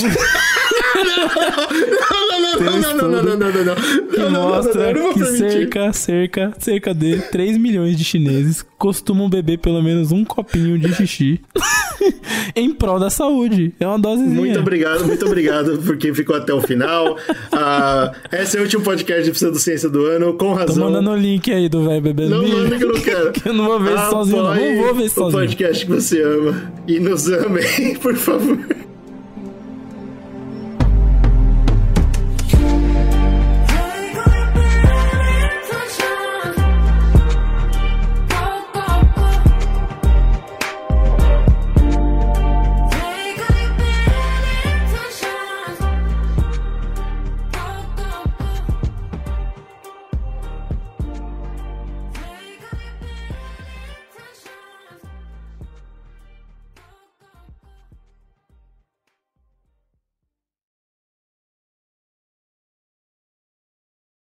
Não, não, não, não, não, não, não, não, não, que mostra que cerca, cerca, cerca de 3 milhões de chineses costumam beber pelo menos um copinho de xixi em prol da saúde. É uma dosezinha. Muito obrigado, muito obrigado por quem ficou até o final. Ah, esse é o último podcast de Pseudociência do ano, com Tô razão. mandando o link aí do velho bebendo Não milho. manda que eu não quero. Que eu não vou ver isso sozinho, não. Não vou ver isso o sozinho. podcast que você ama. E nos amem, por favor.